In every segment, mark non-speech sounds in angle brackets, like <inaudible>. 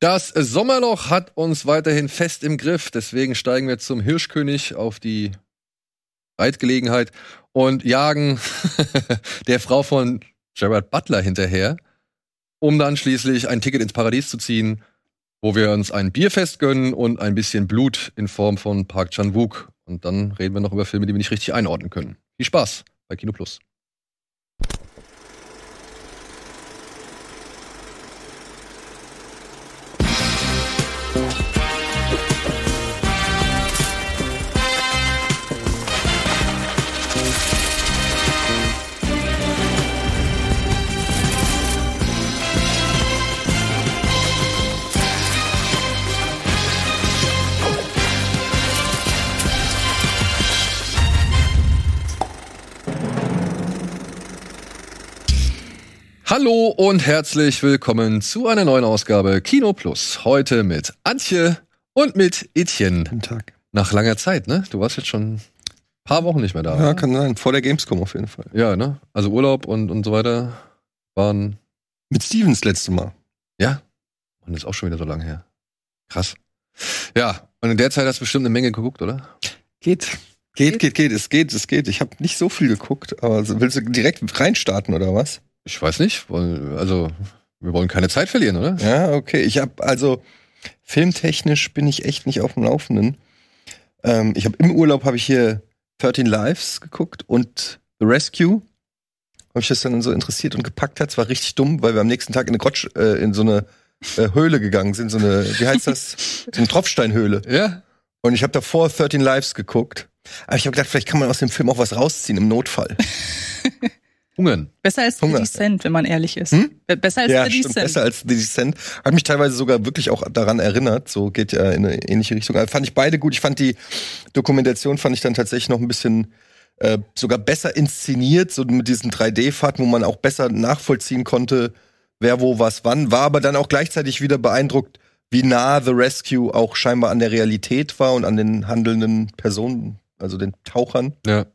Das Sommerloch hat uns weiterhin fest im Griff, deswegen steigen wir zum Hirschkönig auf die Reitgelegenheit und jagen <laughs> der Frau von Gerard Butler hinterher, um dann schließlich ein Ticket ins Paradies zu ziehen, wo wir uns ein Bierfest gönnen und ein bisschen Blut in Form von Park Chan-wook. Und dann reden wir noch über Filme, die wir nicht richtig einordnen können. Viel Spaß bei Kino Plus. Hallo und herzlich willkommen zu einer neuen Ausgabe Kino Plus. Heute mit Antje und mit Etienne. Guten Tag. Nach langer Zeit, ne? Du warst jetzt schon ein paar Wochen nicht mehr da. Ja, oder? kann sein. Vor der Gamescom auf jeden Fall. ja, ne? Also Urlaub und, und so weiter waren. Mit Stevens letzte Mal. Ja. Und das ist auch schon wieder so lange her. Krass. Ja, und in der Zeit hast du bestimmt eine Menge geguckt, oder? Geht. Geht, geht, geht. Es geht, es geht. Ich habe nicht so viel geguckt, aber willst du direkt reinstarten oder was? Ich weiß nicht. Also, wir wollen keine Zeit verlieren, oder? Ja, okay. Ich habe also filmtechnisch bin ich echt nicht auf dem Laufenden. Ähm, ich habe im Urlaub habe ich hier 13 Lives geguckt und The Rescue. Habe ich das dann so interessiert und gepackt hat. Es war richtig dumm, weil wir am nächsten Tag in eine Grotsch, äh, in so eine äh, Höhle gegangen sind, so eine, wie heißt das? <laughs> So eine Tropfsteinhöhle. Ja. Und ich habe davor 13 Lives geguckt. Aber ich habe gedacht, vielleicht kann man aus dem Film auch was rausziehen im Notfall. <laughs> Hungern. Besser als Hunger. The Descent, wenn man ehrlich ist. Hm? Be- Besser als ja, The stimmt, Descent. besser als The Descent. Hat mich teilweise sogar wirklich auch daran erinnert. So geht ja in eine ähnliche Richtung. Also fand ich beide gut. Ich fand die Dokumentation fand ich dann tatsächlich noch ein bisschen äh, sogar besser inszeniert, so mit diesen 3D-Fahrten, wo man auch besser nachvollziehen konnte, wer wo was wann. War aber dann auch gleichzeitig wieder beeindruckt, wie nah The Rescue auch scheinbar an der Realität war und an den handelnden Personen, also den Tauchern. Ja.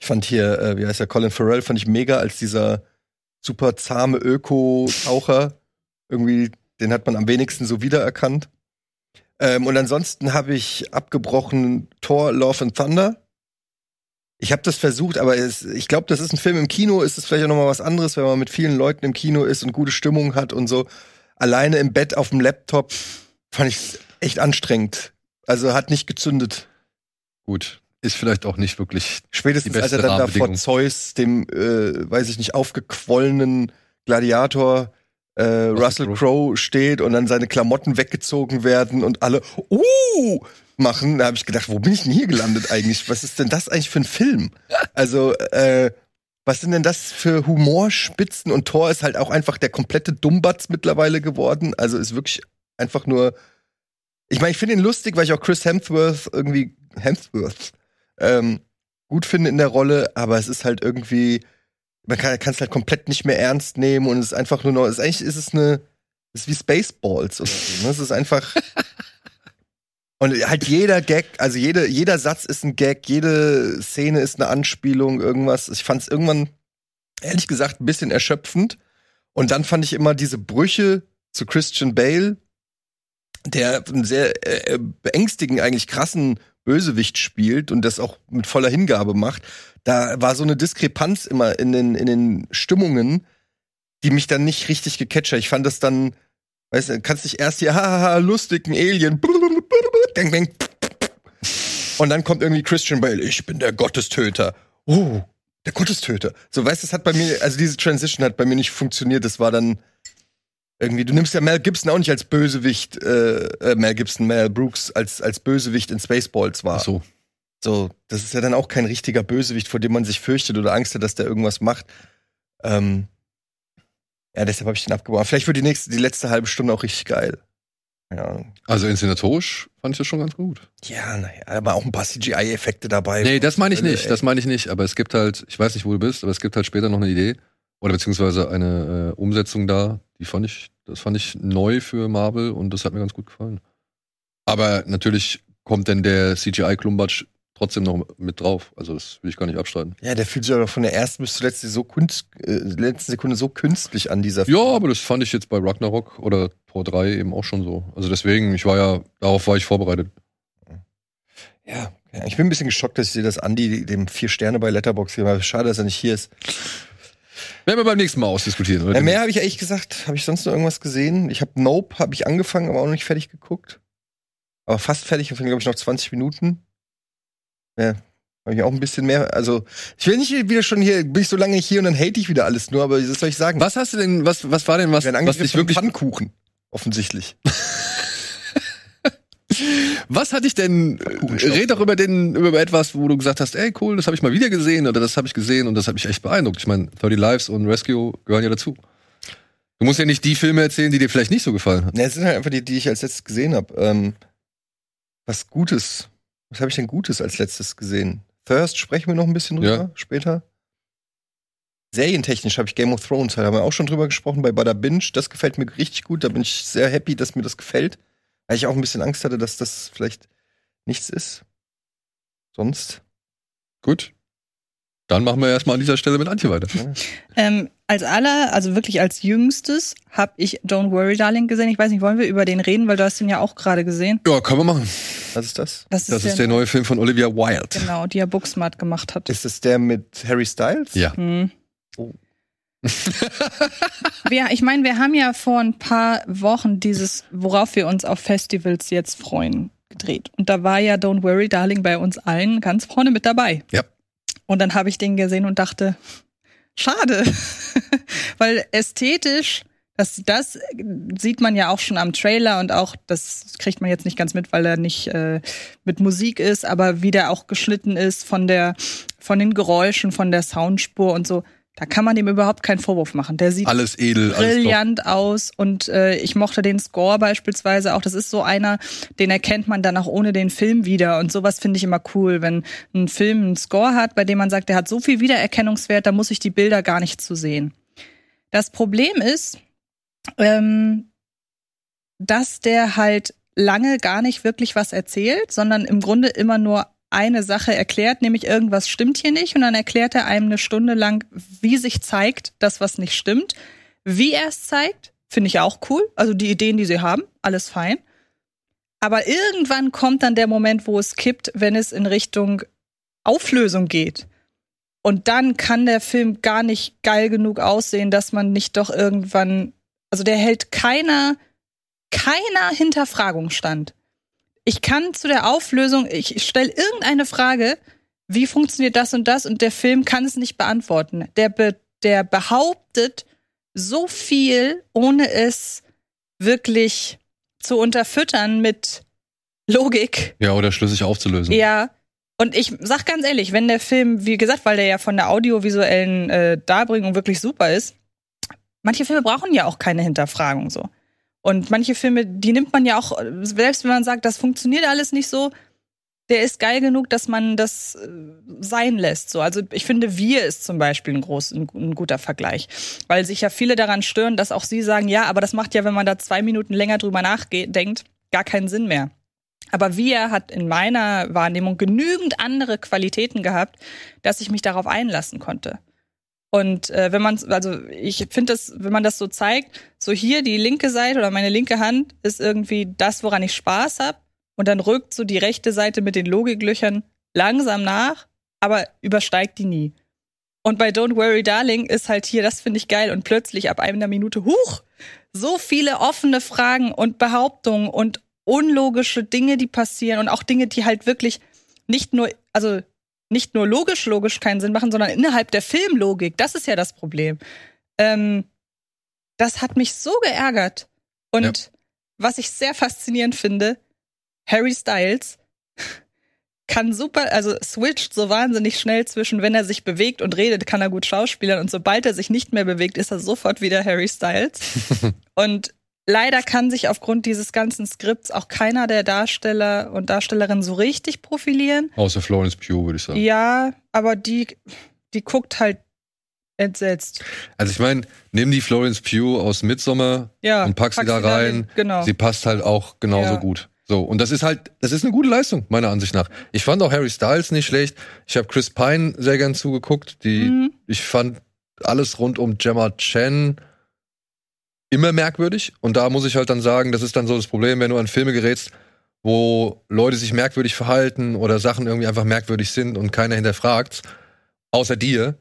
Ich fand hier, äh, wie heißt der, Colin Farrell, fand ich mega als dieser super zahme Öko-Taucher. Irgendwie, den hat man am wenigsten so wiedererkannt. Ähm, und ansonsten habe ich abgebrochen Thor, Love and Thunder. Ich habe das versucht, aber es, ich glaube, das ist ein Film im Kino, ist es vielleicht auch noch mal was anderes, wenn man mit vielen Leuten im Kino ist und gute Stimmung hat und so. Alleine im Bett auf dem Laptop fand ich echt anstrengend. Also hat nicht gezündet. Gut. Ist vielleicht auch nicht wirklich. Spätestens Die als er beste dann da vor. Zeus, dem, äh, weiß ich nicht, aufgequollenen Gladiator äh, Russell Crowe. Crowe steht und dann seine Klamotten weggezogen werden und alle uh machen, da habe ich gedacht, wo bin ich denn hier gelandet eigentlich? Was ist denn das eigentlich für ein Film? Also, äh, was sind denn das für Humorspitzen? Und Thor ist halt auch einfach der komplette Dummbatz mittlerweile geworden. Also ist wirklich einfach nur. Ich meine, ich finde ihn lustig, weil ich auch Chris Hemsworth irgendwie Hemsworth ähm, gut finde in der Rolle, aber es ist halt irgendwie, man kann es halt komplett nicht mehr ernst nehmen und es ist einfach nur noch, es ist eigentlich ist es eine, es ist wie Spaceballs oder so. Ne? Es ist einfach <laughs> und halt jeder Gag, also jede, jeder Satz ist ein Gag, jede Szene ist eine Anspielung, irgendwas. Ich fand es irgendwann ehrlich gesagt ein bisschen erschöpfend und dann fand ich immer diese Brüche zu Christian Bale, der einen sehr äh, beängstigend eigentlich krassen Bösewicht spielt und das auch mit voller Hingabe macht, da war so eine Diskrepanz immer in den, in den Stimmungen, die mich dann nicht richtig gecatcht hat. Ich fand das dann, weißt du, kannst dich erst hier, hahaha, lustigen Alien, und dann kommt irgendwie Christian Bale, ich bin der Gottestöter. Oh, der Gottestöter. So, weißt du, das hat bei mir, also diese Transition hat bei mir nicht funktioniert. Das war dann irgendwie, du nimmst ja Mel Gibson auch nicht als Bösewicht, äh, äh, Mel Gibson, Mel Brooks als, als Bösewicht in Spaceballs war. Ach so. So, das ist ja dann auch kein richtiger Bösewicht, vor dem man sich fürchtet oder Angst hat, dass der irgendwas macht. Ähm, ja, deshalb habe ich den abgebrochen. Vielleicht wird die nächste, die letzte halbe Stunde auch richtig geil. Ahnung. Also inszenatorisch fand ich das schon ganz gut. Ja, naja, aber auch ein paar CGI-Effekte dabei. Nee, das meine ich Ey. nicht. Das meine ich nicht. Aber es gibt halt, ich weiß nicht, wo du bist, aber es gibt halt später noch eine Idee oder beziehungsweise eine äh, Umsetzung da. Die fand ich, das fand ich neu für Marvel und das hat mir ganz gut gefallen. Aber natürlich kommt denn der CGI-Klumbatsch trotzdem noch mit drauf. Also das will ich gar nicht abstreiten. Ja, der fühlt sich aber von der ersten bis zur letzten, so kunst, äh, letzten Sekunde so künstlich an, dieser Ja, aber das fand ich jetzt bei Ragnarok oder Por 3 eben auch schon so. Also deswegen, ich war ja, darauf war ich vorbereitet. Ja, ich bin ein bisschen geschockt, dass ich sehe, dass Andy dem vier Sterne bei Letterbox gegeben hat. Schade, dass er nicht hier ist. Werden wir beim nächsten Mal ausdiskutieren, oder? Ja, mehr habe ich ehrlich gesagt, habe ich sonst noch irgendwas gesehen? Ich habe Nope, habe ich angefangen, aber auch noch nicht fertig geguckt. Aber fast fertig, ich glaube ich noch 20 Minuten. Ja, habe ich auch ein bisschen mehr. Also, ich will nicht wieder schon hier, bin ich so lange nicht hier und dann hate ich wieder alles nur, aber was soll ich sagen? Was hast du denn, was, was war denn was, was dich wirklich, Pfannkuchen. Offensichtlich. <laughs> was hat dich denn, red doch über den, über etwas, wo du gesagt hast, ey, cool, das habe ich mal wieder gesehen oder das habe ich gesehen und das hat mich echt beeindruckt. Ich meine, 30 Lives und Rescue gehören ja dazu. Du musst ja nicht die Filme erzählen, die dir vielleicht nicht so gefallen haben. Ne, es sind halt einfach die, die ich als letztes gesehen habe. Ähm, was Gutes. Was habe ich denn Gutes als letztes gesehen? Thirst sprechen wir noch ein bisschen drüber Ja. später. Serientechnisch habe ich Game of Thrones, da haben wir auch schon drüber gesprochen bei Bada Binge. Das gefällt mir richtig gut. Da bin ich sehr happy, dass mir das gefällt. Weil ich auch ein bisschen Angst hatte, dass das vielleicht nichts ist. Sonst. Gut. Dann machen wir erstmal an dieser Stelle mit Antje weiter. Ähm, als aller, also wirklich als jüngstes, habe ich Don't Worry Darling gesehen. Ich weiß nicht, wollen wir über den reden, weil du hast ihn ja auch gerade gesehen. Ja, können wir machen. Was ist das? Das ist, Das ist der neue Film von Olivia Wilde. Genau, die ja Booksmart gemacht hat. Ist das der mit Harry Styles? Ja. Hm. Oh. <laughs> wir, ich meine, wir haben ja vor ein paar Wochen dieses, worauf wir uns auf Festivals jetzt freuen, gedreht. Und da war ja Don't Worry Darling bei uns allen ganz vorne mit dabei. Ja. Und dann habe ich den gesehen und dachte, schade, <laughs> weil ästhetisch, das, das sieht man ja auch schon am Trailer und auch, das kriegt man jetzt nicht ganz mit, weil er nicht äh, mit Musik ist, aber wie der auch geschnitten ist von der, von den Geräuschen, von der Soundspur und so, da kann man dem überhaupt keinen Vorwurf machen. Der sieht Alles edel, alles brillant aus und äh, ich mochte den Score beispielsweise auch. Das ist so einer, den erkennt man dann auch ohne den Film wieder und sowas finde ich immer cool, wenn ein Film einen Score hat, bei dem man sagt, der hat so viel Wiedererkennungswert, da muss ich die Bilder gar nicht zu sehen. Das Problem ist, ähm, dass der halt lange gar nicht wirklich was erzählt, sondern im Grunde immer nur eine Sache erklärt, nämlich irgendwas stimmt hier nicht und dann erklärt er einem eine Stunde lang, wie sich zeigt, das was nicht stimmt, wie er es zeigt, finde ich auch cool, also die Ideen, die sie haben, alles fein. Aber irgendwann kommt dann der Moment, wo es kippt, wenn es in Richtung Auflösung geht. Und dann kann der Film gar nicht geil genug aussehen, dass man nicht doch irgendwann, also der hält keiner, keiner Hinterfragung stand. Ich kann zu der Auflösung, ich stelle irgendeine Frage, wie funktioniert das und das und der Film kann es nicht beantworten. Der, be, der behauptet so viel, ohne es wirklich zu unterfüttern mit Logik. Ja, oder schlüssig aufzulösen. Ja. Und ich sag ganz ehrlich, wenn der Film, wie gesagt, weil der ja von der audiovisuellen äh, Darbringung wirklich super ist, manche Filme brauchen ja auch keine Hinterfragung so. Und manche Filme, die nimmt man ja auch, selbst wenn man sagt, das funktioniert alles nicht so, der ist geil genug, dass man das äh, sein lässt. So, also ich finde, wir ist zum Beispiel ein, groß, ein, ein guter Vergleich, weil sich ja viele daran stören, dass auch sie sagen, ja, aber das macht ja, wenn man da zwei Minuten länger drüber nachdenkt, gar keinen Sinn mehr. Aber wir hat in meiner Wahrnehmung genügend andere Qualitäten gehabt, dass ich mich darauf einlassen konnte. Und äh, wenn man, also ich finde das, wenn man das so zeigt, so hier die linke Seite oder meine linke Hand ist irgendwie das, woran ich Spaß habe. Und dann rückt so die rechte Seite mit den Logiklöchern langsam nach, aber übersteigt die nie. Und bei Don't Worry Darling ist halt hier, das finde ich geil. Und plötzlich ab einer Minute, huch, so viele offene Fragen und Behauptungen und unlogische Dinge, die passieren und auch Dinge, die halt wirklich nicht nur, also nicht nur logisch, logisch keinen Sinn machen, sondern innerhalb der Filmlogik. Das ist ja das Problem. Ähm, das hat mich so geärgert. Und Ja. was ich sehr faszinierend finde, Harry Styles kann super, also switcht so wahnsinnig schnell zwischen, wenn er sich bewegt und redet, kann er gut schauspielern und sobald er sich nicht mehr bewegt, ist er sofort wieder Harry Styles. <laughs> und leider kann sich aufgrund dieses ganzen Skripts auch keiner der Darsteller und Darstellerinnen so richtig profilieren. Außer Florence Pugh, würde ich sagen. Ja, aber die, die guckt halt entsetzt. Also ich meine, nimm die Florence Pugh aus Midsommar Ja, und pack sie da rein. Genau. Sie passt halt auch genauso Ja. gut. So, und das ist halt, das ist eine gute Leistung, meiner Ansicht nach. Ich fand auch Harry Styles nicht schlecht. Ich habe Chris Pine sehr gern zugeguckt. Die, Mhm. ich fand alles rund um Gemma Chen immer merkwürdig. Und da muss ich halt dann sagen, das ist dann so das Problem, wenn du an Filme gerätst, wo Leute sich merkwürdig verhalten oder Sachen irgendwie einfach merkwürdig sind und keiner hinterfragt, außer dir,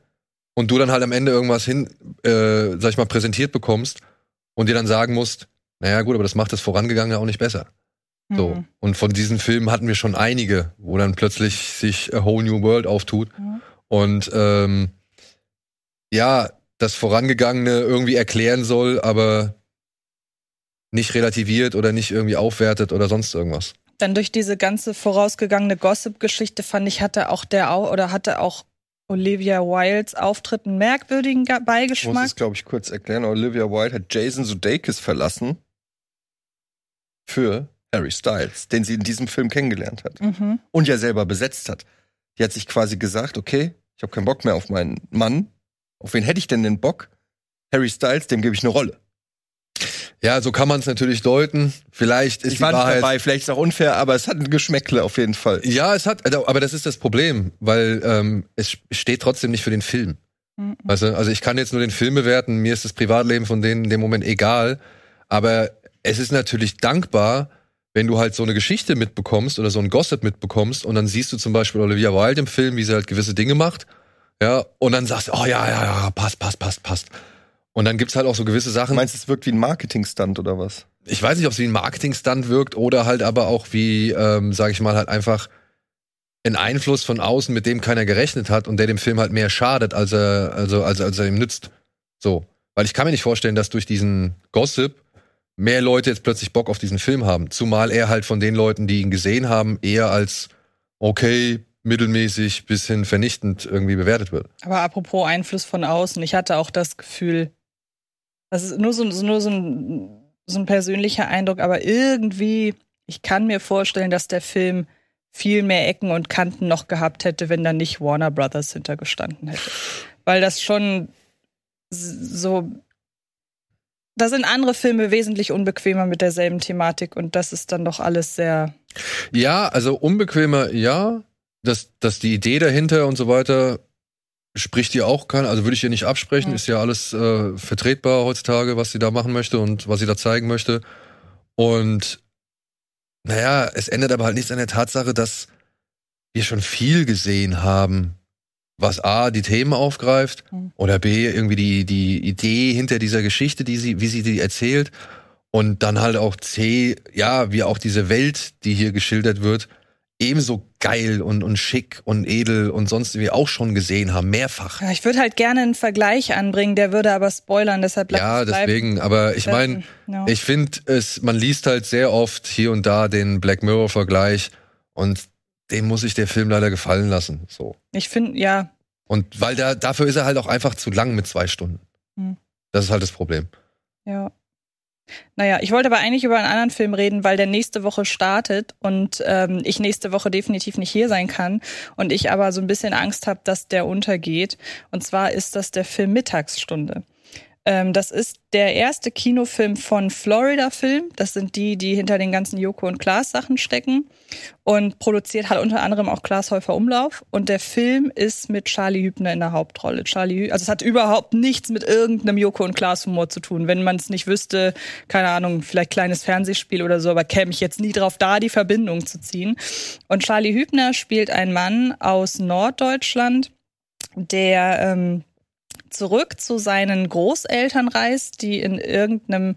und du dann halt am Ende irgendwas hin, äh, sag ich mal, präsentiert bekommst und dir dann sagen musst, naja gut, aber das macht das Vorangegangene auch nicht besser. So. Mhm. Und von diesen Filmen hatten wir schon einige, wo dann plötzlich sich A Whole New World auftut. Mhm. Und ähm, ja, das Vorangegangene irgendwie erklären soll, aber nicht relativiert oder nicht irgendwie aufwertet oder sonst irgendwas. Dann durch diese ganze vorausgegangene Gossip-Geschichte fand ich, hatte auch der Au- oder hatte auch Olivia Wildes Auftritt einen merkwürdigen Ga- Ich muss Beigeschmack. es, glaube ich, kurz erklären. Olivia Wilde hat Jason Sudeikis verlassen für Harry Styles, den sie in diesem Film kennengelernt hat Mhm. und ja selber besetzt hat. Die hat sich quasi gesagt, okay, ich habe keinen Bock mehr auf meinen Mann. Auf wen hätte ich denn den Bock? Harry Styles, dem gebe ich eine Rolle. Ja, so kann man es natürlich deuten. Vielleicht ist ich die war nicht Wahrheit. dabei, vielleicht ist es auch unfair, aber es hat ein Geschmäckle auf jeden Fall. Ja, es hat, also, aber das ist das Problem, weil ähm, es steht trotzdem nicht für den Film. Mhm. Weißt du? Also ich kann jetzt nur den Film bewerten, mir ist das Privatleben von denen in dem Moment egal. Aber es ist natürlich dankbar, wenn du halt so eine Geschichte mitbekommst oder so ein Gossip mitbekommst und dann siehst du zum Beispiel Olivia Wilde im Film, wie sie halt gewisse Dinge macht. Ja, und dann sagst du, oh ja, ja, ja, passt, passt, passt, passt. Und dann gibt's halt auch so gewisse Du Sachen. meinst, es wirkt wie ein Marketingstunt oder was? ich weiß nicht, ob es wie ein Marketingstunt wirkt oder halt aber auch wie, ähm, sage ich mal, halt einfach ein Einfluss von außen, mit dem keiner gerechnet hat und der dem Film halt mehr schadet, als er, also, als, als er ihm nützt. So. Weil ich kann mir nicht vorstellen, dass durch diesen Gossip mehr Leute jetzt plötzlich Bock auf diesen Film haben. Zumal er halt von den Leuten, die ihn gesehen haben, eher als okay, mittelmäßig bis hin vernichtend irgendwie bewertet wird. Aber apropos Einfluss von außen, ich hatte auch das Gefühl, das ist nur so, nur so ein, so ein persönlicher Eindruck, aber irgendwie, ich kann mir vorstellen, dass der Film viel mehr Ecken und Kanten noch gehabt hätte, wenn da nicht Warner Brothers hintergestanden hätte. Weil das schon so. Da sind andere Filme wesentlich unbequemer mit derselben Thematik und das ist dann doch alles sehr. Ja, also unbequemer, ja. Dass, dass die Idee dahinter und so weiter spricht ihr auch keiner, also würde ich ihr nicht absprechen, Mhm. ist ja alles äh, vertretbar heutzutage, was sie da machen möchte und was sie da zeigen möchte. Und naja, es ändert aber halt nichts an der Tatsache, dass wir schon viel gesehen haben, was A, die Themen aufgreift Mhm. oder B, irgendwie die, die Idee hinter dieser Geschichte, die sie, wie sie die erzählt. Und dann halt auch C, ja, wie auch diese Welt, die hier geschildert wird, ebenso geil und, und schick und edel und sonst wie auch schon gesehen haben, mehrfach. Ja, Ich würde halt gerne einen Vergleich anbringen, der würde aber spoilern, deshalb Ja, deswegen, aber ich meine, Ja. ich finde es, man liest halt sehr oft hier und da den Black Mirror-Vergleich und dem muss sich der Film leider gefallen lassen. So. Ich finde, ja, Und weil da, dafür ist er halt auch einfach zu lang mit zwei Stunden. Hm. Das ist halt das Problem. ja. Naja, ich wollte aber eigentlich über einen anderen Film reden, weil der nächste Woche startet und ähm, ich nächste Woche definitiv nicht hier sein kann und ich aber so ein bisschen Angst habe, dass der untergeht. Und zwar ist das der Film Mittagsstunde. Ähm, das ist der erste Kinofilm von Florida Film. Das sind die, die hinter den ganzen Joko und Klaas Sachen stecken und produziert halt unter anderem auch Klaas Häufer Umlauf. Und der Film ist mit Charlie Hübner in der Hauptrolle. Charlie, Hü also es hat überhaupt nichts mit irgendeinem Joko und Klaas Humor zu tun. Wenn man es nicht wüsste, keine Ahnung, vielleicht kleines Fernsehspiel oder so, aber käme ich jetzt nie drauf, da die Verbindung zu ziehen. Und Charlie Hübner spielt einen Mann aus Norddeutschland, der ähm, zurück zu seinen Großeltern reist, die in irgendeinem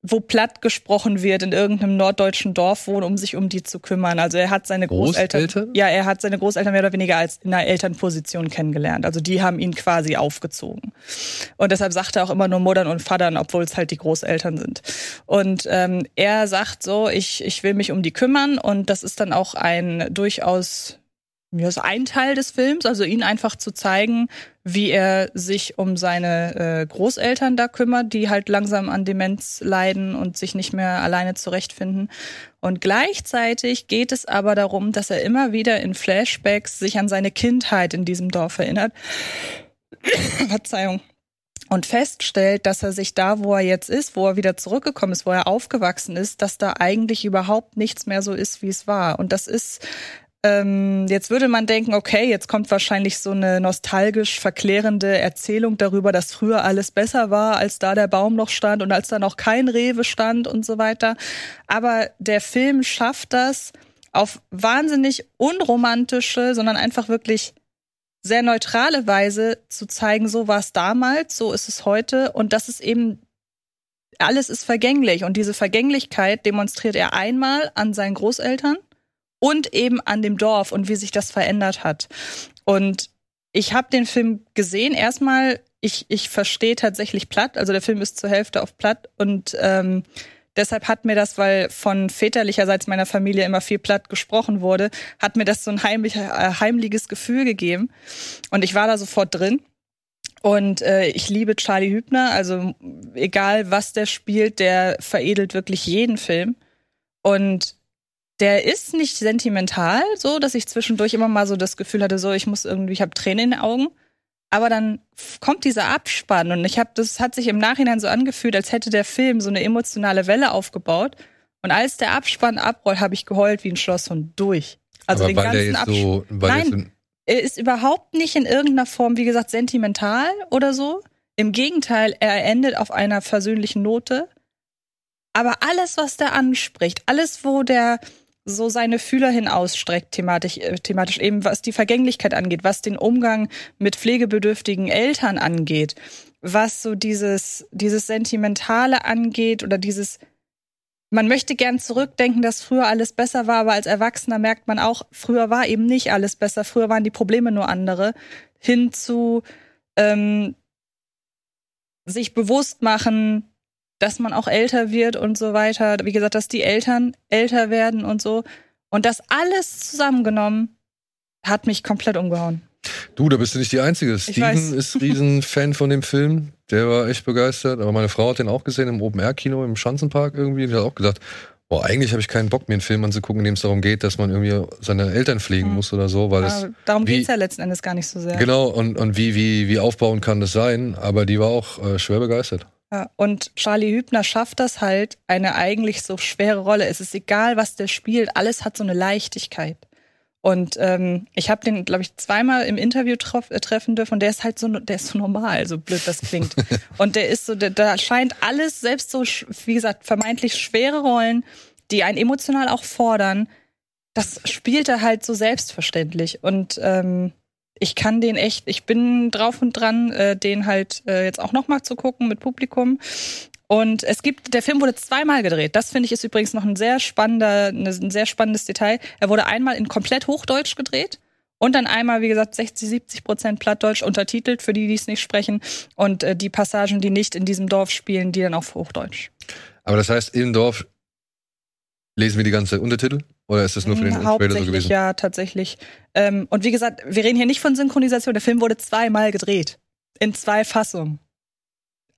wo platt gesprochen wird, in irgendeinem norddeutschen Dorf wohnen, um sich um die zu kümmern. Also er hat seine Großeltern, Großeltern? ja, er hat seine Großeltern mehr oder weniger als in einer Elternposition kennengelernt. Also die haben ihn quasi aufgezogen. Und deshalb sagt er auch immer nur Muttern und Vatern, obwohl es halt die Großeltern sind. Und ähm, er sagt so, ich, ich will mich um die kümmern und das ist dann auch ein durchaus ja, ist ein Teil des Films, also ihn einfach zu zeigen, wie er sich um seine äh, Großeltern da kümmert, die halt langsam an Demenz leiden und sich nicht mehr alleine zurechtfinden. Und gleichzeitig geht es aber darum, dass er immer wieder in Flashbacks sich an seine Kindheit in diesem Dorf erinnert. <coughs> Verzeihung. Und feststellt, dass er sich da, wo er jetzt ist, wo er wieder zurückgekommen ist, wo er aufgewachsen ist, dass da eigentlich überhaupt nichts mehr so ist, wie es war. Und das ist Ähm, jetzt würde man denken, okay, jetzt kommt wahrscheinlich so eine nostalgisch verklärende Erzählung darüber, dass früher alles besser war, als da der Baum noch stand und als da noch kein Rewe stand und so weiter. Aber der Film schafft das auf wahnsinnig unromantische, sondern einfach wirklich sehr neutrale Weise zu zeigen, so war es damals, so ist es heute und das ist eben alles ist vergänglich und diese Vergänglichkeit demonstriert er einmal an seinen Großeltern und eben an dem Dorf und wie sich das verändert hat. Und ich habe den Film gesehen. Erstmal, ich, ich verstehe tatsächlich platt. Also der Film ist zur Hälfte auf platt und ähm, deshalb hat mir das, weil von väterlicherseits meiner Familie immer viel platt gesprochen wurde, hat mir das so ein heimlich, äh, heimliches Gefühl gegeben. Und ich war da sofort drin. Und äh, ich liebe Charlie Hübner, also egal was der spielt, der veredelt wirklich jeden Film. Und der ist nicht sentimental, so dass ich zwischendurch immer mal so das Gefühl hatte, so ich muss irgendwie, ich habe Tränen in den Augen. Aber dann kommt dieser Abspann und ich habe, das hat sich im Nachhinein so angefühlt, als hätte der Film so eine emotionale Welle aufgebaut. Und als der Abspann abrollt, habe ich geheult wie ein Schlosshund durch. Also Aber den ganzen Abspann. so, Nein, er ist überhaupt nicht in irgendeiner Form, wie gesagt, sentimental oder so. Im Gegenteil, er endet auf einer versöhnlichen Note. Aber alles, was der anspricht, alles, wo der so seine Fühler hin ausstreckt, thematisch, äh, thematisch eben, was die Vergänglichkeit angeht, was den Umgang mit pflegebedürftigen Eltern angeht, was so dieses, dieses Sentimentale angeht oder dieses, man möchte gern zurückdenken, dass früher alles besser war, aber als Erwachsener merkt man auch, früher war eben nicht alles besser, früher waren die Probleme nur andere, hin zu ähm, sich bewusst machen, dass man auch älter wird und so weiter. Wie gesagt, dass die Eltern älter werden und so. Und das alles zusammengenommen hat mich komplett umgehauen. Du, da bist du nicht die Einzige. Steven weiß. ist Riesenfan <laughs> von dem Film. Der war echt begeistert. Aber meine Frau hat den auch gesehen im Open-Air-Kino im Schanzenpark irgendwie. Die hat auch gesagt, boah, eigentlich habe ich keinen Bock, mir einen Film anzugucken, in dem es darum geht, dass man irgendwie seine Eltern pflegen Mhm. muss oder so, weil Aber darum wie- geht's ja letzten Endes gar nicht so sehr. Genau, und, und wie, wie, wie aufbauen kann das sein? Aber die war auch äh, schwer begeistert. Ja, und Charlie Hübner schafft das halt, eine eigentlich so schwere Rolle. Es ist egal, was der spielt, alles hat so eine Leichtigkeit. Und ähm, ich habe den, glaube ich, zweimal im Interview treff, äh, treffen dürfen und der ist halt so, der ist so normal, so blöd das klingt. <laughs> und der ist so, da scheint alles, selbst so, wie gesagt, vermeintlich schwere Rollen, die einen emotional auch fordern, das spielt er halt so selbstverständlich. Und ähm, ich kann den echt, ich bin drauf und dran, äh, den halt äh, jetzt auch nochmal zu gucken mit Publikum. Und es gibt, der Film wurde zweimal gedreht. Das finde ich ist übrigens noch ein sehr spannender, ne- ein sehr spannendes Detail. Er wurde einmal in komplett Hochdeutsch gedreht und dann einmal, wie gesagt, 60, 70 Prozent Plattdeutsch untertitelt, für die, die es nicht sprechen. Und äh, die Passagen, die nicht in diesem Dorf spielen, die dann auf Hochdeutsch. Aber das heißt, im Dorf lesen wir die ganze Untertitel? Oder ist das nur für den Mm, Trailer so Hauptsächlich, gewesen? ja, tatsächlich. Ähm, und wie gesagt, wir reden hier nicht von Synchronisation. Der Film wurde zweimal gedreht. In zwei Fassungen.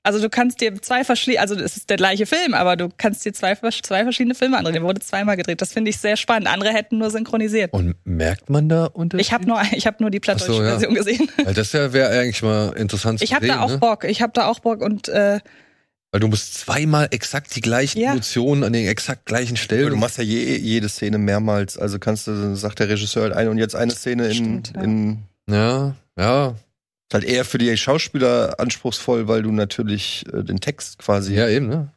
Also du kannst dir zwei verschiedene, also es ist der gleiche Film, aber du kannst dir zwei, zwei verschiedene Filme andrehen. Der wurde zweimal gedreht. Das finde ich sehr spannend. Andere hätten nur synchronisiert. Und merkt man da Untertitel? Ich habe nur, ich habe nur die Ach so, plattdeutsche ja. Version gesehen. Weil das ja wäre eigentlich mal interessant zu Ich habe sehen, da auch ne? Bock. Ich habe da auch Bock und äh, Weil du musst zweimal exakt die gleichen Ja. Emotionen an den exakt gleichen Stellen. Du machst ja je, jede Szene mehrmals. Also kannst du, sagt der Regisseur halt eine und jetzt eine Szene in, Stimmt, ja. in ja, ja, ist halt eher für die Schauspieler anspruchsvoll, weil du natürlich äh, den Text quasi. ja eben, ne?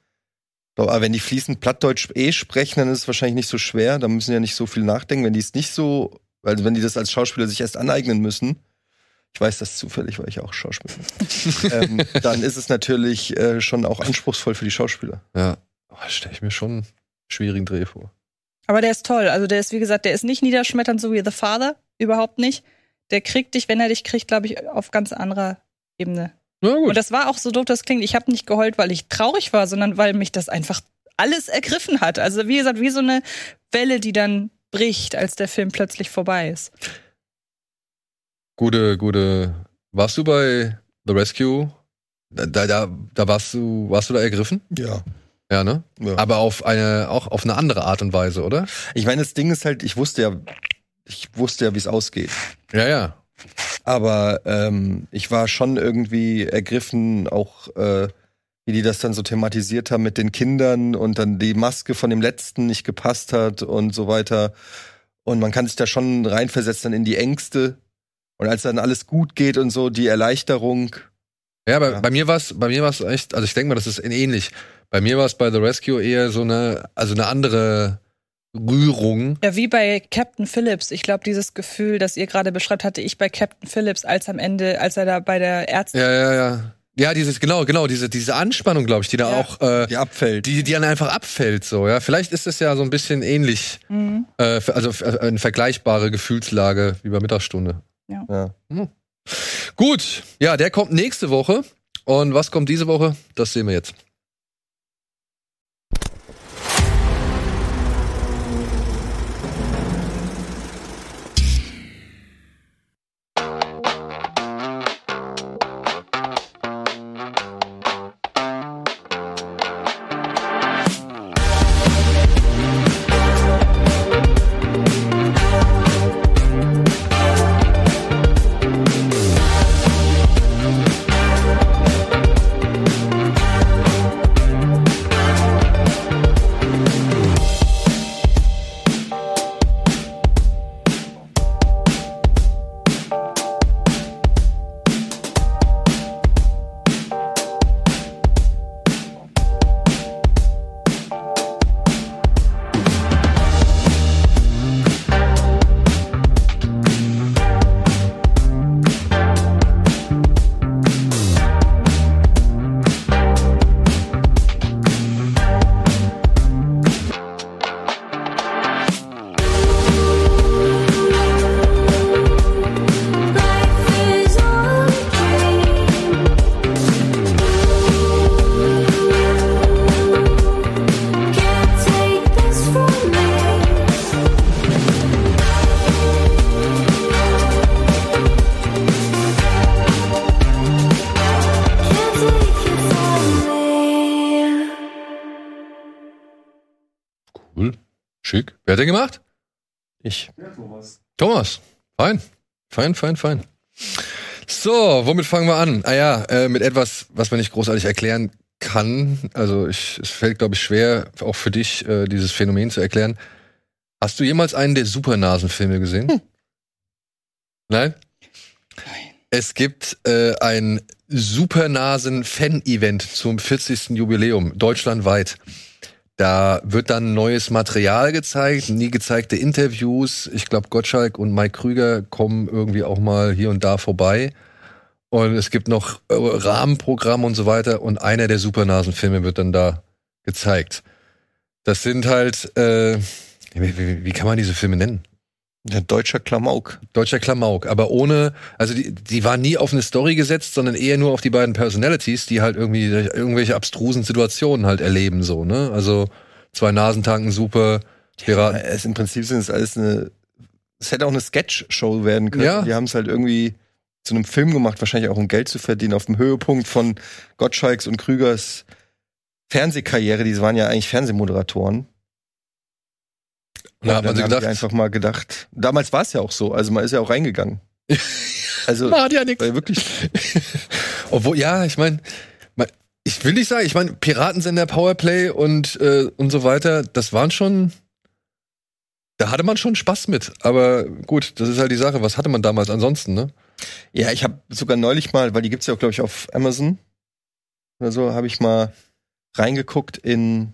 Aber wenn die fließend Plattdeutsch eh sprechen, dann ist es wahrscheinlich nicht so schwer. Da müssen die ja nicht so viel nachdenken. Wenn die es nicht so, also wenn die das als Schauspieler sich erst aneignen müssen, ich weiß das zufällig, weil ich auch Schauspieler bin, <laughs> ähm, dann ist es natürlich äh, schon auch anspruchsvoll für die Schauspieler. Ja. Oh, stelle ich mir schon einen schwierigen Dreh vor. aber der ist toll. Also der ist, wie gesagt, der ist nicht niederschmetternd so wie The Father. Überhaupt nicht. Der kriegt dich, wenn er dich kriegt, glaube ich, auf ganz anderer Ebene. Na gut. Und das war auch so doof, das klingt. Ich habe nicht geheult, weil ich traurig war, sondern weil mich das einfach alles ergriffen hat. Also wie gesagt, wie so eine Welle, die dann bricht, als der Film plötzlich vorbei ist. Gute, gute. Warst du bei The Rescue? Da, da, da, warst du, warst du da ergriffen? Ja. Ja, ne? ja. Aber auf eine, auch auf eine andere Art und Weise, oder? Ich meine, das Ding ist halt, ich wusste ja, ich wusste ja, wie es ausgeht. Ja, ja. Aber ähm, ich war schon irgendwie ergriffen, auch äh, wie die das dann so thematisiert haben mit den Kindern und dann die Maske von dem letzten nicht gepasst hat und so weiter. Und man kann sich da schon reinversetzen in die Ängste. Und als dann alles gut geht und so, die Erleichterung. Ja, aber Ja. bei mir war's, bei mir war's echt, also ich denke mal, das ist ähnlich. Bei mir war es bei The Rescue eher so eine, also eine andere Rührung. Ja, wie bei Captain Phillips. Ich glaube, dieses Gefühl, das ihr gerade beschreibt, hatte ich bei Captain Phillips, als am Ende, als er da bei der Ärztin. Ja, ja, ja. Ja, dieses, genau, genau, diese, diese Anspannung, glaube ich, die da Ja. auch, äh, Die abfällt. die, die dann einfach abfällt, so, ja. Vielleicht ist es ja so ein bisschen ähnlich, Mhm. äh, also äh, eine vergleichbare Gefühlslage wie bei Mittagsstunde. Ja. Gut, ja, der kommt nächste Woche. Und was kommt diese Woche? Das sehen wir jetzt. Wer hat den gemacht? Ich. Thomas. Fein. Fein, fein, fein. So, womit fangen wir an? Ah ja, äh, mit etwas, was man nicht großartig erklären kann. Also ich, es fällt, glaube ich, schwer, auch für dich, äh, dieses Phänomen zu erklären. Hast du jemals einen der Supernasenfilme gesehen? Nein? Es gibt äh, ein Supernasen-Fan-Event zum 40. Jubiläum, deutschlandweit. Da wird dann neues Material gezeigt, nie gezeigte Interviews. Ich glaube, Gottschalk und Mike Krüger kommen irgendwie auch mal hier und da vorbei. Und es gibt noch äh, Rahmenprogramm und so weiter. Und einer der Supernasenfilme wird dann da gezeigt. Das sind halt, äh, wie, wie, wie kann man diese Filme nennen? Ja, deutscher Klamauk. Deutscher Klamauk, aber ohne, also die, die waren nie auf eine Story gesetzt, sondern eher nur auf die beiden Personalities, die halt irgendwie irgendwelche abstrusen Situationen halt erleben, so, ne? Also zwei Nasentanken, super, Piraten. Es, Im Prinzip sind es alles eine. Es hätte auch eine Sketch-Show werden können. Ja. Die haben es halt irgendwie zu einem Film gemacht, wahrscheinlich auch um Geld zu verdienen, auf dem Höhepunkt von Gottschalks und Krügers Fernsehkarriere. Die waren ja eigentlich Fernsehmoderatoren. Und da hat man die gedacht, einfach mal gedacht. Damals war es ja auch so. Also man ist ja auch reingegangen. <laughs> Also man hat ja nichts. wirklich. <laughs> Obwohl, ja, ich meine, ich will nicht sagen, ich meine, Piratensender, Powerplay und, äh, und so weiter, das waren schon, da hatte man schon Spaß mit. Aber gut, das ist halt die Sache, was hatte man damals ansonsten, ne? Ja, ich habe sogar neulich mal, weil die gibt's ja auch, glaube ich, auf Amazon oder so, habe ich mal reingeguckt in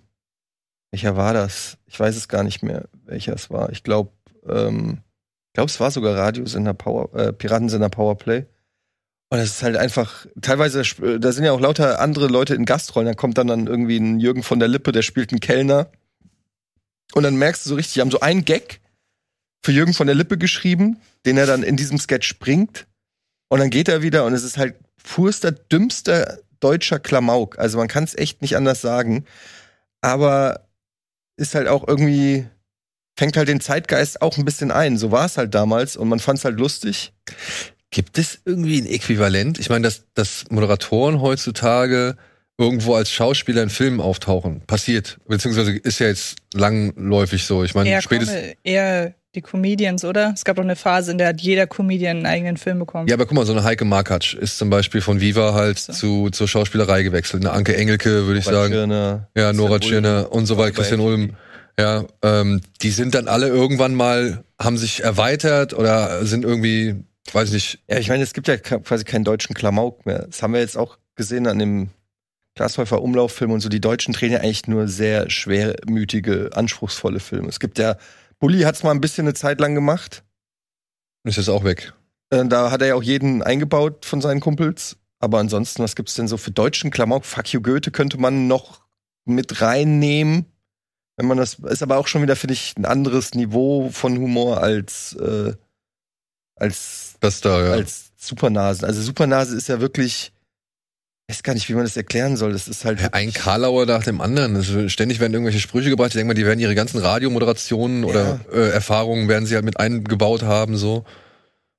welcher war das? Ich weiß es gar nicht mehr, welcher es war. Ich glaube, ähm, glaube, es war sogar Radiosender Power, äh, Piratensender Powerplay. Und es ist halt einfach, teilweise, sp- da sind ja auch lauter andere Leute in Gastrollen. Da kommt dann, dann irgendwie ein Jürgen von der Lippe, der spielt einen Kellner. Und dann merkst du so richtig, die haben so einen Gag für Jürgen von der Lippe geschrieben, den er dann in diesem Sketch bringt. Und dann geht er wieder und es ist halt purster, dümmster deutscher Klamauk. Also man kann es echt nicht anders sagen. Aber ist halt auch irgendwie, fängt halt den Zeitgeist auch ein bisschen ein. So war es halt damals und man fand es halt lustig. Gibt es irgendwie ein Äquivalent? Ich meine, dass, dass Moderatoren heutzutage irgendwo als Schauspieler in Filmen auftauchen. Passiert. Beziehungsweise ist ja jetzt langläufig so. Ich meine, Eher, spätestens. eher die Comedians, oder? Es gab doch eine Phase, in der hat jeder Comedian einen eigenen Film bekommen. Ja, aber guck mal, so eine Heike Markatsch ist zum Beispiel von Viva halt So. zu, zur Schauspielerei gewechselt. Eine Anke Engelke, würde ich sagen. Schirner, Ja, Nora Tschirner und so weiter, Christian. Ulm. Ja, ähm, die sind dann alle irgendwann mal, haben sich erweitert oder sind irgendwie, weiß nicht, Ja, ich meine, es gibt ja quasi keinen deutschen Klamauk mehr. Das haben wir jetzt auch gesehen an dem Glashäufer Umlauffilm und so. Die Deutschen drehen ja eigentlich nur sehr schwermütige, anspruchsvolle Filme. Es gibt ja, Bully hat es mal ein bisschen eine Zeit lang gemacht. ist jetzt auch weg. Äh, Da hat er ja auch jeden eingebaut von seinen Kumpels. Aber ansonsten, was gibt's denn so für deutschen Klamauk? Fuck you Goethe könnte man noch mit reinnehmen. Wenn man das, ist aber auch schon wieder, finde ich, ein anderes Niveau von Humor als, äh, als da, ja. als Supernasen. Also Supernase ist ja wirklich, ich weiß gar nicht, wie man das erklären soll. Das ist halt Ja, ein Karlauer nach dem anderen. Also ständig werden irgendwelche Sprüche gebracht. Ich denke mal, die werden ihre ganzen Radiomoderationen oder äh, Erfahrungen werden sie halt mit eingebaut haben, so.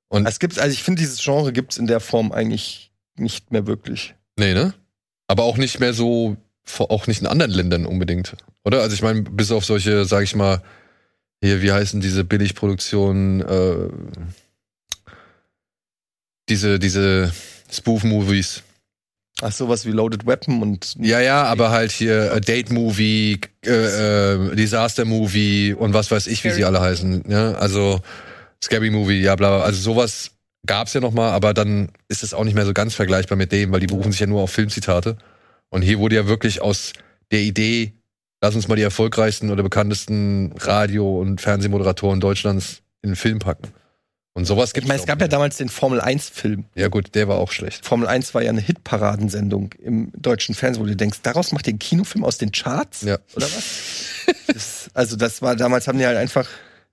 Und es gibt, also ich finde, dieses Genre gibt's in der Form eigentlich nicht mehr wirklich. nee, ne? Aber auch nicht mehr so, auch nicht in anderen Ländern unbedingt, oder? Also ich meine, bis auf solche, sag ich mal, hier, wie heißen diese Billigproduktionen, äh, diese, diese Spoof-Movies. Ach, sowas wie Loaded Weapon und Ja, ja, aber halt hier äh, Date-Movie, äh, äh, Disaster-Movie und was weiß ich, wie sie alle heißen. Ja, also Scary-Movie, ja, bla, bla. Also sowas gab's ja noch mal, aber dann ist es auch nicht mehr so ganz vergleichbar mit dem, weil die berufen sich ja nur auf Filmzitate. Und hier wurde ja wirklich aus der Idee, lass uns mal die erfolgreichsten oder bekanntesten Radio- und Fernsehmoderatoren Deutschlands in den Film packen. Und sowas ich gibt's meine, es gab ja nicht. damals den Formel 1 Film. Ja gut, der war auch schlecht. Formel 1 war ja eine Hitparadensendung im deutschen Fernsehen, wo du denkst, daraus macht ihr einen Kinofilm aus den Charts? Ja. Oder was? das, also das war, damals haben die halt einfach,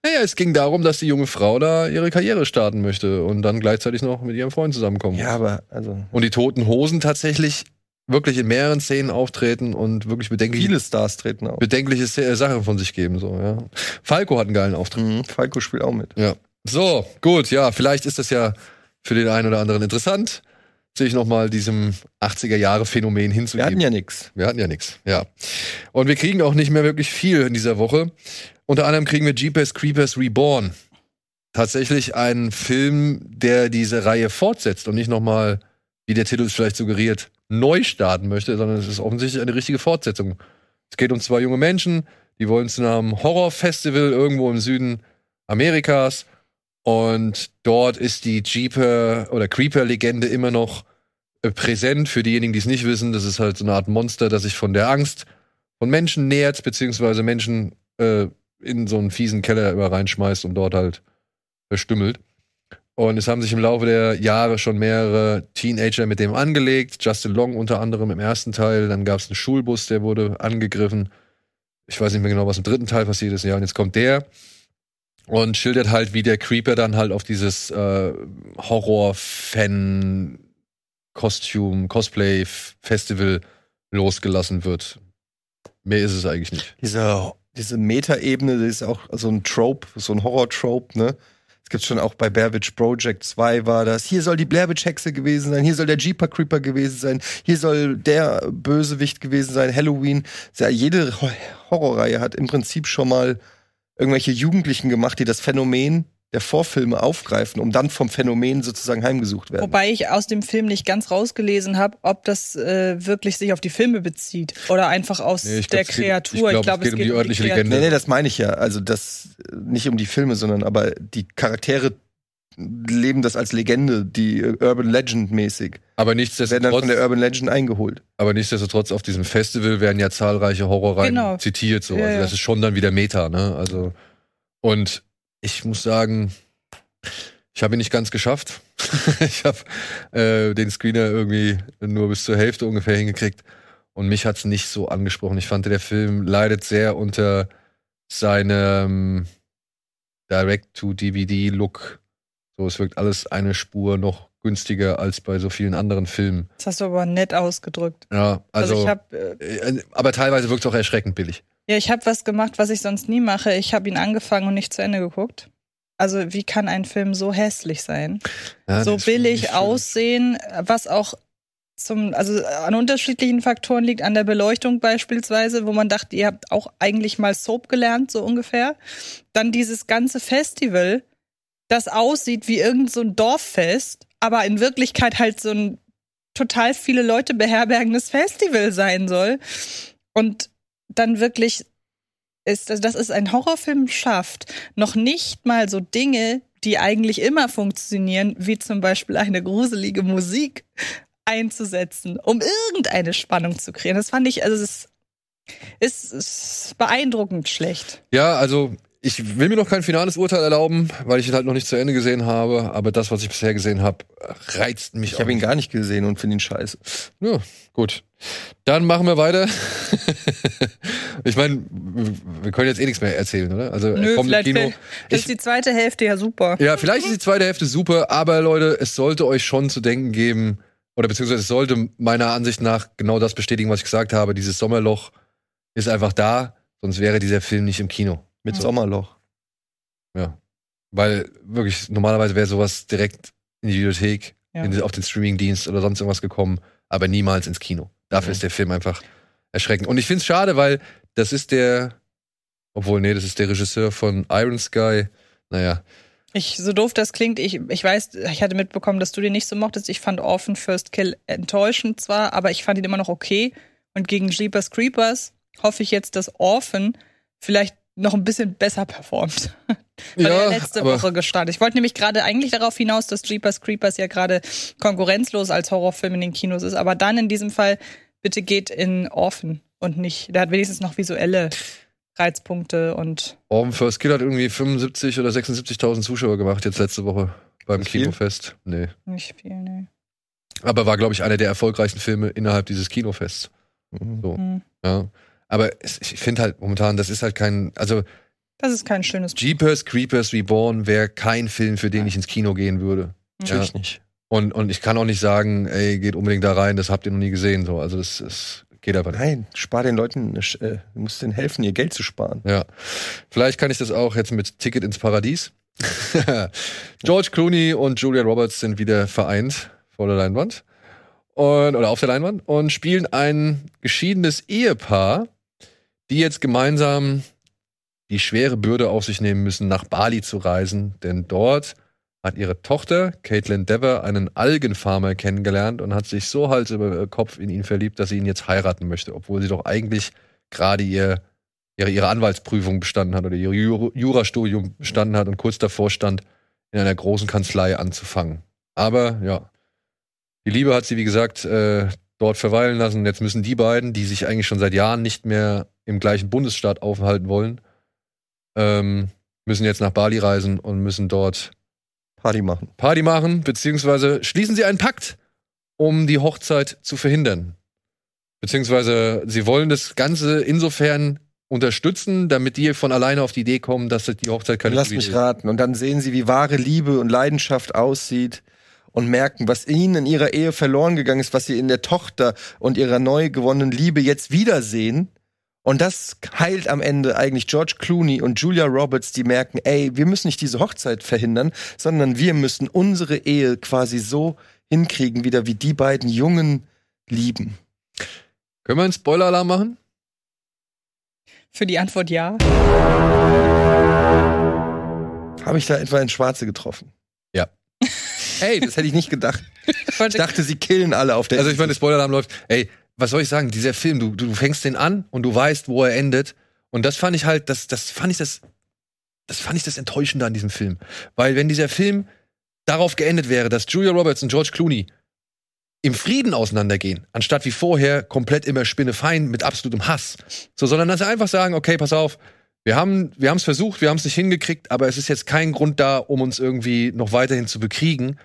Naja, es ging darum, dass die junge Frau da ihre Karriere starten möchte und dann gleichzeitig noch mit ihrem Freund zusammenkommen. ja, aber, also, Und die toten Hosen tatsächlich wirklich in mehreren Szenen auftreten und wirklich bedenkliche, viele Stars treten auf. bedenkliche Sz- Sachen von sich geben. So, ja. Falco hat einen geilen Auftritt. Mhm, Falco spielt auch mit. Ja. So, gut, ja, vielleicht ist das ja für den einen oder anderen interessant, sich nochmal diesem 80er-Jahre-Phänomen Wir hinzugeben. hatten ja nix. Wir hatten ja nichts, ja. Und wir kriegen auch nicht mehr wirklich viel in dieser Woche. Unter anderem kriegen wir Jeepers Creepers Reborn. Tatsächlich ein Film, der diese Reihe fortsetzt und nicht nochmal, wie der Titel es vielleicht suggeriert, neu starten möchte, sondern es ist offensichtlich eine richtige Fortsetzung. Es geht um zwei junge Menschen, die wollen zu einem Horrorfestival irgendwo im Süden Amerikas und dort ist die Jeeper oder Creeper-Legende immer noch äh, präsent für diejenigen, die es nicht wissen. Das ist halt so eine Art Monster, das sich von der Angst von Menschen nähert, beziehungsweise Menschen äh, in so einen fiesen Keller immer reinschmeißt und dort halt verstümmelt. Und es haben sich im Laufe der Jahre schon mehrere Teenager mit dem angelegt. Justin Long unter anderem im ersten Teil. Dann gab es einen Schulbus, der wurde angegriffen. Ich weiß nicht mehr genau, was im dritten Teil passiert ist. Ja, und jetzt kommt der und schildert halt, wie der Creeper dann halt auf dieses äh, Horror-Fan Costume, Cosplay-Festival losgelassen wird. Mehr ist es eigentlich nicht. Diese, diese Meta-Ebene, das ist auch so ein Trope, so ein Horror-Trope, ne? Es gibt schon auch bei Blair Witch Project 2 war das. Hier soll die Blair Witch Hexe gewesen sein, hier soll der Jeeper Creeper gewesen sein, hier soll der Bösewicht gewesen sein, Halloween. Ja, jede Ho- Horrorreihe hat im Prinzip schon mal irgendwelche Jugendlichen gemacht, die das Phänomen der Vorfilme aufgreifen, um dann vom Phänomen sozusagen heimgesucht werden. Wobei ich aus dem Film nicht ganz rausgelesen habe, ob das äh, wirklich sich auf die Filme bezieht oder einfach aus Nee, der glaub, geht- Kreatur. ich glaub, es geht um die örtliche Legende. Nee, nee, das meine ich ja. Also das äh, nicht um die Filme, sondern aber die Charaktere leben das als Legende, die äh, Urban Legend mäßig. Aber Werden dann nichtsdestotrotz, von der Urban Legend eingeholt. aber nichtsdestotrotz auf diesem Festival werden ja zahlreiche Horrorreihen Genau. zitiert. So. Ja, also ja. das ist schon dann wieder Meta, ne? Also und ich muss sagen, ich habe ihn nicht ganz geschafft. <laughs> ich habe äh, den Screener irgendwie nur bis zur Hälfte ungefähr hingekriegt und mich hat's nicht so angesprochen. Ich fand, der Film leidet sehr unter seinem Direct-to-DVD-Look. So, es wirkt alles eine Spur noch günstiger als bei so vielen anderen Filmen. Das hast du aber nett ausgedrückt. Ja, Also, also, ich habe äh, äh, aber teilweise wirkt es auch erschreckend billig. Ja, ich habe was gemacht, was ich sonst nie mache. Ich habe ihn angefangen und nicht zu Ende geguckt. Also wie kann ein Film so hässlich sein? Ja, so billig aussehen, was auch zum, also an unterschiedlichen Faktoren liegt, an der Beleuchtung beispielsweise, wo man dachte, ihr habt auch eigentlich mal Soap gelernt, so ungefähr. Dann dieses ganze Festival, das aussieht wie irgend so ein Dorffest, aber in Wirklichkeit halt so ein total viele Leute beherbergendes Festival sein soll. Und dann wirklich ist, also, dass es ein Horrorfilm schafft, noch nicht mal so Dinge, die eigentlich immer funktionieren, wie zum Beispiel eine gruselige Musik einzusetzen, um irgendeine Spannung zu kreieren. Das fand ich, also es ist, ist, ist beeindruckend schlecht. Ja, also ich will mir noch kein finales Urteil erlauben, weil ich ihn halt noch nicht zu Ende gesehen habe. Aber das, was ich bisher gesehen habe, reizt mich. Ich habe ihn gar nicht gesehen und finde ihn scheiße. Ja, gut. Dann machen wir weiter. <laughs> ich meine, wir können jetzt eh nichts mehr erzählen, oder? Also Nö, kommt vielleicht Kino. Ich, ist die zweite Hälfte ja super. ja, vielleicht ist die zweite Hälfte super, aber Leute, es sollte euch schon zu denken geben, oder beziehungsweise es sollte meiner Ansicht nach genau das bestätigen, was ich gesagt habe. Dieses Sommerloch ist einfach da, sonst wäre dieser Film nicht im Kino. Mit Mhm. Sommerloch. Weil wirklich, normalerweise wäre sowas direkt in die Videothek, Ja. in, auf den Streamingdienst oder sonst irgendwas gekommen, aber niemals ins Kino. Dafür Mhm. ist der Film einfach erschreckend. Und ich finde es schade, weil das ist der, obwohl, nee, das ist der Regisseur von Iron Sky. Naja, Ich, so doof das klingt, ich, ich weiß, ich hatte mitbekommen, dass du den nicht so mochtest. Ich fand Orphan First Kill enttäuschend zwar, aber ich fand ihn immer noch okay. Und gegen Jeepers Creepers hoffe ich jetzt, dass Orphan vielleicht noch ein bisschen besser performt. <laughs> Weil er letzte aber Woche gestartet. Ich wollte nämlich gerade eigentlich darauf hinaus, dass Jeepers Creepers ja gerade konkurrenzlos als Horrorfilm in den Kinos ist. Aber dann in diesem Fall, bitte geht in Orphan und nicht. Der hat wenigstens noch visuelle Reizpunkte und Orphan First Kill hat irgendwie 75 oder 76.000 Zuschauer gemacht jetzt letzte Woche beim? Kinofest. Nee. nicht viel, ne. Aber war, glaube ich, einer der erfolgreichsten Filme innerhalb dieses Kinofests. Mhm. So, Hm. ja. Aber es, ich finde halt momentan, das ist halt kein, also Das ist kein schönes Jeepers Creepers Reborn wäre kein Film, für den ich ins Kino gehen würde. Natürlich nicht. Und, und ich kann auch nicht sagen, ey, geht unbedingt da rein, das habt ihr noch nie gesehen. So. Also das, das geht einfach nicht. Nein, spar den Leuten, äh, du musst denen helfen, ihr Geld zu sparen. Ja. Vielleicht kann ich das auch jetzt mit Ticket ins Paradies. <laughs> George Clooney und Julia Roberts sind wieder vereint vor der Leinwand. Und, oder auf der Leinwand und spielen ein geschiedenes Ehepaar, die jetzt gemeinsam die schwere Bürde auf sich nehmen müssen, nach Bali zu reisen. Denn dort hat ihre Tochter, Caitlin Dever, einen Algenfarmer kennengelernt und hat sich so Hals über Kopf in ihn verliebt, dass sie ihn jetzt heiraten möchte, obwohl sie doch eigentlich gerade ihr ihre, ihre Anwaltsprüfung bestanden hat oder ihr Ju- Jurastudium bestanden hat und kurz davor stand, in einer großen Kanzlei anzufangen. Aber ja, die Liebe hat sie, wie gesagt, äh, dort verweilen lassen. Jetzt müssen die beiden, die sich eigentlich schon seit Jahren nicht mehr im gleichen Bundesstaat aufhalten wollen, ähm, müssen jetzt nach Bali reisen und müssen dort Party machen. Party machen, beziehungsweise schließen sie einen Pakt, um die Hochzeit zu verhindern. Beziehungsweise sie wollen das Ganze insofern unterstützen, damit die von alleine auf die Idee kommen, dass die Hochzeit keine Lass mich ist. raten. Und dann sehen sie, wie wahre Liebe und Leidenschaft aussieht und merken, was ihnen in ihrer Ehe verloren gegangen ist, was sie in der Tochter und ihrer neu gewonnenen Liebe jetzt wiedersehen. Und das heilt am Ende eigentlich George Clooney und Julia Roberts, die merken, ey, wir müssen nicht diese Hochzeit verhindern, sondern wir müssen unsere Ehe quasi so hinkriegen, wieder wie die beiden Jungen lieben. Können wir einen Spoiler-Alarm machen? Für die Antwort ja. Habe ich da etwa ins Schwarze getroffen? Ja. Hey, das hätte ich nicht gedacht. <laughs> Ich dachte, sie killen alle auf der Also ich meine, der Spoiler-Alarm läuft. Ey, was soll ich sagen? Dieser Film, du, du fängst den an und du weißt, wo er endet. Und das fand ich halt, das, das fand ich das, das fand ich das Enttäuschende an diesem Film. Weil wenn dieser Film darauf geendet wäre, dass Julia Roberts und George Clooney im Frieden auseinandergehen, anstatt wie vorher komplett immer Spinnefein mit absolutem Hass. So, sondern dass sie einfach sagen, okay, pass auf, wir haben wir haben es versucht, wir haben es nicht hingekriegt, aber es ist jetzt kein Grund da, um uns irgendwie noch weiterhin zu bekriegen.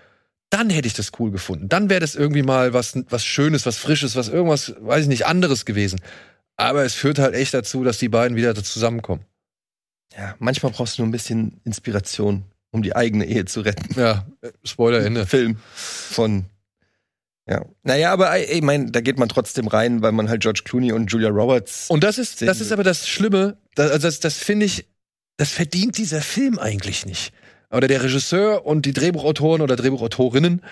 Dann hätte ich das cool gefunden. Dann wäre das irgendwie mal was was Schönes, was Frisches, was irgendwas, weiß ich nicht, anderes gewesen. Aber es führt halt echt dazu, dass die beiden wieder zusammenkommen. Ja, manchmal brauchst du nur ein bisschen Inspiration, um die eigene Ehe zu retten. Ja, Spoiler Ende. Film von. Ja. Naja, aber ich mein, da geht man trotzdem rein, weil man halt George Clooney und Julia Roberts. Und das ist, das ist aber das Schlimme, das, also das, das finde ich, das verdient dieser Film eigentlich nicht. Oder der Regisseur und die Drehbuchautoren oder Drehbuchautorinnen,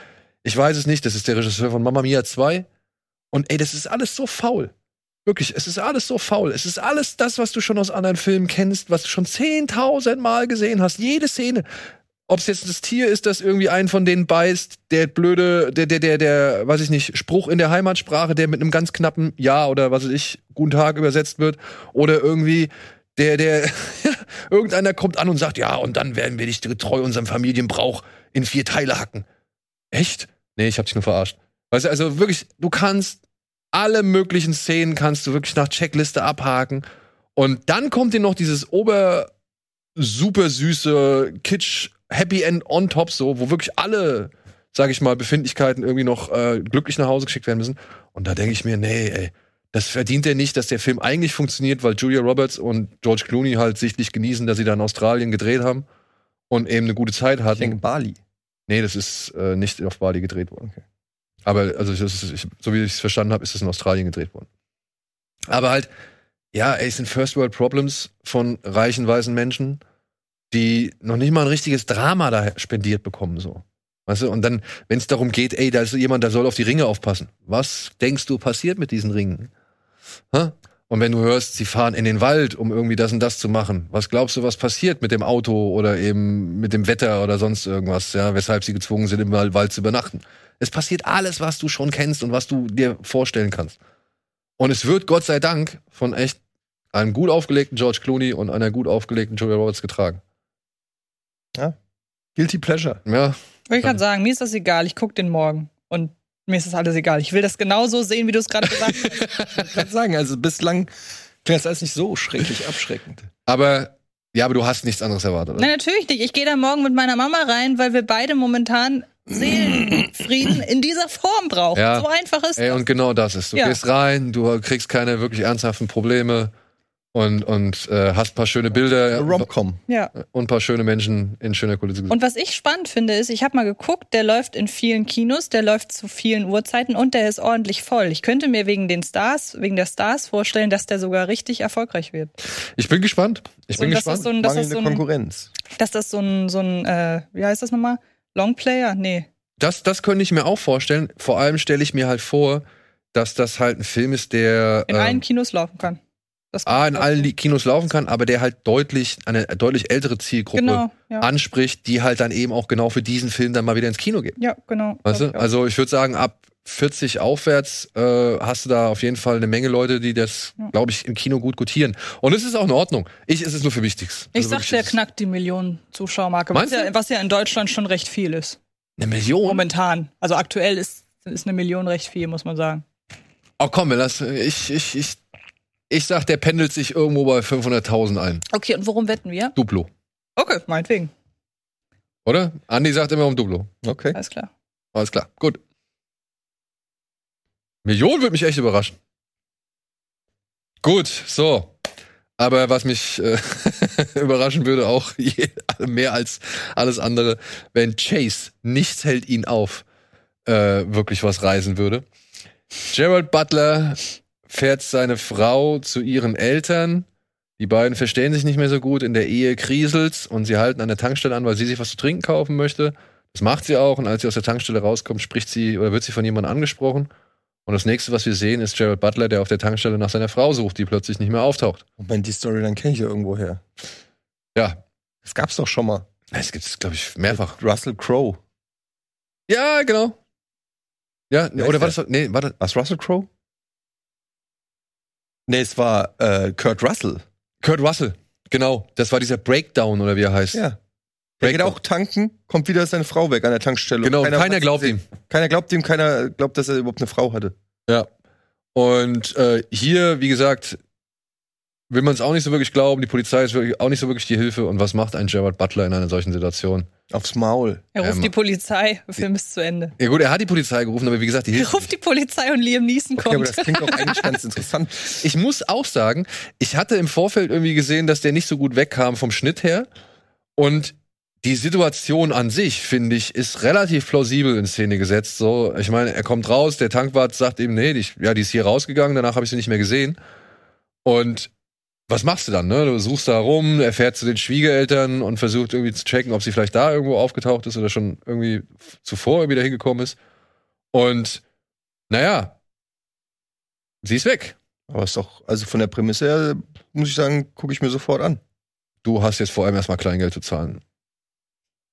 ich weiß es nicht, das ist der Regisseur von Mamma Mia 2. Und ey, das ist alles so faul. Wirklich, es ist alles so faul. Es ist alles das, was du schon aus anderen Filmen kennst, was du schon 10.000 Mal gesehen hast. Jede Szene. Ob es jetzt das Tier ist, das irgendwie einen von denen beißt, der blöde, der, der, der, der, weiß ich nicht, Spruch in der Heimatsprache, der mit einem ganz knappen Ja oder was weiß ich, guten Tag übersetzt wird, oder irgendwie der, der, <laughs> irgendeiner kommt an und sagt, ja, und dann werden wir dich getreu unserem Familienbrauch in vier Teile hacken. Echt? Nee, ich hab dich nur verarscht. Weißt du, also wirklich, du kannst alle möglichen Szenen kannst du wirklich nach Checkliste abhaken. Und dann kommt dir noch dieses ober super süße Kitsch Happy End on top so, wo wirklich alle, sag ich mal, Befindlichkeiten irgendwie noch äh, glücklich nach Hause geschickt werden müssen. Und da denke ich mir, nee, ey, das verdient er nicht, dass der Film eigentlich funktioniert, weil Julia Roberts und George Clooney halt sichtlich genießen, dass sie da in Australien gedreht haben und eben eine gute Zeit Ich hatten. denke Bali. Nee, das ist äh, nicht auf Bali gedreht worden. Aber also ist, ich, so wie ich es verstanden habe, ist es in Australien gedreht worden. Aber halt, ja, ey, es sind First World Problems von reichen weißen Menschen, die noch nicht mal ein richtiges Drama da spendiert bekommen, so. Weißt du, und dann, wenn es darum geht, ey, da ist jemand, der soll auf die Ringe aufpassen. Was denkst du passiert mit diesen Ringen? Und wenn du hörst, sie fahren in den Wald, um irgendwie das und das zu machen, was glaubst du, was passiert mit dem Auto oder eben mit dem Wetter oder sonst irgendwas, ja, weshalb sie gezwungen sind, im Wald zu übernachten? Es passiert alles, was du schon kennst und was du dir vorstellen kannst. Und es wird Gott sei Dank von echt einem gut aufgelegten George Clooney und einer gut aufgelegten Julia Roberts getragen. Guilty Pleasure. Ja, Wollte ich gerade sagen, mir ist das egal, ich gucke den morgen. Mir ist das alles egal. Ich will das genauso sehen, wie du es gerade gesagt hast. <laughs> Ich kann sagen, also bislang klingt das alles nicht so schrecklich abschreckend. aber ja, aber du hast nichts anderes erwartet. Oder? Nein, natürlich nicht. Ich gehe da morgen mit meiner Mama rein, weil wir beide momentan Seelenfrieden in dieser Form brauchen. Ja. So einfach ist Ey, das. und genau das ist. Du Ja. gehst rein, du kriegst keine wirklich ernsthaften Probleme und, und äh, hast ein paar schöne Bilder Romcom. Ja. und ein paar schöne Menschen in schöner Kulisse. Und was ich spannend finde, ist, ich habe mal geguckt, der läuft in vielen Kinos, der läuft zu vielen Uhrzeiten und der ist ordentlich voll. Ich könnte mir wegen den Stars, wegen der Stars vorstellen, dass der sogar richtig erfolgreich wird. Ich bin gespannt. Ich So, bin dass, das gespannt. so ein, dass, das Mangelnde so ein, Konkurrenz. dass das so ein, so ein äh, wie heißt das nochmal? Longplayer? Nee. Das, das könnte ich mir auch vorstellen. Vor allem stelle ich mir halt vor, dass das halt ein Film ist, der In ähm, allen Kinos laufen kann. A, in allen Kinos laufen kann, aber der halt deutlich, eine deutlich ältere Zielgruppe Genau, ja. anspricht, die halt dann eben auch genau für diesen Film dann mal wieder ins Kino geht. Ja, genau. Weißt du? ich. Also ich würde sagen, ab 40 aufwärts äh, hast du da auf jeden Fall eine Menge Leute, die das, Ja. glaube ich, im Kino gut gutieren. Und es ist auch in Ordnung. Ich es ist nur für Wichtiges. ich Also sag, der knackt die Millionen Zuschauermarke, was ja, was ja in Deutschland schon recht viel ist. Eine Million? Momentan. Also aktuell ist, ist eine Million recht viel, muss man sagen. Oh komm, lassen, ich, ich, ich, ich sag, der pendelt sich irgendwo bei 500.000 ein. Okay, und worum wetten wir? Duplo. Okay, meinetwegen. Oder? Andi sagt immer um Duplo. Okay. Alles klar. Alles klar, gut. Millionen würde mich echt überraschen. Gut, so. Aber was mich äh, <laughs> überraschen würde, auch je, mehr als alles andere, wenn Chase nichts hält ihn auf, äh, wirklich was reisen würde. Gerald Butler fährt seine Frau zu ihren Eltern. Die beiden verstehen sich nicht mehr so gut. In der Ehe kriselt's und sie halten an der Tankstelle an, weil sie sich was zu trinken kaufen möchte. Das macht sie auch und als sie aus der Tankstelle rauskommt, spricht sie oder wird sie von jemandem angesprochen. Und das nächste, was wir sehen, ist Gerald Butler, der auf der Tankstelle nach seiner Frau sucht, die plötzlich nicht mehr auftaucht. Moment, die Story dann kenne ich ja irgendwo her. Ja, Das gab's doch schon mal. es gibt's, glaube ich, mehrfach. Russell Crowe. Ja, genau. Ja, Wer oder war das? Nee, war das Was Russell Crowe? Nee, es war äh, Kurt Russell. Kurt Russell. Genau, das war dieser Breakdown oder wie er heißt. Ja. Der geht auch tanken, kommt wieder seine Frau weg an der Tankstelle. Genau, keiner, hat's glaubt ihm. Keiner glaubt ihm, keiner glaubt, dass er überhaupt eine Frau hatte. Ja. Und äh, hier, wie gesagt, will man es auch nicht so wirklich glauben. Die Polizei ist wirklich auch nicht so wirklich die Hilfe. Und was macht ein Gerald Butler in einer solchen Situation? Aufs Maul. Er ruft Ähm, die Polizei, der Film ist zu Ende. Ja gut, er hat die Polizei gerufen, aber wie gesagt, die Er hilft. ruft die Polizei und Liam Neeson Okay, aber kommt. das klingt doch eigentlich <laughs> ganz interessant. Ich muss auch sagen, ich hatte im Vorfeld irgendwie gesehen, dass der nicht so gut wegkam vom Schnitt her. Und die Situation an sich, finde ich, ist relativ plausibel in Szene gesetzt. So, ich meine, er kommt raus, der Tankwart sagt ihm, nee, die, ja, die ist hier rausgegangen, danach habe ich sie nicht mehr gesehen. Und was machst du dann, ne? Du suchst da rum, er fährt zu den Schwiegereltern und versucht irgendwie zu checken, ob sie vielleicht da irgendwo aufgetaucht ist oder schon irgendwie zuvor irgendwie da hingekommen ist. Und naja, sie ist weg. Aber ist doch, also von der Prämisse her, muss ich sagen, gucke ich mir sofort an. du hast jetzt vor allem erstmal Kleingeld zu zahlen.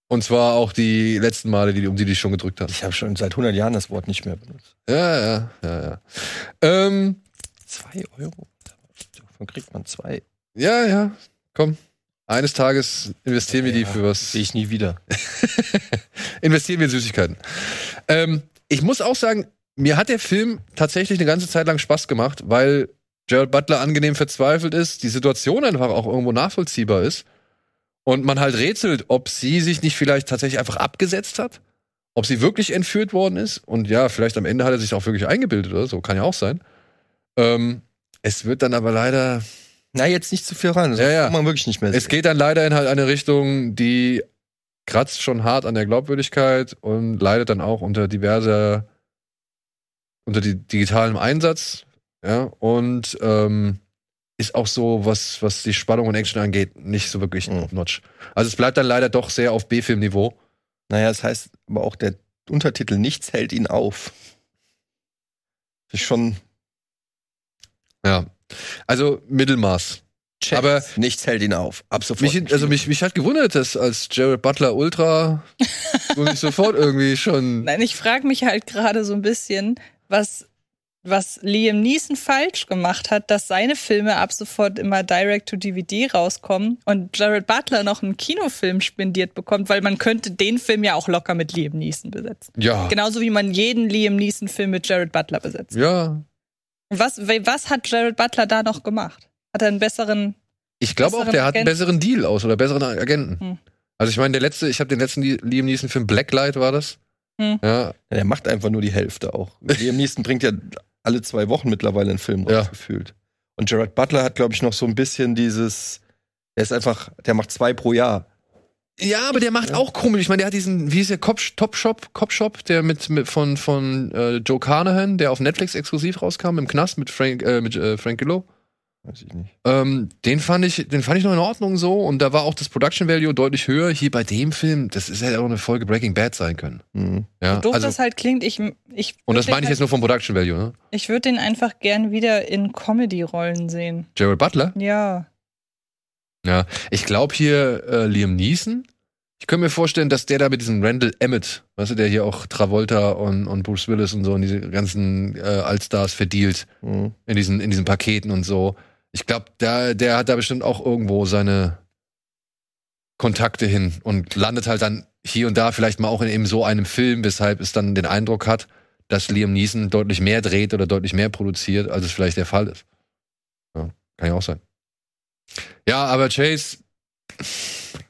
Und zwar auch die letzten Male, die, um die du dich schon gedrückt hast. Ich habe schon seit 100 Jahren das Wort nicht mehr benutzt. Ja, ja, ja, ja. Ähm, Zwei Euro? Davon kriegt man zwei. Ja, ja, komm. Eines Tages investieren wir die Ja, für was. Sehe ich nie wieder. <laughs> investieren wir in Süßigkeiten. Ähm, ich muss auch sagen, mir hat der Film tatsächlich eine ganze Zeit lang Spaß gemacht, weil Gerald Butler angenehm verzweifelt ist, die Situation einfach auch irgendwo nachvollziehbar ist und man halt rätselt, ob sie sich nicht vielleicht tatsächlich einfach abgesetzt hat, ob sie wirklich entführt worden ist und ja, vielleicht am Ende hat er sich auch wirklich eingebildet oder so, kann ja auch sein. Ähm, es wird dann aber leider Na, jetzt nicht zu viel ran. Das Ja, ja. kann man wirklich nicht mehr es geht dann leider in halt eine Richtung, die kratzt schon hart an der Glaubwürdigkeit und leidet dann auch unter diverser, unter die digitalem Einsatz, ja, und ähm, ist auch so, was, was die Spannung und Action angeht, nicht so wirklich Mhm. top-notch. Also es bleibt dann leider doch sehr auf B-Film-Niveau. Naja, das heißt aber auch der Untertitel Nichts hält ihn auf. Ist schon Ja. Also Mittelmaß. Checks. Aber- nichts hält ihn auf. Ab sofort. Mich, also mich, mich hat gewundert, dass als Jared Butler Ultra <laughs> du nicht sofort irgendwie schon. Nein, ich frage mich halt gerade so ein bisschen, was, was Liam Neeson falsch gemacht hat, dass seine Filme ab sofort immer direct to DVD rauskommen und Jared Butler noch einen Kinofilm spendiert bekommt, weil man könnte den Film ja auch locker mit Liam Neeson besetzen. Ja. Genauso wie man jeden Liam Neeson-Film mit Jared Butler besetzt. Ja. Was, was hat Jared Butler da noch gemacht? Hat er einen besseren. Ich glaube auch, der hat einen Agenten. besseren Deal aus oder besseren Agenten. Hm. Also ich meine, der letzte, ich habe den letzten Liam Neeson Film Blacklight war das. Hm. Ja, Ja, der macht einfach nur die Hälfte auch. <laughs> Liam Neeson bringt ja alle zwei Wochen mittlerweile einen Film Ja. rausgefühlt. Und Gerard Butler hat, glaube ich, noch so ein bisschen dieses, der ist einfach, der macht zwei pro Jahr. Ja, aber der macht auch komisch. Ich meine, der hat diesen, wie hieß der, Cop, Top Shop, Cop Shop, der mit, mit von, von äh, Joe Carnahan, der auf Netflix exklusiv rauskam, im Knast mit Frank, äh, mit äh, Frank Grillo. Weiß ich nicht. Ähm, den fand ich, den fand ich noch in Ordnung so und da war auch das Production Value deutlich höher. Hier bei dem Film, das ist ja auch eine Folge Breaking Bad sein können. Mhm. Ja, Doof also, das halt klingt, ich, ich und das meine ich den jetzt nur vom Production Value, ne? halt, Ich würde den einfach gern wieder in Comedy-Rollen sehen. Jared Butler? Ja. Ja, ich glaube hier äh, Liam Neeson. Ich könnte mir vorstellen, dass der da mit diesem Randall Emmett, weißt du, der hier auch Travolta und, und Bruce Willis und so und diese ganzen äh, Allstars verdealt Mhm. in diesen, in diesen Paketen und so. Ich glaube, der, der hat da bestimmt auch irgendwo seine Kontakte hin und landet halt dann hier und da vielleicht mal auch in eben so einem Film, weshalb es dann den Eindruck hat, dass Liam Neeson deutlich mehr dreht oder deutlich mehr produziert, als es vielleicht der Fall ist. Ja, kann ja auch sein. Ja, aber Chase,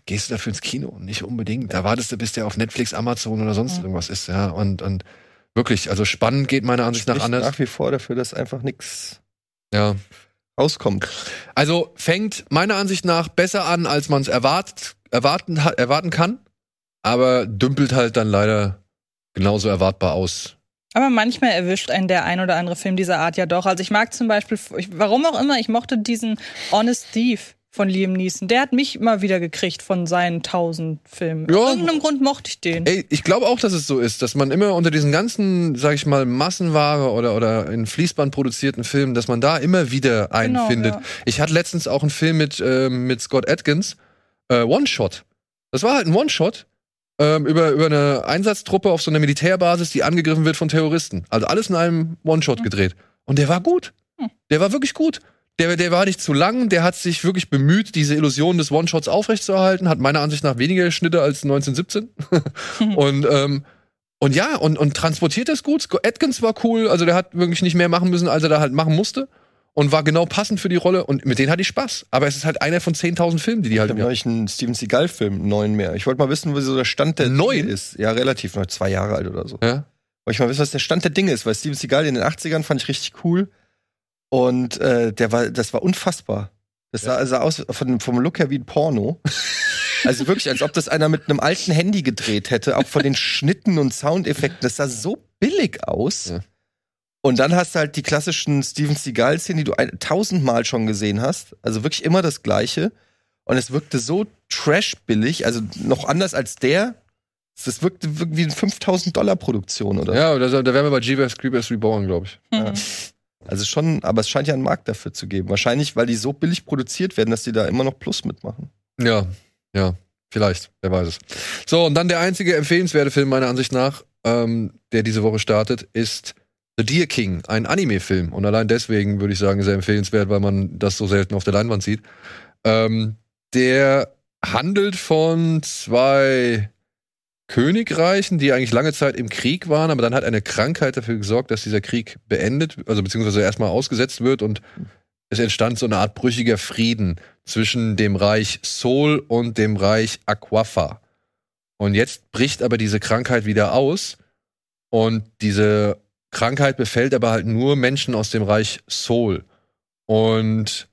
gehst du dafür ins Kino? Nicht unbedingt. Da wartest du, bis der auf Netflix, Amazon oder sonst Ja. irgendwas ist, ja. Und, und wirklich, also spannend geht meiner Ansicht nach anders. nach wie vor dafür, dass einfach nichts Ja. rauskommt. Also fängt meiner Ansicht nach besser an, als man es erwartet, erwarten, erwarten kann, aber dümpelt halt dann leider genauso erwartbar aus. Aber manchmal erwischt einen der ein oder andere Film dieser Art ja doch. Also ich mag zum Beispiel, ich, warum auch immer, ich mochte diesen Honest Thief von Liam Neeson. Der hat mich immer wieder gekriegt von seinen tausend Filmen. Ja. Aus irgendeinem Grund mochte ich den. Ey, ich glaube auch, dass es so ist, dass man immer unter diesen ganzen, sag ich mal, Massenware oder, oder in Fließband produzierten Filmen, dass man da immer wieder einen Genau, findet. ja. Ich hatte letztens auch einen Film mit, ähm, mit Scott Atkins, äh, One-Shot. Das war halt ein One-Shot ähm, über, über eine Einsatztruppe auf so einer Militärbasis, die angegriffen wird von Terroristen. Also alles in einem One-Shot gedreht. Und der war gut. Hm. Der war wirklich gut. Der, der war nicht zu lang, der hat sich wirklich bemüht, diese Illusion des One-Shots aufrechtzuerhalten, hat meiner Ansicht nach weniger Schnitte als 1917. <laughs> und, ähm, und ja, und, und transportiert das gut. Atkins war cool, also der hat wirklich nicht mehr machen müssen, als er da halt machen musste. Und war genau passend für die Rolle und mit denen hatte ich Spaß. Aber es ist halt einer von 10.000 Filmen, die die Ich halt habe mir. neulich einen Steven Seagal-Film, neuen mehr. Ich wollte mal wissen, wie so der Stand der Neun? Dinge ist. Ja, relativ neu, zwei Jahre alt oder so. Ja? Wollte ich mal wissen, was der Stand der Dinge ist, weil Steven Seagal in den 80ern fand ich richtig cool. Und äh, der war, das war unfassbar. Das sah, sah aus von, vom Look her wie ein Porno. Also wirklich, als ob das einer mit einem alten Handy gedreht hätte, auch von den Schnitten und Soundeffekten. Das sah so billig aus. Ja. Und dann hast du halt die klassischen Steven Seagal-Szenen, die du ein, tausendmal schon gesehen hast. Also wirklich immer das Gleiche. Und es wirkte so trash-billig, also noch anders als der. Das wirkte wie eine 5000 Dollar Produktion oder Ja, da, da wären wir bei Jeepers Creepers Reborn, glaube ich. Mhm. Also schon, aber es scheint ja einen Markt dafür zu geben. Wahrscheinlich, weil die so billig produziert werden, dass die da immer noch Plus mitmachen. Ja, ja, vielleicht, wer weiß es. So, und dann der einzige empfehlenswerte Film meiner Ansicht nach, ähm, der diese Woche startet, ist The Deer King, ein Anime-Film. Und allein deswegen würde ich sagen, sehr empfehlenswert, weil man das so selten auf der Leinwand sieht. Ähm, der handelt von zwei Königreichen, die eigentlich lange Zeit im Krieg waren, aber dann hat eine Krankheit dafür gesorgt, dass dieser Krieg beendet, also beziehungsweise erstmal ausgesetzt wird und es entstand so eine Art brüchiger Frieden zwischen dem Reich Sol und dem Reich Aquafa. Und jetzt bricht aber diese Krankheit wieder aus und diese Krankheit befällt aber halt nur Menschen aus dem Reich Sol. Und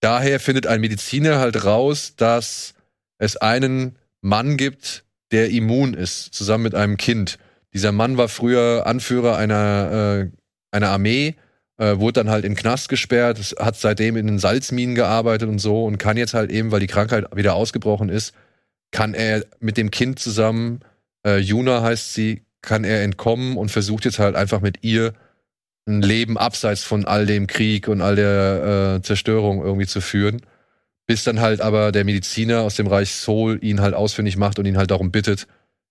daher findet ein Mediziner halt raus, dass es einen Mann gibt, der immun ist, zusammen mit einem Kind. Dieser Mann war früher Anführer einer, äh, einer Armee, äh, wurde dann halt in Knast gesperrt, es hat seitdem in den Salzminen gearbeitet und so und kann jetzt halt eben, weil die Krankheit wieder ausgebrochen ist, kann er mit dem Kind zusammen, äh, Juna heißt sie, kann er entkommen und versucht jetzt halt einfach mit ihr ein Leben abseits von all dem Krieg und all der äh, Zerstörung irgendwie zu führen. Bis dann halt aber der Mediziner aus dem Reich Sol ihn halt ausfindig macht und ihn halt darum bittet,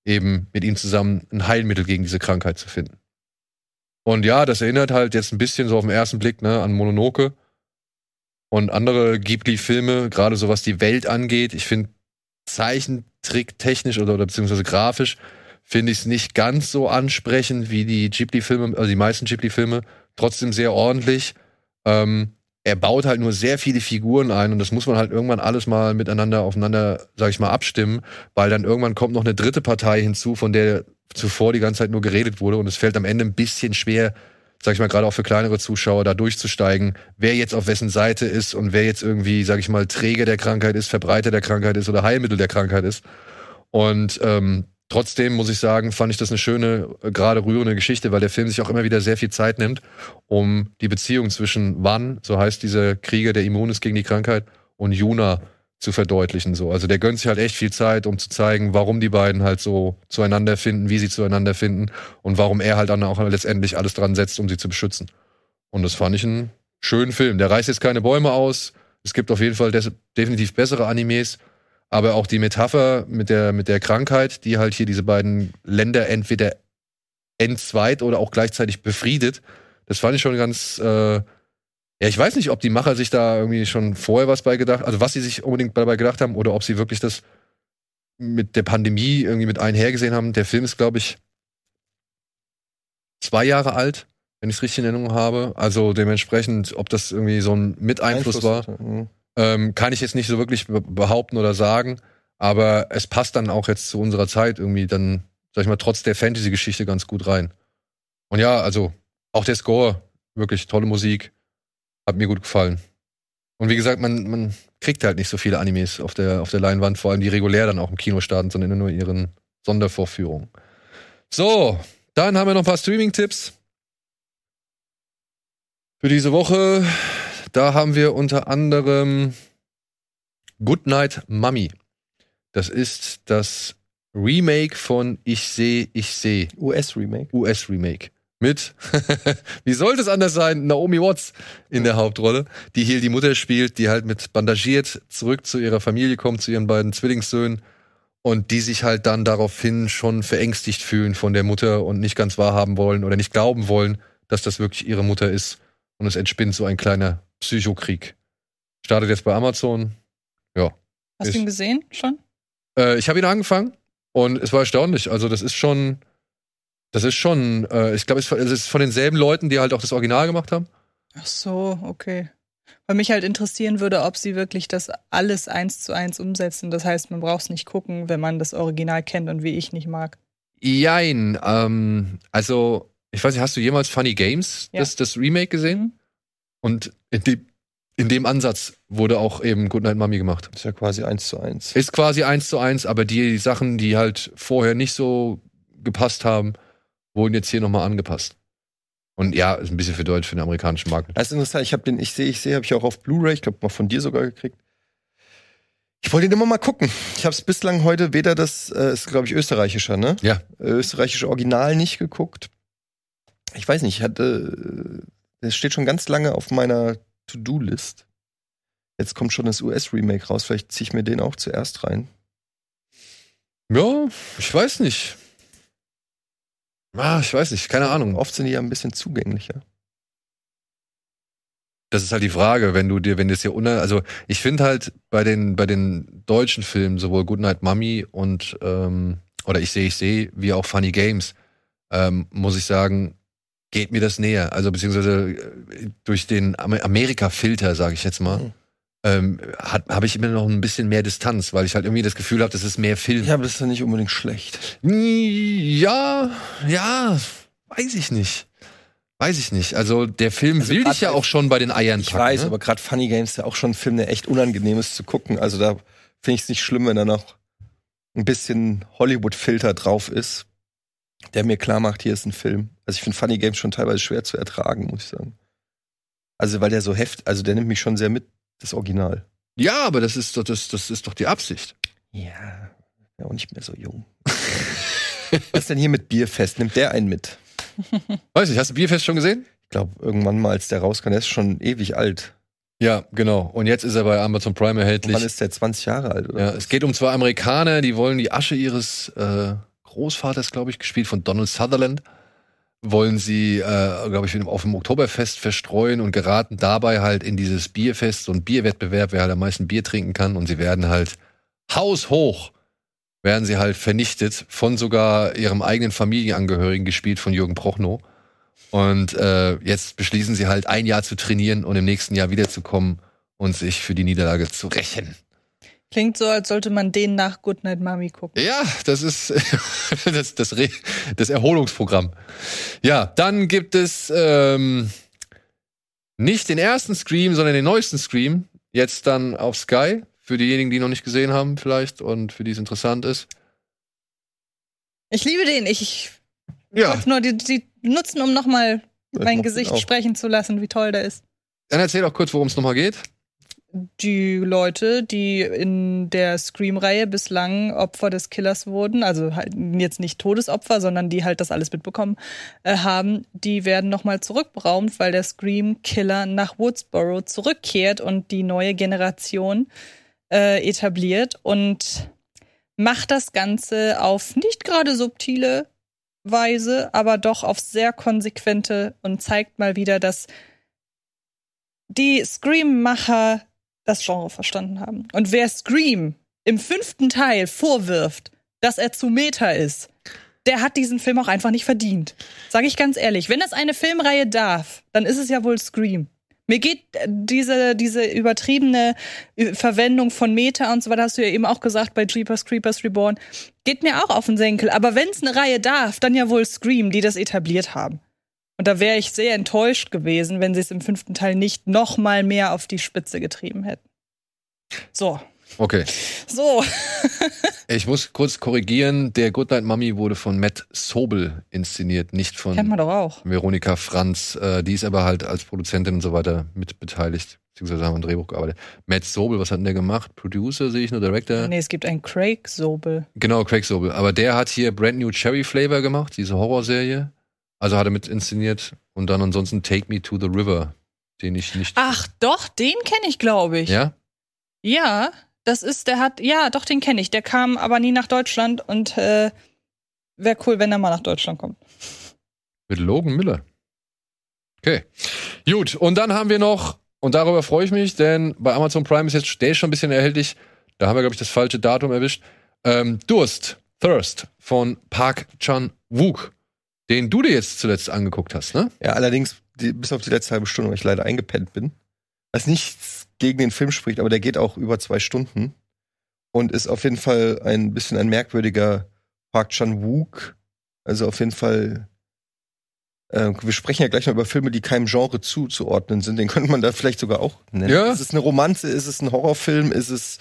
eben mit ihm zusammen ein Heilmittel gegen diese Krankheit zu finden. Und ja, das erinnert halt jetzt ein bisschen so auf den ersten Blick ne, an Mononoke und andere Ghibli-Filme, gerade so was die Welt angeht. Ich finde Zeichentrick technisch oder, oder beziehungsweise grafisch finde ich es nicht ganz so ansprechend wie die Ghibli-Filme, also die meisten Ghibli-Filme. Trotzdem sehr ordentlich. Ähm, er baut halt nur sehr viele Figuren ein und das muss man halt irgendwann alles mal miteinander aufeinander, sag ich mal, abstimmen, weil dann irgendwann kommt noch eine dritte Partei hinzu, von der zuvor die ganze Zeit nur geredet wurde und es fällt am Ende ein bisschen schwer, sag ich mal, gerade auch für kleinere Zuschauer da durchzusteigen, wer jetzt auf wessen Seite ist und wer jetzt irgendwie, sag ich mal, Träger der Krankheit ist, Verbreiter der Krankheit ist oder Heilmittel der Krankheit ist. Und ähm, trotzdem muss ich sagen, fand ich das eine schöne, äh, gerade rührende Geschichte, weil der Film sich auch immer wieder sehr viel Zeit nimmt, um die Beziehung zwischen Wan, so heißt dieser Krieger, der immun ist gegen die Krankheit, und Yuna zu verdeutlichen. So. Also der gönnt sich halt echt viel Zeit, um zu zeigen, warum die beiden halt so zueinander finden, wie sie zueinander finden und warum er halt dann auch letztendlich alles dran setzt, um sie zu beschützen. Und das fand ich einen schönen Film. Der reißt jetzt keine Bäume aus. Es gibt auf jeden Fall definitiv bessere Animes, aber auch die Metapher mit der, mit der Krankheit, die halt hier diese beiden Länder entweder entzweit oder auch gleichzeitig befriedet, das fand ich schon ganz, äh, ja, ich weiß nicht, ob die Macher sich da irgendwie schon vorher was bei gedacht, also was sie sich unbedingt dabei gedacht haben oder ob sie wirklich das mit der Pandemie irgendwie mit einhergesehen haben. Der Film ist, glaube ich, zwei Jahre alt, wenn ich es richtig in Erinnerung habe. Also dementsprechend, ob das irgendwie so ein Miteinfluss war, Mhm. Ähm, kann ich jetzt nicht so wirklich be- behaupten oder sagen. Aber es passt dann auch jetzt zu unserer Zeit irgendwie dann, sag ich mal, trotz der Fantasy-Geschichte ganz gut rein. Und ja, also auch der Score, wirklich tolle Musik, hat mir gut gefallen. Und wie gesagt, man, man kriegt halt nicht so viele Animes auf der, auf der Leinwand, vor allem die regulär dann auch im Kino starten, sondern nur in ihren Sondervorführungen. So, dann haben wir noch ein paar Streaming-Tipps für diese Woche. Da haben wir unter anderem Goodnight Mummy. Das ist das Remake von Ich seh, ich seh. US-Remake. US-Remake. Mit, <laughs> wie sollte es anders sein, Naomi Watts in der Hauptrolle, die hier die Mutter spielt, die halt mit bandagiert zurück zu ihrer Familie kommt, zu ihren beiden Zwillingssöhnen und die sich halt dann daraufhin schon verängstigt fühlen von der Mutter und nicht ganz wahrhaben wollen oder nicht glauben wollen, dass das wirklich ihre Mutter ist. Und es entspinnt so ein kleiner Psychokrieg. Startet jetzt bei Amazon. Hast Ist- du ihn gesehen schon? Äh, ich habe ihn angefangen und es war erstaunlich. Also das ist schon, das ist schon, äh, ich glaube, es es ist von denselben Leuten, die halt auch das Original gemacht haben. Ach so, okay. Weil mich halt interessieren würde, ob sie wirklich das alles eins zu eins umsetzen. Das heißt, man braucht es nicht gucken, wenn man das Original kennt und wie ich nicht mag. Jein, ähm, also ich weiß nicht, hast du jemals Funny Games, Ja. das, das Remake gesehen? Und in dem, in dem Ansatz wurde auch eben Goodnight Mommy gemacht. Ist ja quasi eins zu eins. Ist quasi eins zu eins, aber die Sachen, die halt vorher nicht so gepasst haben, wurden jetzt hier nochmal angepasst. Und ja, ist ein bisschen für Deutsch, für den amerikanischen Markt. Das ist interessant. Ich habe den Ich sehe, ich sehe, habe ich auch auf Blu-ray. Ich glaube mal von dir sogar gekriegt. Ich wollte den immer mal gucken. Ich habe es bislang heute weder das, äh, ist glaube ich österreichischer, ne? Ja. Äh, Österreichische Original nicht geguckt. Ich weiß nicht. Ich hatte, es steht schon ganz lange auf meiner To-Do-List. Jetzt kommt schon das US-Remake raus. Vielleicht ziehe ich mir den auch zuerst rein. Ja, ich weiß nicht. Ah, ich weiß nicht, keine Ahnung. Oft sind die ja ein bisschen zugänglicher. Das ist halt die Frage, wenn du dir, wenn das hier unter, also ich finde halt bei den bei den deutschen Filmen sowohl Goodnight Mommy und ähm, oder ich sehe ich sehe wie auch Funny Games ähm, muss ich sagen geht mir das näher. Also beziehungsweise äh, durch den Am- Amerika-Filter sage ich jetzt mal. Mhm. Ähm, habe ich immer noch ein bisschen mehr Distanz, weil ich halt irgendwie das Gefühl habe, das ist mehr Film. Ja, aber das ist ja nicht unbedingt schlecht. Ja, ja, weiß ich nicht. Weiß ich nicht. Also der Film Also will dich ja auch schon bei den Eiern Ich packen. weiß, ne? aber gerade Funny Games ist ja auch schon ein Film, der echt unangenehm ist zu gucken. Also da finde ich es nicht schlimm, wenn da noch ein bisschen Hollywood-Filter drauf ist, der mir klar macht, hier ist ein Film. Also ich finde Funny Games schon teilweise schwer zu ertragen, muss ich sagen. Also weil der so heft, also der nimmt mich schon sehr mit, das Original. Ja, aber das ist doch, das, das ist doch die Absicht. Ja, ja auch nicht mehr so jung. Was ist denn hier mit Bierfest? Nimmt der einen mit? Weiß nicht, hast du Bierfest schon gesehen? Ich glaube, irgendwann mal, als der rauskam, der ist schon ewig alt. Ja, genau. Und jetzt ist er bei Amazon Prime erhältlich. Wann ist der 20 Jahre alt? Oder? ja, es geht um zwei Amerikaner, die wollen die Asche ihres äh, Großvaters, glaube ich, gespielt von Donald Sutherland, wollen sie, äh, glaube ich, auf dem Oktoberfest verstreuen und geraten dabei halt in dieses Bierfest, so Bierwettbewerb, wer halt am meisten Bier trinken kann. Und sie werden halt haushoch, werden sie halt vernichtet von sogar ihrem eigenen Familienangehörigen, gespielt von Jürgen Prochnow. Und äh, jetzt beschließen sie halt ein Jahr zu trainieren und im nächsten Jahr wiederzukommen und sich für die Niederlage zu rächen. Klingt so, als sollte man den nach Goodnight Mommy gucken. Ja, das ist <laughs> das, das, Re das Erholungsprogramm. Ja, dann gibt es ähm, nicht den ersten Scream, sondern den neuesten Scream. Jetzt dann auf Sky. Für diejenigen, die noch nicht gesehen haben, vielleicht und für die es interessant ist. Ich liebe den. Ich, ich Ja, nur die, die nutzen, um nochmal mein Gesicht sprechen zu lassen, wie toll der ist. dann erzähl auch kurz, worum es nochmal geht. Die Leute, die in der Scream-Reihe bislang Opfer des Killers wurden, also halt jetzt nicht Todesopfer, sondern die halt das alles mitbekommen äh, haben, die werden nochmal zurückberaumt, weil der Scream-Killer nach Woodsboro zurückkehrt und die neue Generation äh, etabliert und macht das Ganze auf nicht gerade subtile Weise, aber doch auf sehr konsequente und zeigt mal wieder, dass die Scream-Macher das Genre verstanden haben. Und wer Scream im fünften Teil vorwirft, dass er zu Meta ist, der hat diesen Film auch einfach nicht verdient. Sag ich ganz ehrlich. Wenn das eine Filmreihe darf, dann ist es ja wohl Scream. Mir geht äh, diese, diese übertriebene äh, Verwendung von Meta und so weiter, hast du ja eben auch gesagt bei Jeepers Creepers Reborn, geht mir auch auf den Senkel. Aber wenn es eine Reihe darf, dann ja wohl Scream, die das etabliert haben. Und da wäre ich sehr enttäuscht gewesen, wenn sie es im fünften Teil nicht noch mal mehr auf die Spitze getrieben hätten. So, Okay. so. <laughs> Ich muss kurz korrigieren. Der Goodnight Mummy wurde von Matt Sobel inszeniert, nicht von Kennt man doch auch. Veronika Franz. Äh, die ist aber halt als Produzentin und so weiter mit beteiligt. Beziehungsweise haben ein Drehbuch gearbeitet. Matt Sobel, was hat denn der gemacht? Producer sehe ich nur, Director. Nee, es gibt einen Craig Sobel. Genau, Craig Sobel. Aber der hat hier Brand New Cherry Flavor gemacht, diese Horrorserie. Also hat er mit inszeniert. Und dann ansonsten Take Me to the River, den ich nicht. Ach, doch, den kenne ich, glaube ich. Ja? Ja, das ist, der hat, ja, doch, den kenne ich. Der kam aber nie nach Deutschland und äh, wäre cool, wenn er mal nach Deutschland kommt. Mit Logan Miller. Okay. Gut, und dann haben wir noch, und darüber freue ich mich, denn bei Amazon Prime ist jetzt, der ist schon ein bisschen erhältlich. Da haben wir, glaube ich, das falsche Datum erwischt. Ähm, Durst, Thirst von Park Chan-wook, den du dir jetzt zuletzt angeguckt hast, ne? Ja, allerdings, die, bis auf die letzte halbe Stunde, weil ich leider eingepennt bin. Was nichts gegen den Film spricht, aber der geht auch über zwei Stunden. Und ist auf jeden Fall ein bisschen ein merkwürdiger Park Chan-wook. Also auf jeden Fall. Äh, wir sprechen ja gleich noch über Filme, die keinem Genre zuzuordnen sind. Den könnte man da vielleicht sogar auch nennen. Ja. Ist es eine Romanze? Ist es ein Horrorfilm? Ist es.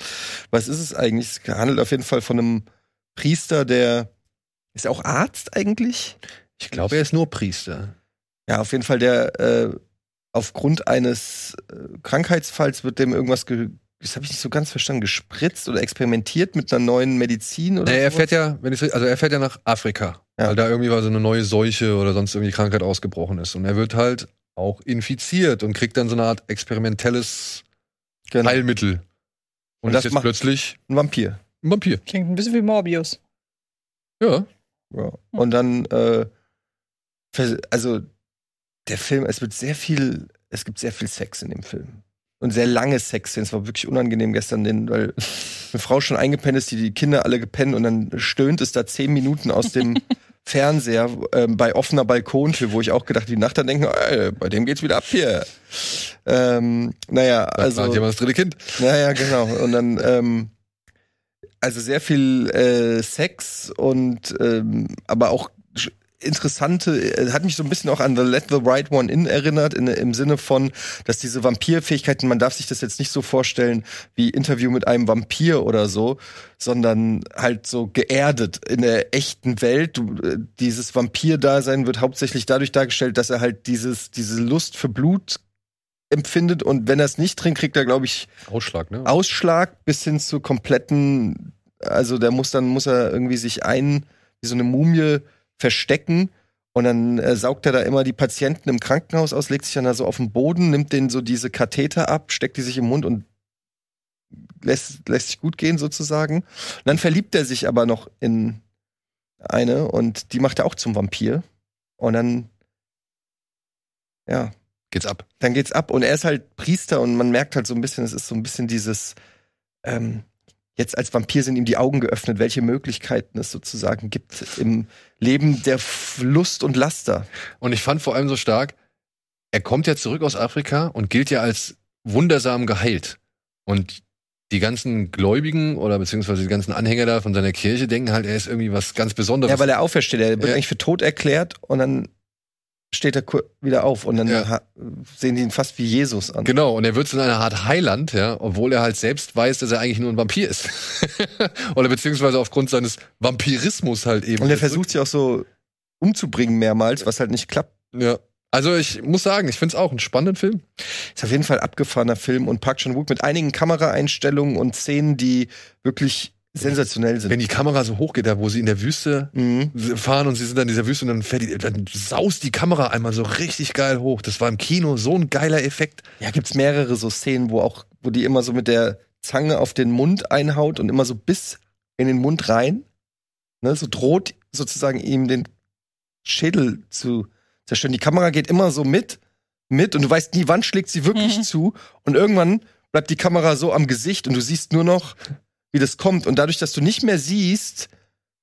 Was ist es eigentlich? Es handelt auf jeden Fall von einem Priester, der. Ist er auch Arzt eigentlich? Ich glaube, er ist nur Priester. Ja, auf jeden Fall, der äh, aufgrund eines äh, Krankheitsfalls wird dem irgendwas, ge das habe ich nicht so ganz verstanden, gespritzt oder experimentiert mit einer neuen Medizin oder Nee, er fährt ja, wenn ich, also er fährt ja nach Afrika, Ja. weil da irgendwie mal so eine neue Seuche oder sonst irgendwie Krankheit ausgebrochen ist. Und er wird halt auch infiziert und kriegt dann so eine Art experimentelles genau. Heilmittel. Und, Und das ist jetzt macht- plötzlich ein Vampir. ein Vampir. Klingt ein bisschen wie Morbius. Ja. Ja. Und dann äh, also der Film, es wird sehr viel, es gibt sehr viel Sex in dem Film. Und sehr lange Sexszenen. Es war wirklich unangenehm gestern, den, weil eine Frau schon eingepennt ist, die die Kinder alle gepennt und dann stöhnt es da zehn Minuten aus dem <laughs> Fernseher ähm, bei offener Balkontür, wo ich auch gedacht, die Nacht dann denken, ey, bei dem geht's wieder ab hier. Ähm, naja, Also, also. jemand das dritte Kind. Ja, ja, genau. Und dann, ähm, also sehr viel äh, Sex und ähm, aber auch interessante, äh, hat mich so ein bisschen auch an The Let the Right One In erinnert, in, im Sinne von, dass diese Vampirfähigkeiten, man darf sich das jetzt nicht so vorstellen wie Interview mit einem Vampir oder so, sondern halt so geerdet in der echten Welt. Du, äh, dieses Vampir-Dasein wird hauptsächlich dadurch dargestellt, dass er halt dieses, diese Lust für Blut empfindet und wenn er es nicht trinkt, kriegt er, glaube ich, Ausschlag, ne? Ausschlag bis hin zu kompletten, also der muss dann, muss er irgendwie sich ein, wie so eine Mumie verstecken und dann äh, saugt er da immer die Patienten im Krankenhaus aus, legt sich dann da so auf den Boden, nimmt denen so diese Katheter ab, steckt die sich im Mund und lässt, lässt sich gut gehen sozusagen. Und dann verliebt er sich aber noch in eine und die macht er auch zum Vampir und dann, ja, Geht's ab. dann geht's ab. Und er ist halt Priester und man merkt halt so ein bisschen, es ist so ein bisschen dieses, ähm, jetzt als Vampir sind ihm die Augen geöffnet, welche Möglichkeiten es sozusagen gibt im Leben der Lust und Laster. Und ich fand vor allem so stark, er kommt ja zurück aus Afrika und gilt ja als wundersam geheilt. Und die ganzen Gläubigen oder beziehungsweise die ganzen Anhänger da von seiner Kirche denken halt, er ist irgendwie was ganz Besonderes. Ja, weil er aufersteht. Er wird Ja. eigentlich für tot erklärt und dann steht er wieder auf und dann Ja. sehen die ihn fast wie Jesus an. Genau, und er wird zu einer Art Heiland, ja, obwohl er halt selbst weiß, dass er eigentlich nur ein Vampir ist. <laughs> Oder beziehungsweise aufgrund seines Vampirismus halt eben. Und er versucht sich auch so umzubringen mehrmals, was halt nicht klappt. Ja. Also ich muss sagen, ich finde es auch einen spannenden Film. Ist auf jeden Fall abgefahrener Film und Park Chan-wook mit einigen Kameraeinstellungen und Szenen, die wirklich sensationell sind. Wenn die Kamera so hoch geht, da wo sie in der Wüste Mhm. fahren und sie sind dann in dieser Wüste und dann, fährt die, dann saust die Kamera einmal so richtig geil hoch. Das war im Kino so ein geiler Effekt. Ja, gibt's mehrere so Szenen, wo auch, wo die immer so mit der Zange auf den Mund einhaut und immer so bis in den Mund rein, ne, so droht sozusagen ihm den Schädel zu zerstören. Die Kamera geht immer so mit, mit und du weißt nie, wann schlägt sie wirklich Mhm. zu und irgendwann bleibt die Kamera so am Gesicht und du siehst nur noch, wie das kommt und dadurch, dass du nicht mehr siehst,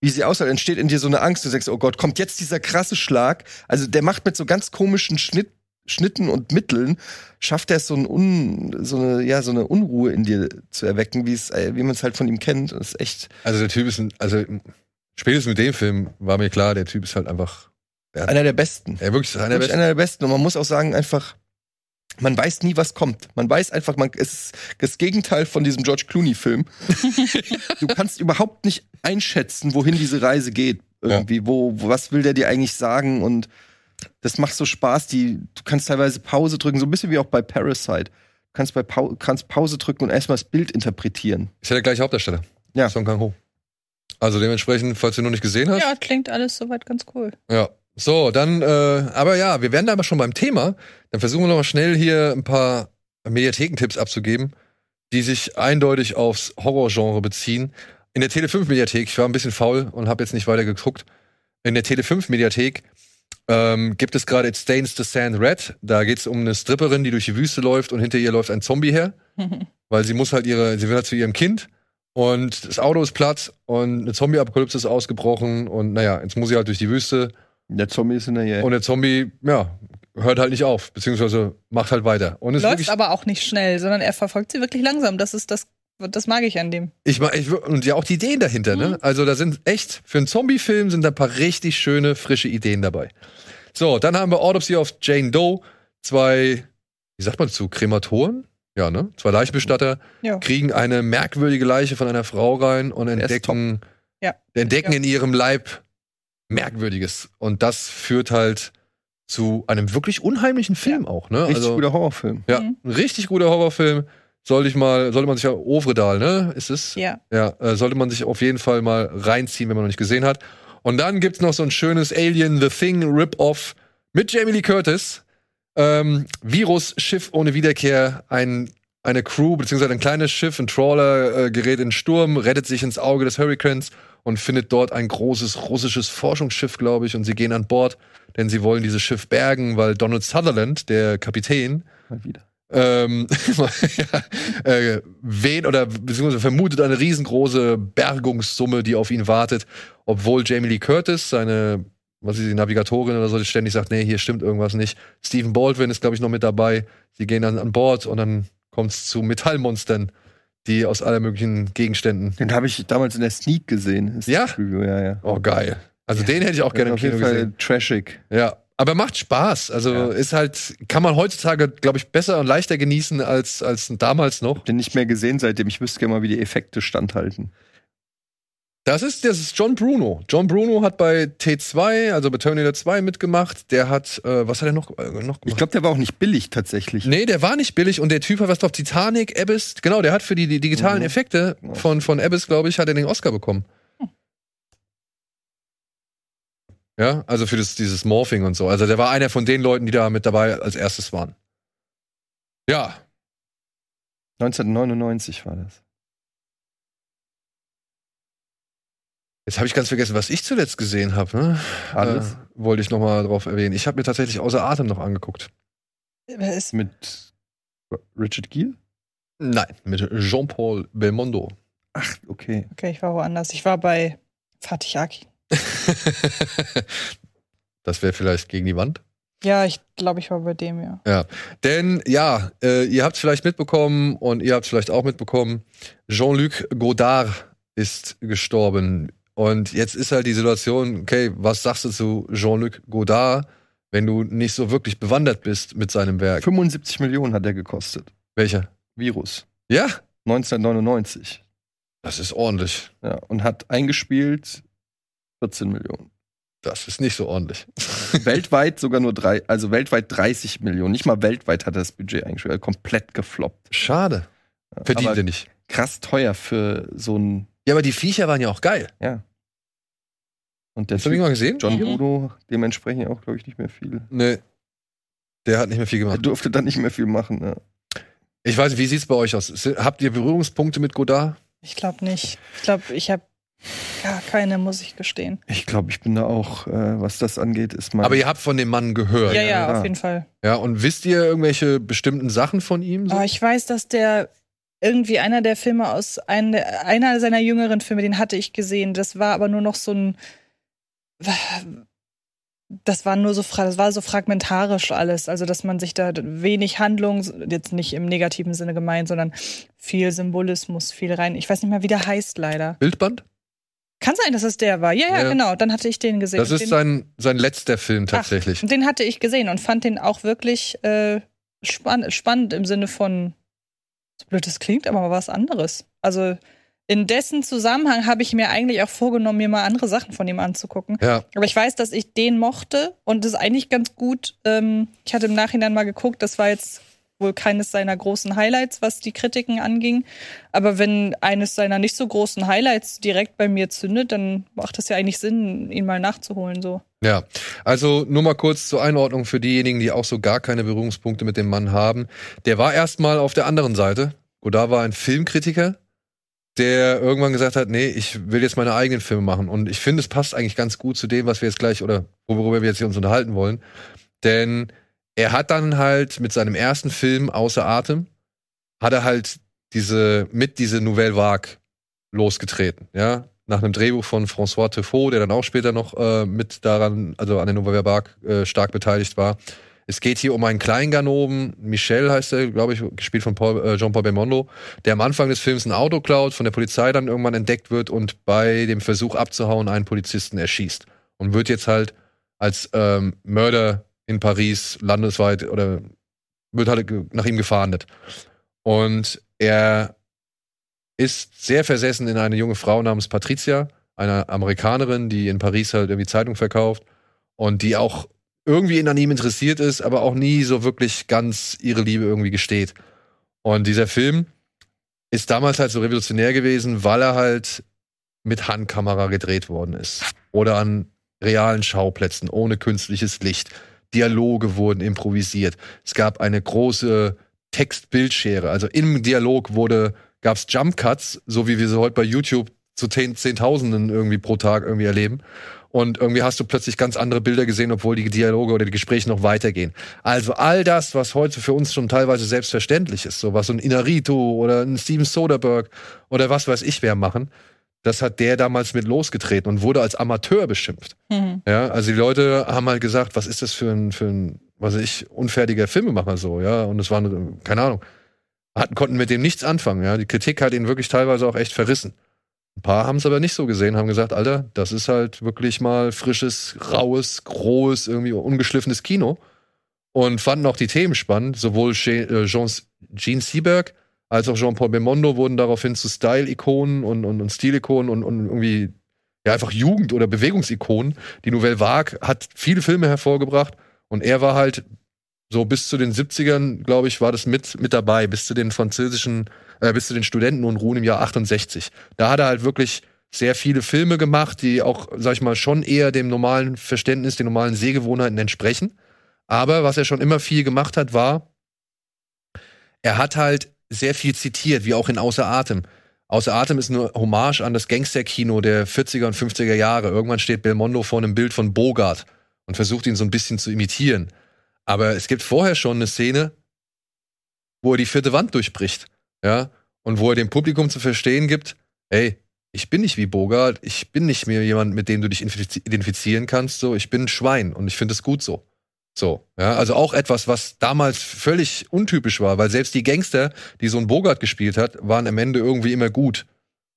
wie sie aussieht, entsteht in dir so eine Angst. Du sagst, oh Gott, kommt jetzt dieser krasse Schlag. Also der macht mit so ganz komischen Schnitt, Schnitten und Mitteln, schafft er es so, ein Un, so, eine, ja, so eine Unruhe in dir zu erwecken, wie es, äh, wie man es halt von ihm kennt. Das ist echt Also der Typ ist ein, also spätestens mit dem Film war mir klar, der Typ ist halt einfach, einer der besten. er wirklich einer der Wirklich besten. einer der besten. Und man muss auch sagen, einfach, man weiß nie, was kommt. Man weiß einfach, man es ist das Gegenteil von diesem George Clooney-Film. <laughs> du kannst überhaupt nicht einschätzen, wohin diese Reise geht. Irgendwie, wo, wo, was will der dir eigentlich sagen? Und das macht so Spaß. Die, du kannst teilweise Pause drücken, so ein bisschen wie auch bei Parasite. Du kannst, bei Pau kannst Pause drücken und erstmal das Bild interpretieren. Ist ja der gleiche Hauptdarsteller. Ja. Song Kang Ho. Also dementsprechend, falls du noch nicht gesehen hast. Ja, klingt alles soweit ganz cool. Ja. So, dann, äh, aber ja, wir werden da aber schon beim Thema. Dann versuchen wir noch mal schnell hier ein paar Mediathekentipps abzugeben, die sich eindeutig aufs Horrorgenre beziehen. In der Tele5-Mediathek, ich war ein bisschen faul und habe jetzt nicht weiter geguckt. In der Tele5-Mediathek ähm, gibt es gerade It Stains the Sand Red. Da geht es um eine Stripperin, die durch die Wüste läuft und hinter ihr läuft ein Zombie her, <laughs> weil sie muss halt ihre, sie will halt zu ihrem Kind und das Auto ist platt und eine Zombie-Apokalypse ist ausgebrochen und naja, jetzt muss sie halt durch die Wüste Der Zombie ist in der Jäh. und der Zombie, ja, hört halt nicht auf, beziehungsweise macht halt weiter. Und es Läuft aber auch nicht schnell, sondern er verfolgt sie wirklich langsam. Das ist das, das mag ich an dem. ich, mag- ich, und ja auch die Ideen dahinter, Mhm. ne? Also da sind echt, für einen Zombie-Film sind da ein paar richtig schöne, frische Ideen dabei. So, dann haben wir Autopsy of Jane Doe, zwei, wie sagt man dazu, Krematoren? Ja, ne? Zwei Leichenbestatter Ja. kriegen eine merkwürdige Leiche von einer Frau rein und entdecken, Ja. entdecken Ja. in ihrem Leib Merkwürdiges. Und das führt halt zu einem wirklich unheimlichen Film auch, ne? Richtig guter Horrorfilm. Ja, Mhm. ein richtig guter Horrorfilm. Sollte ich mal, sollte man sich ja, Ovredal, ne? Ist es? Ja. Ja, äh, sollte man sich auf jeden Fall mal reinziehen, wenn man noch nicht gesehen hat. Und dann gibt's noch so ein schönes Alien The Thing Rip-Off mit Jamie Lee Curtis. Ähm, Virus, Schiff ohne Wiederkehr, ein, eine Crew, beziehungsweise ein kleines Schiff, ein Trawler, äh, gerät in Sturm, rettet sich ins Auge des Hurricanes und findet dort ein großes russisches Forschungsschiff, glaube ich, und sie gehen an Bord, denn sie wollen dieses Schiff bergen, weil Donald Sutherland, der Kapitän, Mal wieder. ähm, <laughs> ja, äh, wähnt oder beziehungsweise vermutet eine riesengroße Bergungssumme, die auf ihn wartet, obwohl Jamie Lee Curtis, seine, was ist die Navigatorin oder so, die ständig sagt, nee, hier stimmt irgendwas nicht. Stephen Baldwin ist, glaube ich, noch mit dabei. Sie gehen dann an Bord und dann kommt es zu Metallmonstern, die aus aller möglichen Gegenständen. Den habe ich damals in der Sneak gesehen. Ja? ja, ja. Oh, geil. Also den hätte ich auch gerne im Kino Fall gesehen. trashig. Ja. Aber macht Spaß. Also Ja. ist halt, kann man heutzutage, glaube ich, besser und leichter genießen als, als damals noch. Den nicht mehr gesehen seitdem. Ich wüsste gerne mal, wie die Effekte standhalten. Das ist, das ist John Bruno. John Bruno hat bei T2, also bei Terminator 2 mitgemacht. Der hat, äh, was hat er noch, äh, noch gemacht? Ich glaube, der war auch nicht billig tatsächlich. nee, der war nicht billig und der Typ hat was drauf, Titanic, Abyss, genau, der hat für die, die digitalen Mhm. Effekte von, von Abyss, glaube ich, hat er den Oscar bekommen. Ja, also für das, dieses Morphing und so. Also der war einer von den Leuten, die da mit dabei als erstes waren. Ja, 1999 war das. Jetzt habe ich ganz vergessen, was ich zuletzt gesehen habe. Ne? Alles Äh, wollte ich noch mal drauf erwähnen. Ich habe mir tatsächlich außer Atem noch angeguckt. Wer ist mit Richard Gere? Nein, mit Jean-Paul Belmondo. Ach, okay. Okay, ich war woanders. Ich war bei Fatih Akin. <laughs> das wäre vielleicht gegen die Wand. Ja, ich glaube, ich war bei dem, ja. Denn ja, äh, ihr habt vielleicht mitbekommen und ihr habt vielleicht auch mitbekommen, Jean-Luc Godard ist gestorben. Und jetzt ist halt die Situation, okay, was sagst du zu Jean-Luc Godard, wenn du nicht so wirklich bewandert bist mit seinem Werk? 75 Millionen hat er gekostet. Welcher? Virus. Ja, 1999. das ist ordentlich. Ja, und hat eingespielt 14 Millionen. Das ist nicht so ordentlich. <laughs> weltweit sogar nur drei, also weltweit 30 Millionen. Nicht mal weltweit hat er das Budget eingespielt. Komplett gefloppt. Schade. Verdient er nicht. krass teuer für so ein, Ja, aber die Viecher waren ja auch geil. ja. Und der du ihn Typ, mal gesehen? John Mhm. Bruno, dementsprechend auch, glaube ich, nicht mehr viel. Nee. Der hat nicht mehr viel Er gemacht. durfte dann nicht mehr viel machen. Ja. Ich weiß nicht, wie sieht's bei euch aus? Habt ihr Berührungspunkte mit Godard? Ich glaube nicht. Ich glaube, ich habe gar keine, muss ich gestehen. Ich glaube, ich bin da auch, äh, was das angeht, ist mein. Aber ihr habt von dem Mann gehört. Ja, Ja, ja, ja. auf jeden Fall. und wisst ihr irgendwelche bestimmten Sachen von ihm? So? Aber ich weiß, dass der irgendwie einer der Filme aus ein, einer seiner jüngeren Filme, den hatte ich gesehen. Das war aber nur noch so ein das war nur so das war so fragmentarisch alles, also dass man sich da wenig Handlung jetzt nicht im negativen Sinne gemeint, sondern viel Symbolismus, viel rein. Ich weiß nicht mehr, wie der heißt leider. Bildband? Kann sein, dass es der war. Ja, ja, Ja. genau. Dann hatte ich den gesehen. Das ist den, sein, sein letzter Film tatsächlich. Ach, den hatte ich gesehen und fand den auch wirklich äh, spann spannend im Sinne von, so blöd das klingt, aber mal was anderes. Also in dessen Zusammenhang habe ich mir eigentlich auch vorgenommen, mir mal andere Sachen von ihm anzugucken. Ja, Aber ich weiß, dass ich den mochte und das ist eigentlich ganz gut. Ähm, ich hatte im Nachhinein mal geguckt, das war jetzt wohl keines seiner großen Highlights, was die Kritiken anging. Aber wenn eines seiner nicht so großen Highlights direkt bei mir zündet, dann macht es ja eigentlich Sinn, ihn mal nachzuholen. So. ja. Also nur mal kurz zur Einordnung für diejenigen, die auch so gar keine Berührungspunkte mit dem Mann haben. Der war erstmal auf der anderen Seite. Godard war ein Filmkritiker, der irgendwann gesagt hat, nee, ich will jetzt meine eigenen Filme machen. Und ich finde, es passt eigentlich ganz gut zu dem, was wir jetzt gleich oder worüber wir jetzt hier uns unterhalten wollen. Denn er hat dann halt mit seinem ersten Film Außer Atem, hat er halt diese, mit diese Nouvelle Vague losgetreten, ja. Nach einem Drehbuch von François Truffaut, der dann auch später noch äh, mit daran, also an der Nouvelle Vague äh, stark beteiligt war. Es geht hier um einen Kleinganoven, Michel heißt er, glaube ich, gespielt von äh, Jean-Paul Belmondo, der am Anfang des Films ein Auto klaut, von der Polizei dann irgendwann entdeckt wird und bei dem Versuch abzuhauen einen Polizisten erschießt. Und wird jetzt halt als ähm, Mörder in Paris landesweit oder wird halt nach ihm gefahndet. Und er ist sehr versessen in eine junge Frau namens Patricia, eine Amerikanerin, die in Paris halt irgendwie Zeitung verkauft und die auch irgendwie an ihm interessiert ist, aber auch nie so wirklich ganz ihre Liebe irgendwie gesteht. Und dieser Film ist damals halt so revolutionär gewesen, weil er halt mit Handkamera gedreht worden ist. Oder an realen Schauplätzen, ohne künstliches Licht. Dialoge wurden improvisiert. Es gab eine große Text-Bildschere. Also im Dialog wurde, gab es Jump Cuts, so wie wir sie heute bei YouTube zu Zehn, Zehntausenden irgendwie pro Tag irgendwie erleben. Und irgendwie hast du plötzlich ganz andere Bilder gesehen, obwohl die Dialoge oder die Gespräche noch weitergehen. Also all das, was heute für uns schon teilweise selbstverständlich ist, so was so ein Inarito oder ein Steven Soderbergh oder was weiß ich wer machen, das hat der damals mit losgetreten und wurde als Amateur beschimpft. Mhm. Ja, also die Leute haben halt gesagt, was ist das für ein, für ein, was weiß ich, unfertiger Filmemacher so, ja, und es waren, keine Ahnung, hatten, konnten mit dem nichts anfangen, ja. Die Kritik hat ihn wirklich teilweise auch echt verrissen. Ein paar haben es aber nicht so gesehen, haben gesagt, Alter, das ist halt wirklich mal frisches, raues, rohes, irgendwie ungeschliffenes Kino. Und fanden auch die Themen spannend. Sowohl äh, Jean, Seberg als auch Jean-Paul Belmondo wurden daraufhin zu Style-Ikonen und, und, und Stilikonen und, und irgendwie ja einfach Jugend- oder Bewegungsikonen. Die Nouvelle Vague hat viele Filme hervorgebracht und er war halt so bis zu den 70ern, glaube ich, war das mit, mit dabei, bis zu den französischen, äh, bis zu den Studenten und Ruhen im Jahr 68. Da hat er halt wirklich sehr viele Filme gemacht, die auch, sag ich mal, schon eher dem normalen Verständnis, den normalen Sehgewohnheiten entsprechen. Aber was er schon immer viel gemacht hat, war, er hat halt sehr viel zitiert, wie auch in Außer Atem. Außer Atem ist eine Hommage an das Gangsterkino der 40er und 50er Jahre. Irgendwann steht Belmondo vor einem Bild von Bogart und versucht ihn so ein bisschen zu imitieren. Aber es gibt vorher schon eine Szene, wo er die vierte Wand durchbricht, ja, und wo er dem Publikum zu verstehen gibt, ey, ich bin nicht wie Bogart, ich bin nicht mehr jemand, mit dem du dich identifizieren kannst, so, ich bin ein Schwein und ich finde es gut so. So, ja, also auch etwas, was damals völlig untypisch war, weil selbst die Gangster, die so ein Bogart gespielt hat, waren am Ende irgendwie immer gut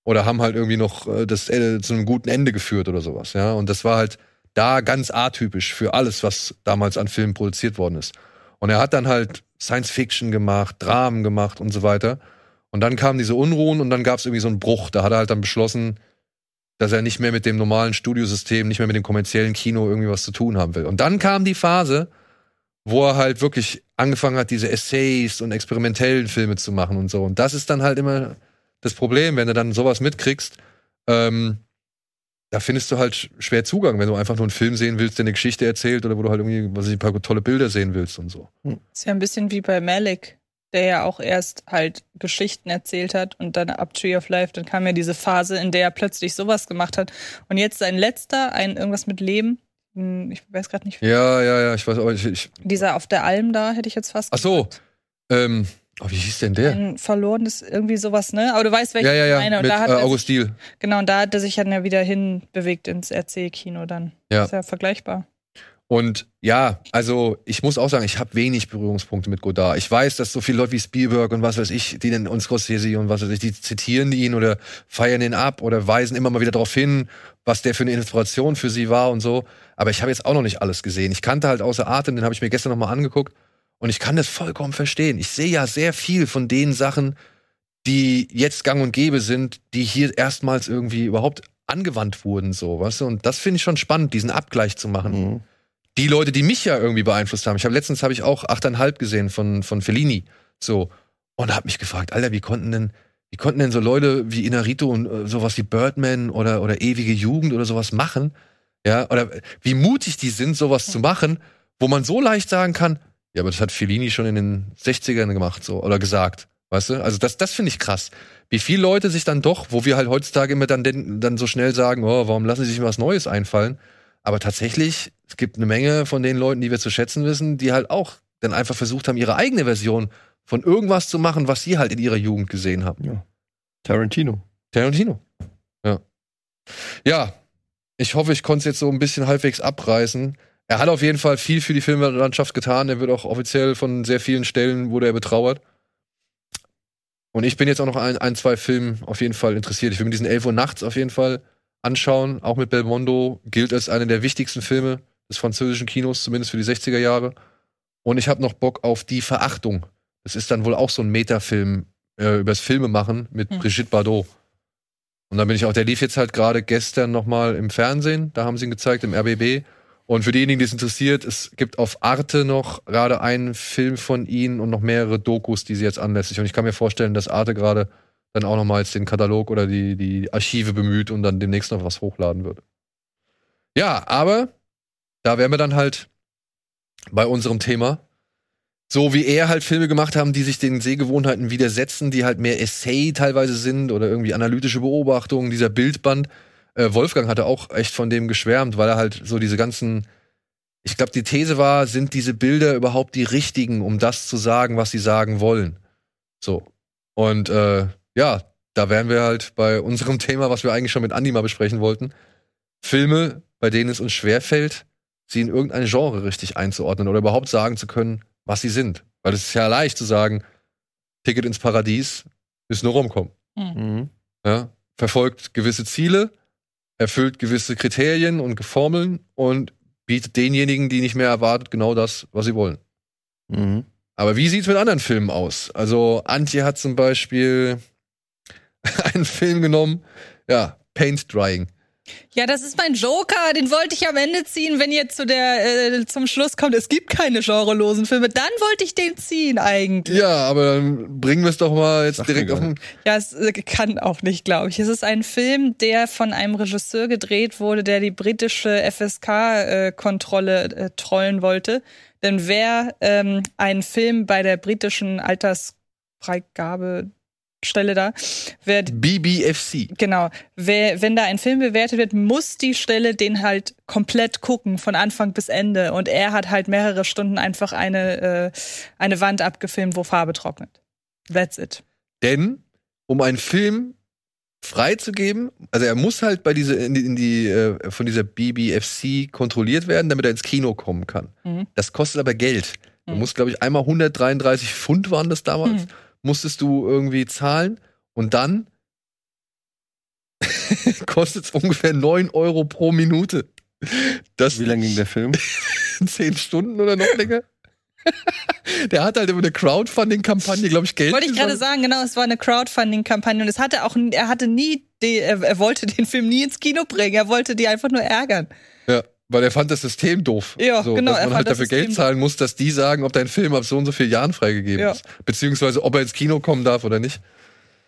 oder haben halt irgendwie noch äh, das äh, zu einem guten Ende geführt oder sowas, ja, und das war halt da ganz atypisch für alles, was damals an Filmen produziert worden ist. Und er hat dann halt Science Fiction gemacht, Dramen gemacht und so weiter. Und dann kamen diese Unruhen und dann gab es irgendwie so einen Bruch. Da hat er halt dann beschlossen, dass er nicht mehr mit dem normalen Studiosystem, nicht mehr mit dem kommerziellen Kino irgendwie was zu tun haben will. Und dann kam die Phase, wo er halt wirklich angefangen hat, diese Essays und experimentellen Filme zu machen und so. Und das ist dann halt immer das Problem, wenn du dann sowas mitkriegst. Ähm, da findest du halt schwer Zugang, wenn du einfach nur einen Film sehen willst, der eine Geschichte erzählt oder wo du halt irgendwie, was ich, ein paar tolle Bilder sehen willst und so. Ist ja ein bisschen wie bei Malik, der ja auch erst halt Geschichten erzählt hat und dann ab Tree of Life, dann kam ja diese Phase, in der er plötzlich sowas gemacht hat. Und jetzt sein letzter, ein irgendwas mit Leben, hm, ich weiß gerade nicht, Ja, ja, ja, ich weiß, aber ich, ich dieser auf der Alm da, hätte ich jetzt fast ach so, ähm, oh, wie hieß denn der? Ein verlorenes, irgendwie sowas, ne? Aber du weißt, welchen Ja, ja, ich ja, meine. Und mit da hat äh, August Diel. Genau, und da hat er sich dann ja wieder hinbewegt ins RC-Kino dann. Ja. Ist ja vergleichbar. Und ja, also ich muss auch sagen, ich habe wenig Berührungspunkte mit Godard. Ich weiß, dass so viele Leute wie Spielberg und was weiß ich, die nennen uns Scorsese und was weiß ich, die zitieren ihn oder feiern ihn ab oder weisen immer mal wieder darauf hin, was der für eine Inspiration für sie war und so. Aber ich habe jetzt auch noch nicht alles gesehen. Ich kannte halt außer Atem, den habe ich mir gestern noch mal angeguckt und ich kann das vollkommen verstehen. Ich sehe ja sehr viel von den Sachen, die jetzt gang und gäbe sind, die hier erstmals irgendwie überhaupt angewandt wurden, so, weißt du? Und das finde ich schon spannend, diesen Abgleich zu machen Mhm. die Leute, die mich ja irgendwie beeinflusst haben. Ich habe letztens habe ich auch achteinhalb gesehen von von Fellini, so und habe mich gefragt, Alter, wie konnten denn wie konnten denn so Leute wie Inarito und äh, sowas wie Birdman oder oder ewige Jugend oder sowas machen? Ja, oder wie mutig die sind, sowas zu machen, wo man so leicht sagen kann, ja, aber das hat Fellini schon in den 60ern gemacht so oder gesagt, weißt du? Also das das finde ich krass. Wie viele Leute sich dann doch, wo wir halt heutzutage immer dann dann so schnell sagen, oh, warum lassen sie sich mal was Neues einfallen? Aber tatsächlich, es gibt eine Menge von den Leuten, die wir zu schätzen wissen, die halt auch dann einfach versucht haben, ihre eigene Version von irgendwas zu machen, was sie halt in ihrer Jugend gesehen haben. Tarantino. Tarantino. Ja. Ja, ich hoffe, ich konnte es jetzt so ein bisschen halbwegs abreißen. Er hat auf jeden Fall viel für die Filmlandschaft getan. Er wird auch offiziell von sehr vielen Stellen wurde er betrauert. Und ich bin jetzt auch noch ein, ein zwei Filmen auf jeden Fall interessiert. Ich will mir diesen 11 Uhr nachts auf jeden Fall anschauen. Auch mit Belmondo gilt als einer der wichtigsten Filme des französischen Kinos, zumindest für die 60er Jahre. Und ich habe noch Bock auf Die Verachtung. Das ist dann wohl auch so ein Metafilm äh, übers Filme machen mit Hm. Brigitte Bardot. Und da bin ich auch, der lief jetzt halt gerade gestern nochmal im Fernsehen, da haben sie ihn gezeigt, im RBB. Und für diejenigen, die es interessiert, es gibt auf Arte noch gerade einen Film von ihnen und noch mehrere Dokus, die sie jetzt anlässlich. Und ich kann mir vorstellen, dass Arte gerade dann auch nochmal jetzt den Katalog oder die, die Archive bemüht und dann demnächst noch was hochladen wird. Ja, aber da wären wir dann halt bei unserem Thema so wie er halt Filme gemacht haben, die sich den Sehgewohnheiten widersetzen, die halt mehr Essay teilweise sind oder irgendwie analytische Beobachtungen, dieser Bildband. Äh, Wolfgang hatte auch echt von dem geschwärmt, weil er halt so diese ganzen ich glaube, die These war, sind diese Bilder überhaupt die richtigen, um das zu sagen, was sie sagen wollen? So. Und äh, ja, da wären wir halt bei unserem <laughs> Thema, was wir eigentlich schon mit Andi mal besprechen wollten. Filme, bei denen es uns schwerfällt, sie in irgendein Genre richtig einzuordnen oder überhaupt sagen zu können, was sie sind. Weil es ist ja leicht zu sagen, Ticket ins Paradies ist nur rumkommen. Mhm. Ja? Verfolgt gewisse Ziele, erfüllt gewisse Kriterien und Formeln und bietet denjenigen, die nicht mehr erwartet, genau das, was sie wollen. Mhm. Aber wie sieht's mit anderen Filmen aus? Also Antje hat zum Beispiel <laughs> einen Film genommen, ja, Paint Drying. Ja, das ist mein Joker, den wollte ich am Ende ziehen, wenn ihr zu der äh, zum Schluss kommt, es gibt keine genrelosen Filme, dann wollte ich den ziehen eigentlich. Ja, aber dann bringen wir es doch mal jetzt Sag direkt auf den. Ja, es äh, kann auch nicht, glaube ich. Es ist ein Film, der von einem Regisseur gedreht wurde, der die britische FSK-Kontrolle äh, trollen wollte. Denn wer ähm, einen Film bei der britischen Altersfreigabestelle da, wer BBFC. Genau. Wer, wenn da ein Film bewertet wird, muss die Stelle den halt komplett gucken, von Anfang bis Ende. Und er hat halt mehrere Stunden einfach eine, äh, eine Wand abgefilmt, wo Farbe trocknet. That's it. Denn, um einen Film freizugeben, also er muss halt bei diese, in die, in die äh, von dieser BBFC kontrolliert werden, damit er ins Kino kommen kann. Mhm. Das kostet aber Geld. Mhm. musst, glaube ich, einmal 133 Pfund waren das damals, Mhm. Musstest du irgendwie zahlen und dann <laughs> kostet es ungefähr 9 Euro pro Minute. Das Wie lange ging der Film? <laughs> zehn Stunden oder noch länger? <laughs> Der hat halt über eine Crowdfunding-Kampagne, glaube ich, Geld. Wollte ich gerade sagen, genau, es war eine Crowdfunding-Kampagne und es hatte auch, er hatte nie, er, er wollte den Film nie ins Kino bringen, er wollte die einfach nur ärgern. Ja, weil er fand das System doof. Ja, so, genau, Dass er man halt dafür Geld zahlen muss, dass die sagen, ob dein Film ab so und so vielen Jahren freigegeben Ja. ist. Beziehungsweise, ob er ins Kino kommen darf oder nicht.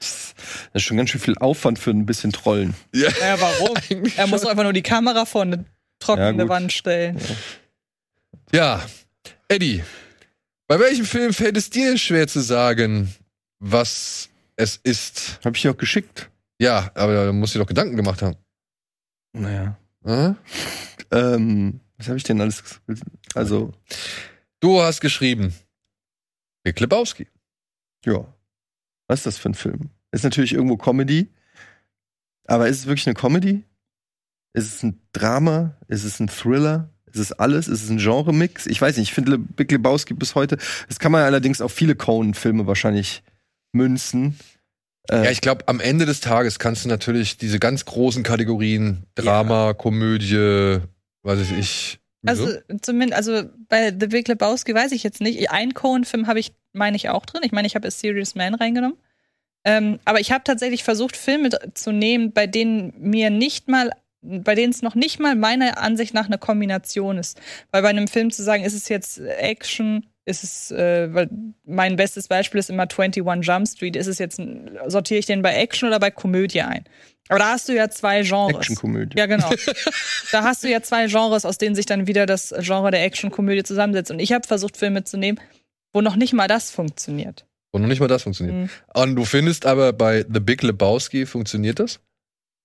Das ist schon ganz schön viel Aufwand für ein bisschen Trollen. Ja, Ja, warum? <laughs> er muss einfach nur die Kamera vor eine trockene Ja. Wand stellen. Ja, Eddie, bei welchem Film fällt es dir schwer zu sagen, was es ist? Hab ich dir auch geschickt. Ja, aber da musst du dir doch Gedanken gemacht haben. Naja. Aha. Ähm, was habe ich denn alles? Also, Du hast geschrieben, Big Lebowski. ja. Was ist das für ein Film? Ist natürlich irgendwo Comedy. Aber ist es wirklich eine Comedy? Ist es ein Drama? Ist es ein Thriller? Ist es alles? Ist es ein Genre-Mix? Ich weiß nicht. Ich finde Le- Big Lebowski bis heute. Das kann man allerdings auf viele Coen-Filme wahrscheinlich münzen. Äh, Ja, ich glaube, am Ende des Tages kannst du natürlich diese ganz großen Kategorien Drama, Komödie, weiß ich ich. Also wieso? zumindest, also bei The Big Lebowski weiß ich jetzt nicht. Einen Cohen-Film habe ich, meine ich, auch drin. Ich meine, ich habe A Serious Man reingenommen. Ähm, aber ich habe tatsächlich versucht, Filme zu nehmen, bei denen mir nicht mal, bei denen es noch nicht mal meiner Ansicht nach eine Kombination ist. Weil bei einem Film zu sagen, ist es jetzt Action, ist es, äh, weil mein bestes Beispiel ist immer 21 Jump Street, ist es jetzt, ein- sortiere ich den bei Action oder bei Komödie ein? Aber da hast du ja zwei Genres. Actionkomödie. Ja, genau. <laughs> da hast du ja zwei Genres, aus denen sich dann wieder das Genre der Action-Komödie zusammensetzt. Und ich habe versucht, Filme zu nehmen, wo noch nicht mal das funktioniert. Und noch nicht mal das funktioniert. Mhm. Und du findest aber bei The Big Lebowski funktioniert das?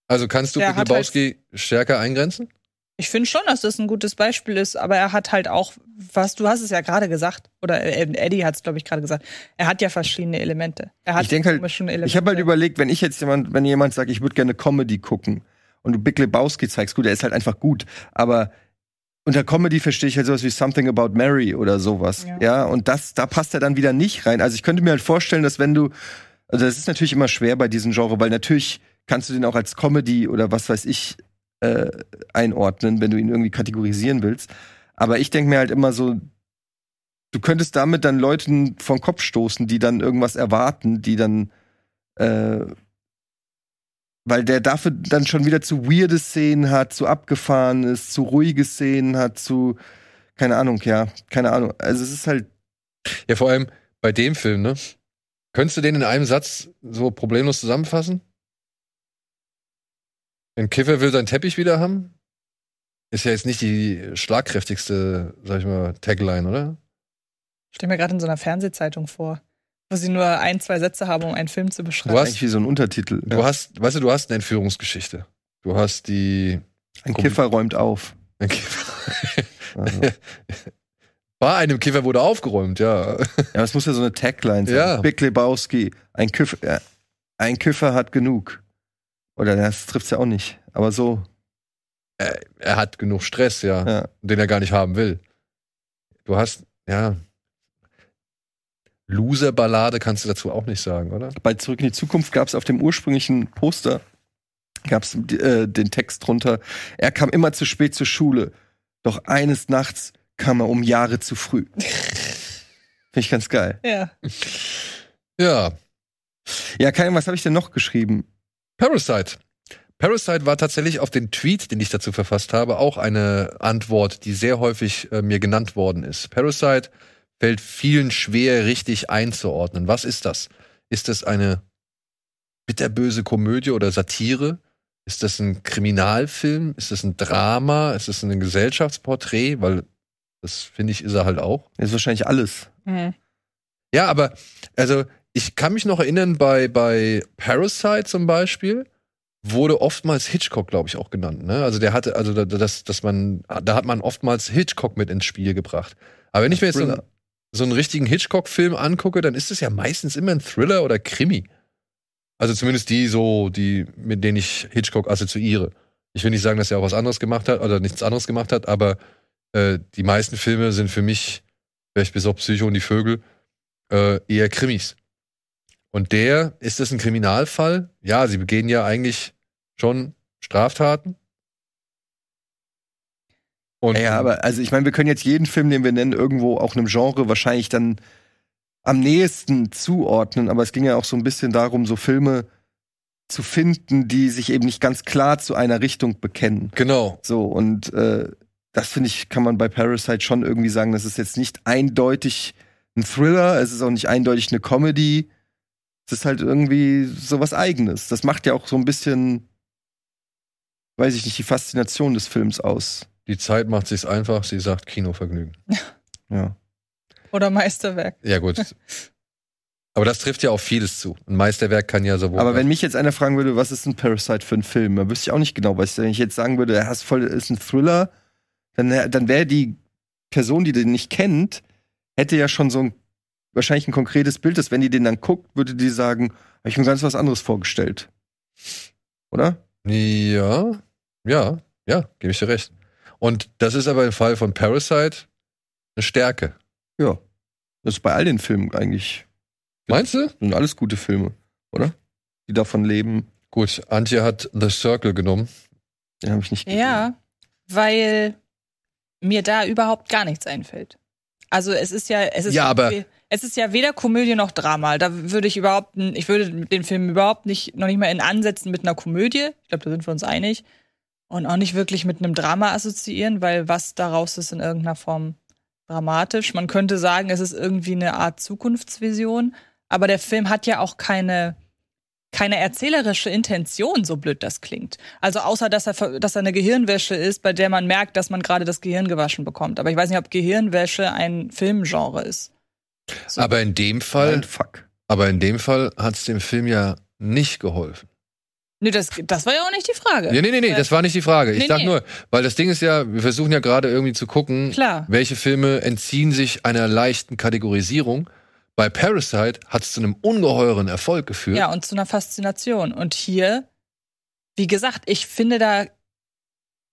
Also kannst du Der Big Lebowski stärker eingrenzen? Ich finde schon, dass das ein gutes Beispiel ist, aber er hat halt auch, was du hast es ja gerade gesagt, oder äh, Eddie hat es, glaube ich, gerade gesagt, er hat ja verschiedene Elemente. Er hat Ich denk halt, komische Elemente. Ich habe halt überlegt, wenn ich jetzt jemand, wenn jemand sagt, ich würde gerne Comedy gucken und du Big Lebowski zeigst, gut, der ist halt einfach gut, aber unter Comedy verstehe ich halt sowas wie Something About Mary oder sowas, ja, Ja. und das, da passt er dann wieder nicht rein. Also ich könnte mir halt vorstellen, dass wenn du, also das ist natürlich immer schwer bei diesem Genre, weil natürlich kannst du den auch als Comedy oder was weiß ich äh, einordnen, wenn du ihn irgendwie kategorisieren willst. Aber ich denke mir halt immer so, du könntest damit dann Leuten vom Kopf stoßen, die dann irgendwas erwarten, die dann, äh, weil der dafür dann schon wieder zu weirde Szenen hat, zu abgefahrenes, zu ruhige Szenen hat, zu, keine Ahnung, ja, keine Ahnung. Also es ist halt, Ja, vor allem bei dem Film, ne? Könntest du den in einem Satz so problemlos zusammenfassen? Ein Kiffer will seinen Teppich wieder haben? Ist ja jetzt nicht die schlagkräftigste, sag ich mal, Tagline, oder? Stell mir gerade in so einer Fernsehzeitung vor, wo sie nur ein, zwei Sätze haben, um einen Film zu beschreiben. Du hast- Eigentlich wie so ein Untertitel. Du hast, weißt du, du hast eine Entführungsgeschichte. Du hast die. ein Kiffer räumt auf. <laughs> Also. <laughs> Bei einem Kiffer wurde aufgeräumt, ja. Ja, das muss ja so eine Tagline sein. Ja. Big Lebowski, ein Küffer, äh, ein Küffer hat genug. Oder das trifft's ja auch nicht. Aber so, Er, er hat genug Stress, ja, ja. den er gar nicht haben will. Du hast, ja. Loser-Ballade kannst du dazu auch nicht sagen, oder? Bei Zurück in die Zukunft gab's auf dem ursprünglichen Poster gab's äh, den Text drunter. Er kam immer zu spät zur Schule, doch eines Nachts kam er um Jahre zu früh. <laughs> Finde ich ganz geil. ja. Ja. Ja, Kai, was habe ich denn noch geschrieben? Parasite. Parasite war tatsächlich auf den Tweet, den ich dazu verfasst habe, auch eine Antwort, die sehr häufig äh, mir genannt worden ist. Parasite fällt vielen schwer, richtig einzuordnen. Was ist das? Ist das eine bitterböse Komödie oder Satire? Ist das ein Kriminalfilm? Ist das ein Drama? Ist das ein Gesellschaftsporträt? Weil das finde ich, ist er halt auch. Das ist wahrscheinlich alles. Mhm. Ja, aber also ich kann mich noch erinnern, bei, bei Parasite zum Beispiel wurde oftmals Hitchcock, glaube ich, auch genannt. Ne? Also der hatte, also da- das, dass man, da hat man oftmals Hitchcock mit ins Spiel gebracht. Aber wenn ich mir jetzt so, einen- so einen richtigen Hitchcock-Film angucke, dann ist es ja meistens immer ein Thriller oder Krimi. Also zumindest die so, die, mit denen ich Hitchcock assoziiere. Ich will nicht sagen, dass er auch was anderes gemacht hat oder nichts anderes gemacht hat, aber äh, die meisten Filme sind für mich, vielleicht bis auf Psycho und die Vögel, äh, eher Krimis. Und der, ist das ein Kriminalfall? Ja, sie begehen ja eigentlich schon Straftaten. Und Ja, aber also ich meine, wir können jetzt jeden Film, den wir nennen, irgendwo auch einem Genre wahrscheinlich dann am nächsten zuordnen, aber es ging ja auch so ein bisschen darum, so Filme zu finden, die sich eben nicht ganz klar zu einer Richtung bekennen. genau. So, und äh, das finde ich, kann man bei Parasite schon irgendwie sagen, das ist jetzt nicht eindeutig ein Thriller, es ist auch nicht eindeutig eine Comedy. Es ist halt irgendwie sowas Eigenes. Das macht ja auch so ein bisschen, weiß ich nicht, die Faszination des Films aus. Die Zeit macht sich's einfach, sie sagt Kinovergnügen. <laughs> Ja. Oder Meisterwerk. Ja, gut. <laughs> Aber das trifft ja auf vieles zu. Ein Meisterwerk kann ja sowohl. Aber wenn mich jetzt einer fragen würde, was ist ein Parasite für ein Film, dann wüsste ich auch nicht genau, was wenn ich jetzt sagen würde, er ist voll ist ein Thriller, dann, dann wäre die Person, die den nicht kennt, hätte ja schon so ein wahrscheinlich ein konkretes Bild, dass wenn die den dann guckt, würde die sagen, habe ich mir ganz was anderes vorgestellt. Oder? Ja, ja, ja, gebe ich dir recht. Und das ist aber im Fall von Parasite eine Stärke. Ja. Das ist bei all den Filmen eigentlich. Meinst du? Das sind alles gute Filme, oder? Die davon leben. Gut, Antje hat The Circle genommen. Den habe ich nicht gesehen. Ja, weil mir da überhaupt gar nichts einfällt. Also es ist ja, es ist Ja, aber- es ist ja weder Komödie noch Drama. Da würde ich überhaupt, ich würde den Film überhaupt nicht, noch nicht mal in Ansätzen mit einer Komödie. Ich glaube, da sind wir uns einig. Und auch nicht wirklich mit einem Drama assoziieren, weil was daraus ist in irgendeiner Form dramatisch. Man könnte sagen, es ist irgendwie eine Art Zukunftsvision. Aber der Film hat ja auch keine, keine erzählerische Intention, so blöd das klingt. Also außer, dass er, dass er eine Gehirnwäsche ist, bei der man merkt, dass man gerade das Gehirn gewaschen bekommt. Aber ich weiß nicht, ob Gehirnwäsche ein Filmgenre ist. So. Aber in dem Fall, Mindfuck. aber in dem Fall hat es dem Film ja nicht geholfen. Nee, das, das war ja auch nicht die Frage. Ja, nee, nee, nee, das war nicht die Frage. Ich Nee, sag nee. nur, weil das Ding ist ja, wir versuchen ja gerade irgendwie zu gucken, Klar. welche Filme entziehen sich einer leichten Kategorisierung. Bei Parasite hat es zu einem ungeheuren Erfolg geführt. Ja, und zu einer Faszination. Und hier, wie gesagt, ich finde da,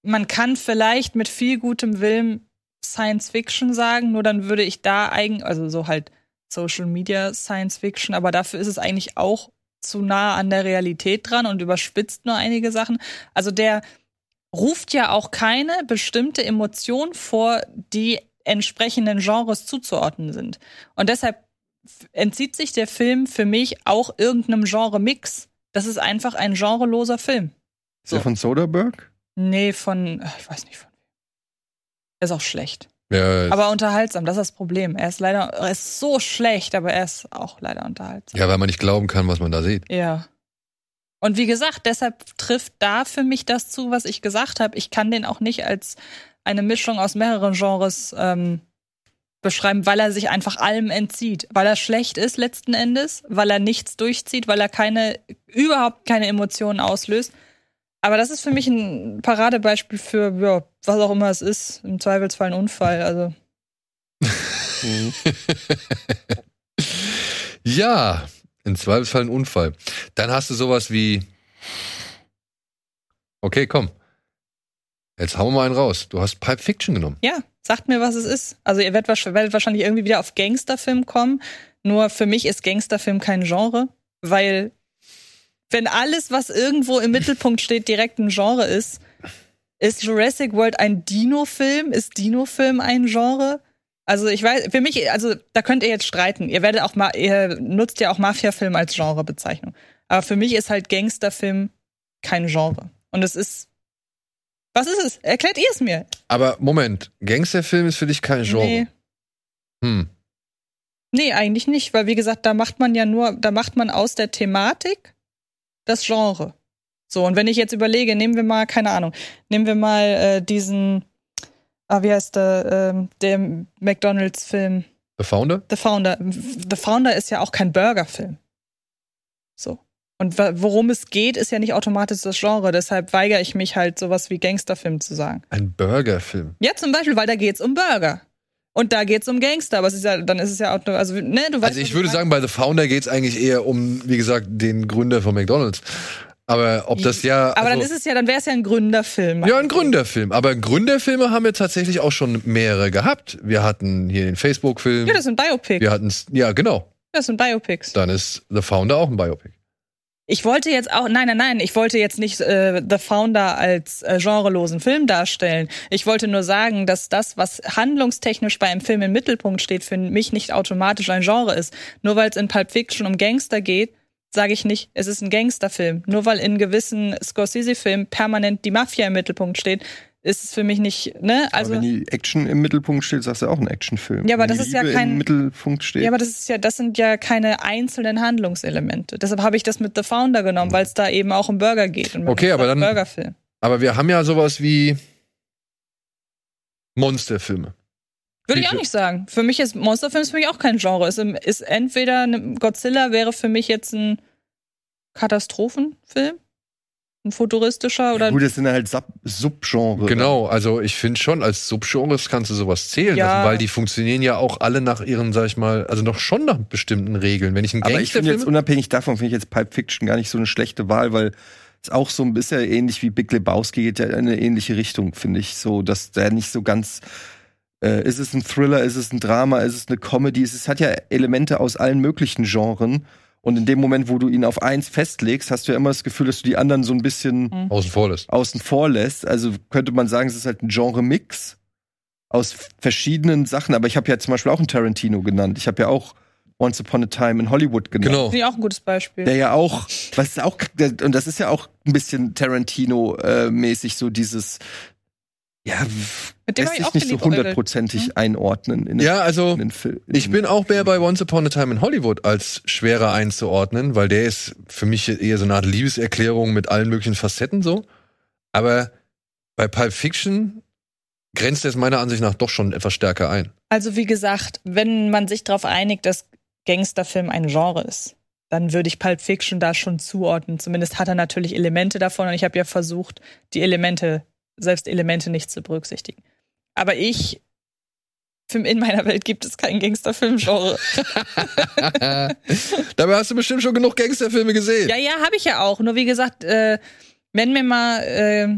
man kann vielleicht mit viel gutem Willen Science Fiction sagen, nur dann würde ich da eigentlich, also so halt Social Media Science Fiction, aber dafür ist es eigentlich auch zu nah an der Realität dran und überspitzt nur einige Sachen. Also der ruft ja auch keine bestimmte Emotion vor, die entsprechenden Genres zuzuordnen sind. Und deshalb entzieht sich der Film für mich auch irgendeinem Genre-Mix. Das ist einfach ein genreloser Film. Ist der von Soderbergh? Nee, von, ich weiß nicht von. Er ist auch schlecht. Ja, Aber unterhaltsam, das ist das Problem. Er ist leider, er ist so schlecht, aber er ist auch leider unterhaltsam. ja, weil man nicht glauben kann, was man da sieht. Ja. Und wie gesagt, deshalb trifft da für mich das zu, was ich gesagt habe. Ich kann den auch nicht als eine Mischung aus mehreren Genres ähm, beschreiben, weil er sich einfach allem entzieht, weil er schlecht ist letzten Endes, weil er nichts durchzieht, weil er keine überhaupt keine Emotionen auslöst. Aber das ist für mich ein Paradebeispiel für ja, was auch immer es ist, im Zweifelsfall ein Unfall. Also <laughs> Ja, im Zweifelsfall ein Unfall. Dann hast du sowas wie. Okay, komm. Jetzt hauen wir mal einen raus. Du hast Pipe Fiction genommen. ja, sagt mir, was es ist. Also ihr werdet wahrscheinlich irgendwie wieder auf Gangsterfilm kommen. Nur für mich ist Gangsterfilm kein Genre, weil wenn alles, was irgendwo im Mittelpunkt steht, direkt ein Genre ist, ist Jurassic World ein Dino-Film? Ist Dino-Film ein Genre? Also ich weiß, für mich, also da könnt ihr jetzt streiten. Ihr werdet auch mal, ihr nutzt ja auch Mafia-Film als Genrebezeichnung. Aber für mich ist halt Gangsterfilm kein Genre. Und es ist, was ist es? Erklärt ihr es mir? Aber Moment, Gangsterfilm ist für dich kein Genre. Nee. Hm. Nee, eigentlich nicht, weil wie gesagt, da macht man ja nur, da macht man aus der Thematik das Genre. So, und wenn ich jetzt überlege, nehmen wir mal, keine Ahnung, nehmen wir mal äh, diesen, ah, wie heißt der, ähm, der McDonalds-Film, The Founder? The Founder. The Founder ist ja auch kein Burgerfilm. So. Und worum es geht, ist ja nicht automatisch das Genre. Deshalb weigere ich mich halt, sowas wie Gangsterfilm zu sagen. Ein Burgerfilm. Ja, zum Beispiel, weil da geht's um Burger. Und da geht's um Gangster, aber es ist ja, dann ist es ja auch, nur- also, ne, du weißt. Also ich würde sagen, bei The Founder geht es eigentlich eher um, wie gesagt, den Gründer von McDonalds. Aber ob das ja. aber dann also- ist es ja, dann wäre es ja ein Gründerfilm. Ja, ein Gründerfilm. Aber Gründerfilme haben wir tatsächlich auch schon mehrere gehabt. Wir hatten hier den Facebook-Film. Ja, das sind Biopics. wir hatten, ja, genau. Das sind Biopics. Dann ist The Founder auch ein Biopic. Ich wollte jetzt auch, nein, nein, nein, ich wollte jetzt nicht äh, The Founder als äh, genrelosen Film darstellen. Ich wollte nur sagen, dass das, was handlungstechnisch bei einem Film im Mittelpunkt steht, für mich nicht automatisch ein Genre ist. Nur weil es in Pulp Fiction um Gangster geht, sage ich nicht, es ist ein Gangsterfilm. Nur weil in gewissen Scorsese-Filmen permanent die Mafia im Mittelpunkt steht, ist es für mich nicht, ne? Also, Also wenn die Action im Mittelpunkt steht, sagst du auch ein Actionfilm. Ja, aber Wenn das die ist ja Liebe kein- im Mittelpunkt steht. Ja, aber das ist ja, das sind ja keine einzelnen Handlungselemente. Deshalb habe ich das mit The Founder genommen, weil es da eben auch um Burger geht. Und Okay, aber dann- Burgerfilm. Aber wir haben ja sowas wie Monsterfilme. Würde ich auch nicht sagen. Für mich ist Monsterfilm ist für mich auch kein Genre. Es ist entweder eine, Godzilla wäre für mich jetzt ein Katastrophenfilm, ein futuristischer oder Gut, das sind halt Sub Subgenre. Genau, also ich finde schon, als Subgenres kannst du sowas zählen Ja. lassen, weil die funktionieren ja auch alle nach ihren, sag ich mal, also noch schon nach bestimmten Regeln. Wenn ich einen Aber ich finde jetzt unabhängig davon, finde ich jetzt Pulp Fiction gar nicht so eine schlechte Wahl, weil es auch so ein bisschen ähnlich wie Big Lebowski geht ja in eine ähnliche Richtung, finde ich. So, dass der nicht so ganz. Äh, ist es ein Thriller, ist es ein Drama, ist es eine Comedy? Es ist- hat ja Elemente aus allen möglichen Genren. Und in dem Moment, wo du ihn auf eins festlegst, hast du ja immer das Gefühl, dass du die anderen so ein bisschen Mhm. außen vor lässt. außen vor lässt. Also könnte man sagen, es ist halt ein Genre-Mix aus verschiedenen Sachen. Aber ich habe ja zum Beispiel auch einen Tarantino genannt. Ich habe ja auch Once Upon a Time in Hollywood genannt. Genau. finde ich auch ein gutes Beispiel. Der ja auch, was ist auch, und das ist ja auch ein bisschen Tarantino-mäßig, so dieses, ja, Mit dem lässt sich nicht so hundertprozentig einordnen in den, Ja, also in den Film. ich bin auch mehr bei Once Upon a Time in Hollywood als schwerer einzuordnen, weil der ist für mich eher so eine Art Liebeserklärung mit allen möglichen Facetten so. Aber bei Pulp Fiction grenzt es meiner Ansicht nach doch schon etwas stärker ein. Also wie gesagt, wenn man sich darauf einigt, dass Gangsterfilm ein Genre ist, dann würde ich Pulp Fiction da schon zuordnen. Zumindest hat er natürlich Elemente davon und ich habe ja versucht, die Elemente, selbst Elemente nicht zu berücksichtigen. Aber ich, in meiner Welt gibt es kein Gangsterfilm-Genre. <laughs> Dabei hast du bestimmt schon genug Gangsterfilme gesehen. ja, ja, habe ich ja auch. Nur wie gesagt, äh, wenn mir mal, äh,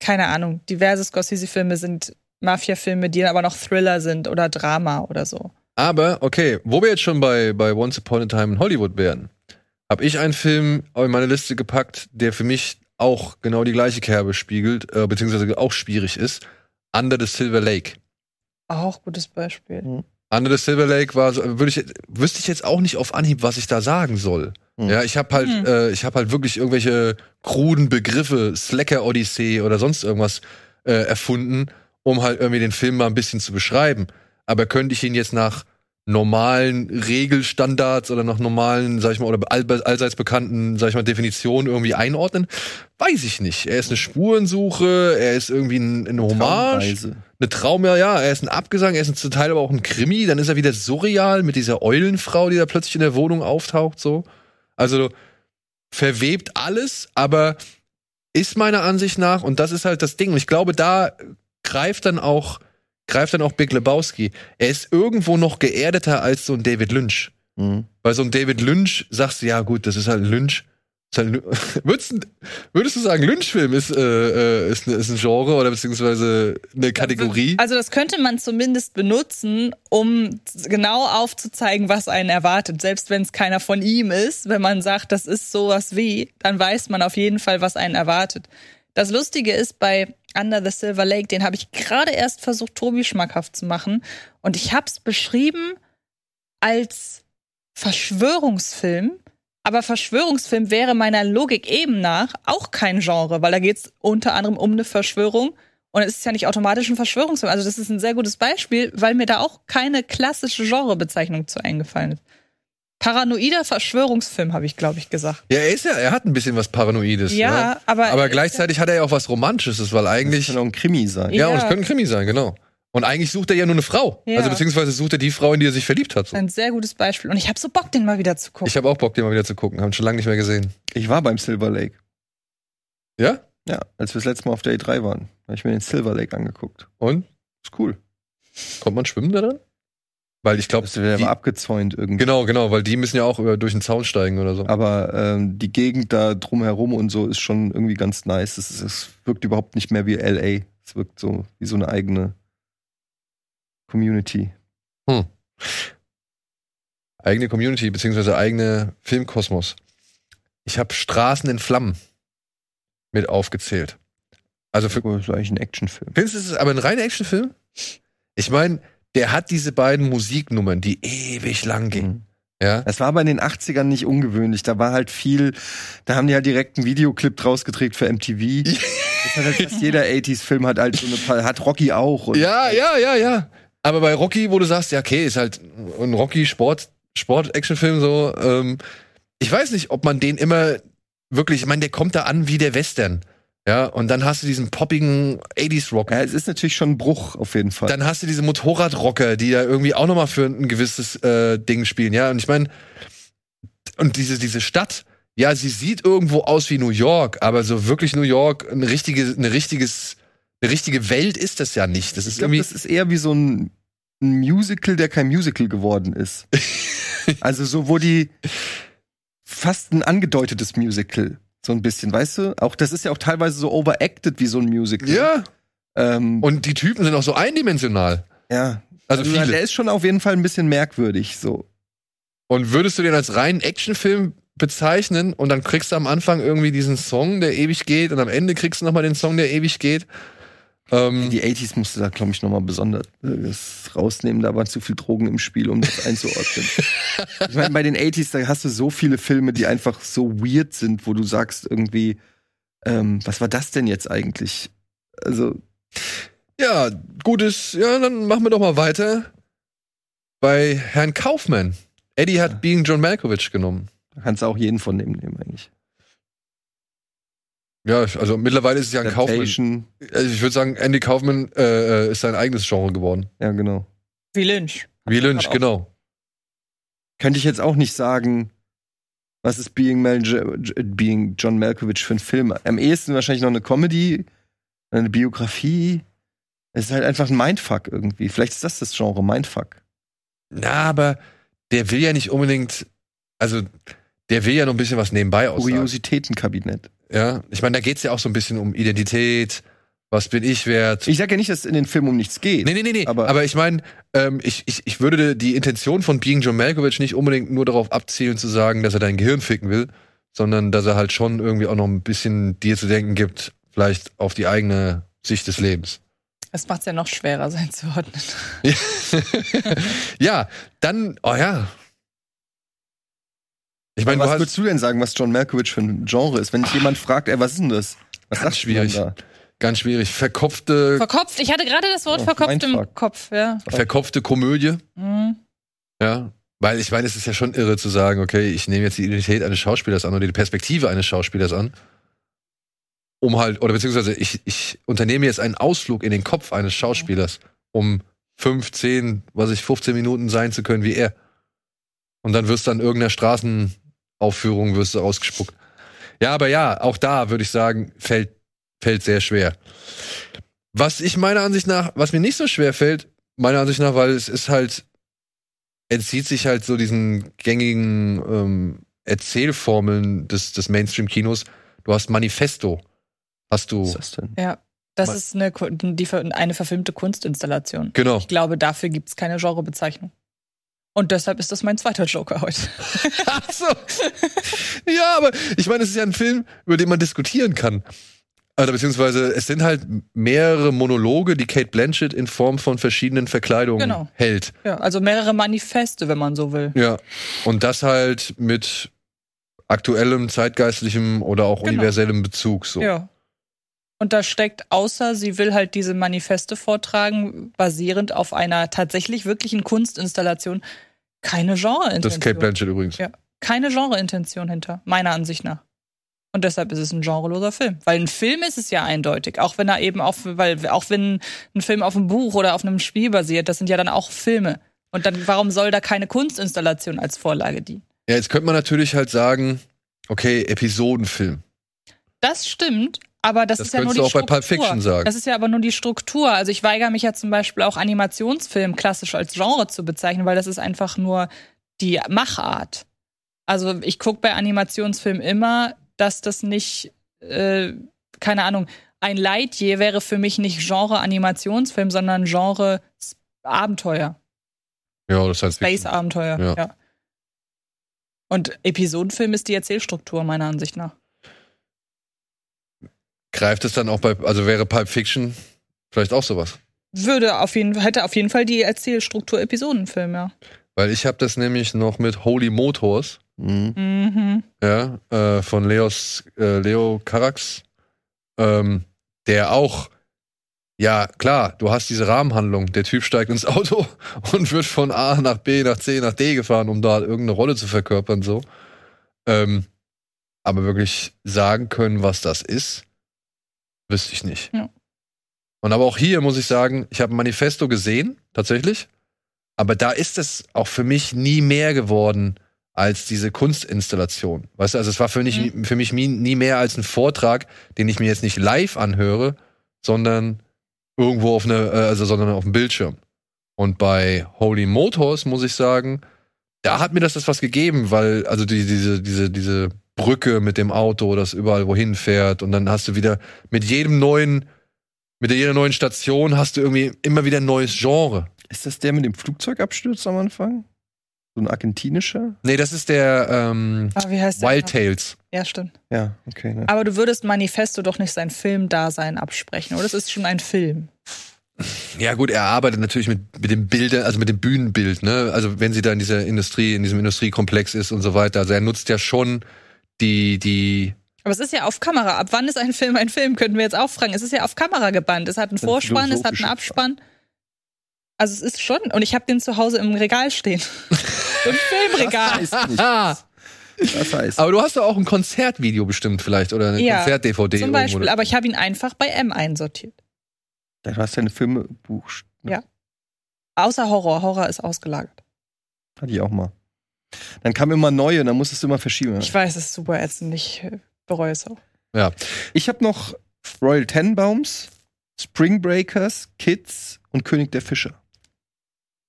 keine Ahnung, diverse Scorsese-Filme sind Mafia-Filme, die aber noch Thriller sind oder Drama oder so. Aber, okay, wo wir jetzt schon bei, bei Once Upon a Time in Hollywood wären, habe ich einen Film in meine Liste gepackt, der für mich auch genau die gleiche Kerbe spiegelt, äh, beziehungsweise auch schwierig ist. Under the Silver Lake. Auch gutes Beispiel. Under the Silver Lake war so, würde ich, wüsste ich jetzt auch nicht auf Anhieb, was ich da sagen soll. Hm. Ja, ich habe halt, Hm. äh, ich habe halt wirklich irgendwelche kruden Begriffe, Slacker Odyssee oder sonst irgendwas äh, erfunden, um halt irgendwie den Film mal ein bisschen zu beschreiben. Aber könnte ich ihn jetzt nach normalen Regelstandards oder nach normalen, sag ich mal, oder all, allseits bekannten, sag ich mal, Definitionen irgendwie einordnen? Weiß ich nicht. Er ist eine Spurensuche, er ist irgendwie ein, eine Hommage, Traumreise. eine Traum, ja, ja, er ist ein Abgesang, er ist zum Teil aber auch ein Krimi, dann ist er wieder surreal mit dieser Eulenfrau, die da plötzlich in der Wohnung auftaucht, so. Also verwebt alles, aber ist meiner Ansicht nach, und das ist halt das Ding, und ich glaube, da greift dann auch, greift dann auch Big Lebowski. Er ist irgendwo noch geerdeter als so ein David Lynch. Mhm. Bei so einem David Lynch sagst du, ja gut, das ist halt ein Lynch. Ist halt, ein- <laughs> würdest, du- würdest du sagen, Lynch-Film ist, äh, äh, ist, ist ein Genre oder beziehungsweise eine Kategorie? Also das könnte man zumindest benutzen, um genau aufzuzeigen, was einen erwartet. Selbst wenn es keiner von ihm ist, wenn man sagt, das ist sowas wie, dann weiß man auf jeden Fall, was einen erwartet. Das Lustige ist bei Under the Silver Lake, den habe ich gerade erst versucht, Tobi schmackhaft zu machen. Und ich habe es beschrieben als Verschwörungsfilm. Aber Verschwörungsfilm wäre meiner Logik eben nach auch kein Genre, weil da geht es unter anderem um eine Verschwörung. Und es ist ja nicht automatisch ein Verschwörungsfilm. Also das ist ein sehr gutes Beispiel, weil mir da auch keine klassische Genrebezeichnung zu eingefallen ist. Paranoider Verschwörungsfilm, habe ich, glaube ich, gesagt. Ja, er ist ja, er hat ein bisschen was Paranoides. Ja, ja. aber- Aber gleichzeitig hat er ja auch was Romantisches, weil Das eigentlich. kann auch ein Krimi sein. Ja, und Ja. es könnte ein Krimi sein, genau. Und eigentlich sucht er ja nur eine Frau. Ja. Also beziehungsweise sucht er die Frau, in die er sich verliebt hat. So. Ein sehr gutes Beispiel. Und ich habe so Bock, den mal wieder zu gucken. Ich habe auch Bock, den mal wieder zu gucken. Haben schon lange nicht mehr gesehen. Ich war beim Silver Lake. Ja? Ja, als wir das letzte Mal auf Day 3 waren, habe ich mir den Silver Lake angeguckt. Und? Ist cool. Kommt man schwimmen da dann? Weil ich glaube, Das wird aber abgezäunt irgendwie. genau, genau, weil die müssen ja auch über, durch den Zaun steigen oder so. Aber ähm, die Gegend da drumherum und so ist schon irgendwie ganz nice. Es, ist- es wirkt überhaupt nicht mehr wie LA. Es wirkt so wie so eine eigene Community. Eigene Community, beziehungsweise eigene Filmkosmos. Ich habe Straßen in Flammen mit aufgezählt. Also für, Das ist eigentlich ein Actionfilm. findest du es aber ein reiner Actionfilm? Ich meine, der hat diese beiden Musiknummern, die ewig lang gingen. Mhm. Ja? Es war aber in den 80ern nicht ungewöhnlich. Da war halt viel, da haben die halt direkt einen Videoclip draus gedreht für MTV. <laughs> Das hat halt fast jeder 80s-Film hat halt so eine, Pa- hat Rocky auch. Ja, ja, ja, ja. Aber bei Rocky, wo du sagst, ja, okay, ist halt ein Rocky-Sport, Sport-Action-Film so. Ähm, ich weiß nicht, ob man den immer wirklich, ich meine, der kommt da an wie der Western. Ja, und dann hast du diesen poppigen 80s-Rock. Ja, es ist natürlich schon ein Bruch auf jeden Fall. Dann hast du diese Motorradrocker, die da irgendwie auch nochmal für ein gewisses äh, Ding spielen. Ja, und ich meine, und diese, diese Stadt, ja, sie sieht irgendwo aus wie New York, aber so wirklich New York, eine richtige, eine richtiges, eine richtige Welt ist das ja nicht. Das ich ist glaube, irgendwie. das ist eher wie so ein, ein Musical, der kein Musical geworden ist. <laughs> also so, wo die fast ein angedeutetes Musical, so ein bisschen, weißt du? Auch das ist ja auch teilweise so overacted wie so ein Musical. Ja, Ähm, Und die Typen sind auch so eindimensional. ja. Also der viele. ist schon auf jeden Fall ein bisschen merkwürdig, so. Und würdest du den als reinen Actionfilm bezeichnen und dann kriegst du am Anfang irgendwie diesen Song, der ewig geht und am Ende kriegst du nochmal den Song, der ewig geht? Ähm, Die 80s musste da, glaube ich, nochmal besonders äh, rausnehmen. Da waren zu viel Drogen im Spiel, um das einzuordnen. <laughs> ich meine, bei den 80s, da hast du so viele Filme, die einfach so weird sind, wo du sagst irgendwie, ähm, was war das denn jetzt eigentlich? Also, ja, gutes, ja, dann machen wir doch mal weiter. Bei Herrn Kaufmann. Eddie hat Ja. Being John Malkovich genommen. kannst du auch jeden von dem nehmen, eigentlich. Ja, also mittlerweile ist es ja ein Kaufmann. Also ich würde sagen, Andy Kaufman äh, äh, ist sein eigenes Genre geworden. ja, genau. Wie Lynch. Wie Lynch, genau. Könnte ich jetzt auch nicht sagen, was ist Being, Mal Being John Malkovich für ein Film? Am ehesten wahrscheinlich noch eine Comedy, eine Biografie. Es ist halt einfach ein Mindfuck irgendwie. Vielleicht ist das das Genre, Mindfuck. Na, aber der will ja nicht unbedingt, also der will ja noch ein bisschen was nebenbei aussagen. Kuriositätenkabinett. Ja, ich meine, da geht's ja auch so ein bisschen um Identität, was bin ich wert. Ich sag ja nicht, dass es in den Film um nichts geht. nee, nee, nee, nee. aber- Aber, ich meine, ähm, ich, ich, ich würde die Intention von Being John Malkovich nicht unbedingt nur darauf abzielen zu sagen, dass er dein Gehirn ficken will, sondern dass er halt schon irgendwie auch noch ein bisschen dir zu denken gibt, vielleicht auf die eigene Sicht des Lebens. Das macht es ja noch schwerer, sein zu ordnen. <laughs> ja, dann, oh ja. Ich meine, was hast würdest du denn sagen, was John Malkovich für ein Genre ist? Wenn dich jemand fragt, ey, was ist denn das? Was Ganz schwierig. da? ganz schwierig, verkopfte, Verkopft. Ich hatte gerade das Wort Oh, verkopft im. Kopf, ja. verkopfte Komödie. Mhm. Ja, weil ich meine, es ist ja schon irre zu sagen, okay, ich nehme jetzt die Identität eines Schauspielers an oder die Perspektive eines Schauspielers an. um halt, oder beziehungsweise ich, ich unternehme jetzt einen Ausflug in den Kopf eines Schauspielers, um 5, 10, was ich, 15 Minuten sein zu können wie er. Und dann wirst du an irgendeiner Straßenaufführung wirst du ausgespuckt. Ja, aber ja, auch da würde ich sagen, fällt, fällt sehr schwer. Was ich meiner Ansicht nach, was mir nicht so schwer fällt, meiner Ansicht nach, weil es ist halt, entzieht sich halt so diesen gängigen ähm, Erzählformeln des, des Mainstream-Kinos. Du hast Manifesto. Hast du. Was ist das denn? Ja. Das ist eine, die, eine verfilmte Kunstinstallation. Genau. Ich glaube, dafür gibt es keine Genrebezeichnung. Und deshalb ist das mein zweiter Joker heute. <laughs> Ach so. Ja, aber ich meine, es ist ja ein Film, über den man diskutieren kann. Also, beziehungsweise, es sind halt mehrere Monologe, die Kate Blanchett in Form von verschiedenen Verkleidungen Genau. hält. Ja, also mehrere Manifeste, wenn man so will. Ja. Und das halt mit aktuellem, zeitgeistlichem oder auch Genau. universellem Bezug. So. Ja. Und da steckt, außer sie will halt diese Manifeste vortragen, basierend auf einer tatsächlich wirklichen Kunstinstallation, keine Das ist Kate Genreintention. Blanchett übrigens. Ja. Keine Genreintention hinter, meiner Ansicht nach. Und deshalb ist es ein genreloser Film. Weil ein Film ist es ja eindeutig. Auch wenn er eben auf, weil, auch wenn ein Film auf einem Buch oder auf einem Spiel basiert, das sind ja dann auch Filme. Und dann, warum soll da keine Kunstinstallation als Vorlage dienen? Ja, jetzt könnte man natürlich halt sagen, okay, Episodenfilm. Das stimmt, aber das, Das ist ja nur die du auch bei Struktur. Pulp Fiction sagen. Das ist ja aber nur die Struktur. Also ich weigere mich ja zum Beispiel auch Animationsfilm klassisch als Genre zu bezeichnen, weil das ist einfach nur die Machart. Also ich gucke bei Animationsfilmen immer, dass das nicht, äh, keine Ahnung, ein Lightyear wäre für mich nicht Genre Animationsfilm, sondern Genre Abenteuer, Ja, das heißt Space Abenteuer. Ja. Ja. Und Episodenfilm ist die Erzählstruktur meiner Ansicht nach. Greift es dann auch bei, also wäre Pulp Fiction vielleicht auch sowas? Würde auf jeden hätte auf jeden Fall die Erzählstruktur Episodenfilm, ja. Weil ich habe das nämlich noch mit Holy Motors, Mhm. Mhm. ja, äh, von Leos, äh, Leo Carax, ähm, der auch, ja, klar, du hast diese Rahmenhandlung. Der Typ steigt ins Auto <laughs> und wird von A nach B, nach C, nach D gefahren, um da irgendeine Rolle zu verkörpern, so. Ähm, aber wirklich sagen können, was das ist, wüsste ich nicht. Ja. Und aber auch hier muss ich sagen, ich habe ein Manifesto gesehen, tatsächlich. Aber da ist es auch für mich nie mehr geworden als diese Kunstinstallation. Weißt du, also es war für, mich für mich nie, nie mehr als ein Vortrag, den ich mir jetzt nicht live anhöre, sondern irgendwo auf eine, äh, also sondern auf dem Bildschirm. Und bei Holy Motors muss ich sagen, da hat mir das das was gegeben, weil also die, diese diese diese Brücke mit dem Auto, das überall wohin fährt und dann hast du wieder mit jedem neuen mit jeder neuen Station hast du irgendwie immer wieder ein neues Genre. Ist das der mit dem Flugzeugabsturz am Anfang? So ein argentinischer? Nee, das ist der ähm, Ah, wie heißt der? Wild Tales. Ja, stimmt. Ja, okay. Ne. Aber du würdest Manifesto doch nicht sein Filmdasein absprechen, oder? Das ist schon ein Film. Ja gut, er arbeitet natürlich mit, mit dem Bilder, also mit dem Bühnenbild, ne? Also wenn sie da in dieser Industrie, in diesem Industriekomplex ist und so weiter. Also er nutzt ja schon die, die, Aber es ist ja auf Kamera. Ab wann ist ein Film ein Film? Könnten wir jetzt auch fragen. Es ist ja auf Kamera gebannt. Es hat einen Eine Vorspann, es hat einen Abspann. Also es ist schon. Und ich habe den zu Hause im Regal stehen. <laughs> Im Filmregal. Das heißt nicht. Ah, Das heißt. aber du hast doch auch ein Konzertvideo bestimmt vielleicht oder eine Ja, Konzert-DVD. Zum irgendwo. Beispiel. Aber ich habe ihn einfach bei M einsortiert. Du hast ja eine Filmebuch. Ja. Außer Horror. Horror ist ausgelagert. Hatte ich auch mal. Dann kam immer neue, dann musstest du immer verschieben. Ich weiß, es ist super ätzend. Ich äh, bereue es auch. Ich habe noch Royal Tenenbaums, Spring Breakers, Kids und König der Fische.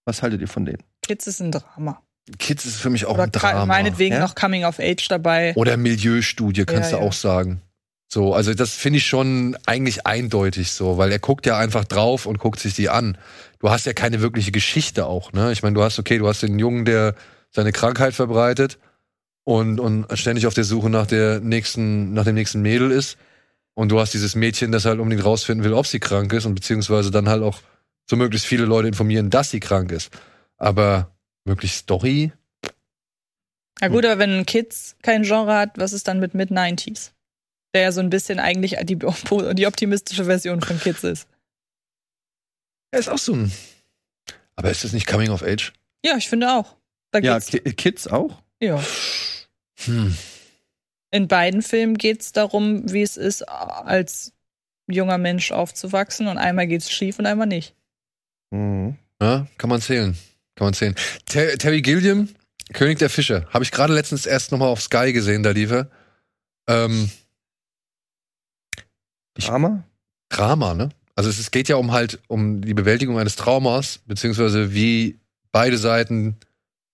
Was haltet ihr von denen? Kids ist ein Drama. Kids ist für mich auch Oder ein Drama. meinetwegen ja? noch Coming of Age dabei. Oder Milieustudie, kannst Ja, du ja. auch sagen. So, also das finde ich schon eigentlich eindeutig so, weil er guckt ja einfach drauf und guckt sich die an. Du hast ja keine wirkliche Geschichte auch, ne? Ich meine, du hast, okay, du hast den Jungen, der seine Krankheit verbreitet und, und ständig auf der Suche nach der nächsten, nach dem nächsten Mädel ist. Und du hast dieses Mädchen, das halt unbedingt rausfinden will, ob sie krank ist und beziehungsweise dann halt auch so möglichst viele Leute informieren, dass sie krank ist. Aber wirklich Story? Na gut, aber wenn Kids kein Genre hat, was ist dann mit Mid-90s? Der ja so ein bisschen eigentlich die, <laughs> die optimistische Version von Kids ist. Ja, ist auch so ein. Aber ist das nicht Coming of Age? Ja, ich finde auch. Da Ja, geht's, Ki Kids auch? ja. Hm. in beiden Filmen geht es darum, wie es ist, als junger Mensch aufzuwachsen. Und einmal geht's schief und einmal nicht. Mhm. Ja, kann man zählen. Kann man zählen. Ter Terry Gilliam, König der Fische. Habe ich gerade letztens erst nochmal auf Sky gesehen, da lief er. Ähm, Ich- Drama? Drama, ne? Also es, es geht ja um halt um die Bewältigung eines Traumas, beziehungsweise wie beide Seiten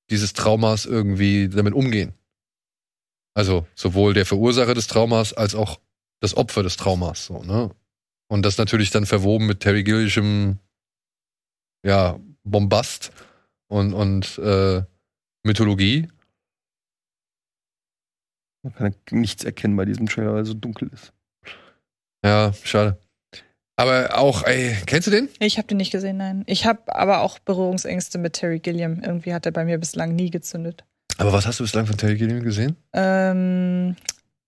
dieses Traumas irgendwie damit umgehen. Also sowohl der Verursacher des Traumas als auch das Opfer des Traumas, so, ne? Und das natürlich dann verwoben mit Terry Gilliam, ja, Bombast und, und äh, Mythologie. Man kann nichts erkennen bei diesem Trailer, weil er so dunkel ist. Ja, schade. Aber auch, ey, kennst du den? Ich habe den nicht gesehen, nein. Ich habe aber auch Berührungsängste mit Terry Gilliam. Irgendwie hat er bei mir bislang nie gezündet. Aber was hast du bislang von Terry Gilliam gesehen? Ähm,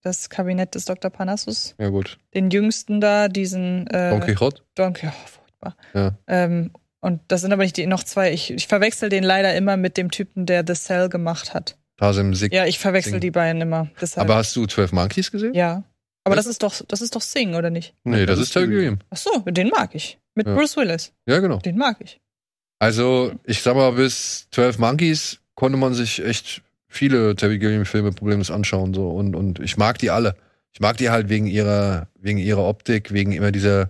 das Kabinett des Dr. Parnassus. Ja, gut. Den jüngsten da, diesen äh, Don Quixote? Don Quixote, oh, furchtbar. Ja. Ähm, und das sind aber nicht die noch zwei. Ich, ich verwechsel den leider immer mit dem Typen, der The Cell gemacht hat. Tasim Sig. Ja, ich verwechsel Sing. die beiden immer. Deshalb. Aber hast du 12 Monkeys gesehen? ja. Aber das ist doch, das ist doch Sing, oder nicht? Nee, das, ist Terry Gilliam. Ach so, den mag ich. Mit Ja. Bruce Willis. Ja, genau. Den mag ich. Also, ich sag mal, bis 12 Monkeys konnte man sich echt viele Terry Gilliam-Filme problemlos anschauen. So. Und, und ich mag die alle. Ich mag die halt wegen ihrer, wegen ihrer Optik, wegen immer dieser,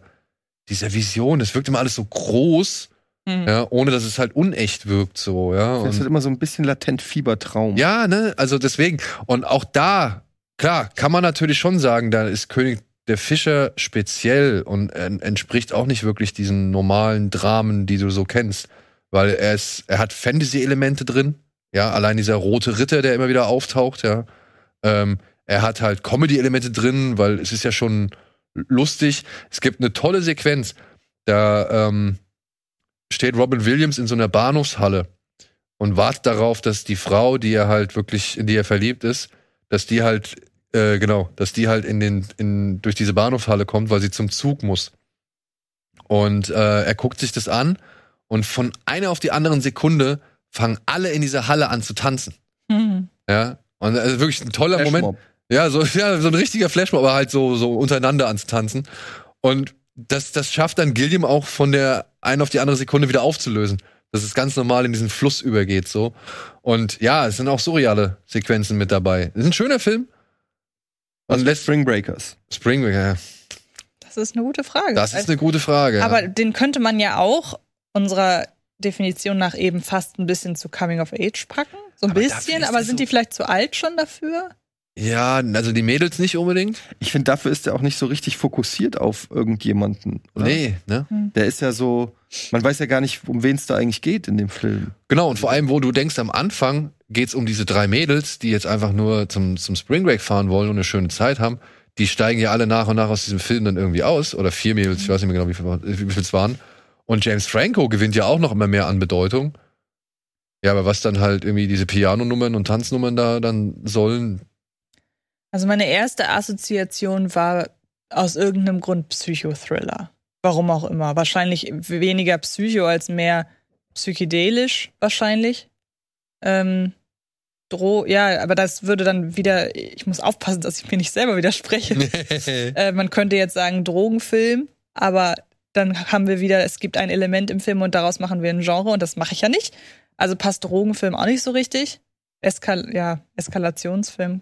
dieser Vision. Es wirkt immer alles so groß, Hm. ja, ohne dass es halt unecht wirkt. So, ja. Das ist halt immer so ein bisschen latent Fiebertraum. ja, ne, also deswegen. Und auch da, klar, kann man natürlich schon sagen, da ist König der Fischer speziell und entspricht auch nicht wirklich diesen normalen Dramen, die du so kennst. Weil er ist, er hat Fantasy-Elemente drin. Ja, allein dieser rote Ritter, der immer wieder auftaucht, ja. Ähm, er hat halt Comedy-Elemente drin, weil es ist ja schon lustig. Es gibt eine tolle Sequenz. Da ähm, steht Robin Williams in so einer Bahnhofshalle und wartet darauf, dass die Frau, die er halt wirklich, in die er verliebt ist, dass die halt, äh, genau, dass die halt in den, in, durch diese Bahnhofshalle kommt, weil sie zum Zug muss. Und äh, er guckt sich das an und von einer auf die anderen Sekunde fangen alle in dieser Halle an zu tanzen. Hm. Ja. Und also wirklich ein toller Moment. Flashmob. Ja, so, <laughs> ja, so ein richtiger Flashmob, aber halt so, so untereinander anzutanzen. Und das, das schafft dann Gilliam auch von der einen auf die andere Sekunde wieder aufzulösen. Dass es ganz normal in diesen Fluss übergeht, so. Und ja, es sind auch surreale Sequenzen mit dabei. Es ist ein schöner Film. Was Und mit lässt Spring Breakers. Spring, ja, Das ist eine gute Frage. das ist eine gute Frage. Aber ja. den könnte man ja auch unserer Definition nach eben fast ein bisschen zu Coming of Age packen. So ein Aber bisschen, aber sind so- die vielleicht zu alt schon dafür? Ja, also die Mädels nicht unbedingt. Ich finde, dafür ist er auch nicht so richtig fokussiert auf irgendjemanden. Oder? Nee, ne? Der ist ja so, man weiß ja gar nicht, um wen es da eigentlich geht in dem Film. Genau, und vor allem, wo du denkst, am Anfang geht's um diese drei Mädels, die jetzt einfach nur zum, zum Spring Break fahren wollen und eine schöne Zeit haben. Die steigen ja alle nach und nach aus diesem Film dann irgendwie aus. Oder vier Mädels, ich weiß nicht mehr genau, wie viel wie viel es waren. Und James Franco gewinnt ja auch noch immer mehr an Bedeutung. Ja, aber was dann halt irgendwie diese Pianonummern und Tanznummern da dann sollen, Also meine erste Assoziation war aus irgendeinem Grund Psychothriller. Warum auch immer. Wahrscheinlich weniger Psycho als mehr psychedelisch, wahrscheinlich. Ähm, Dro ja, aber das würde dann wieder, ich muss aufpassen, dass ich mir nicht selber widerspreche. <laughs> äh, man könnte jetzt sagen Drogenfilm, aber dann haben wir wieder, es gibt ein Element im Film und daraus machen wir ein Genre und das mache ich ja nicht. Also passt Drogenfilm auch nicht so richtig. Eskal ja, Eskalationsfilm.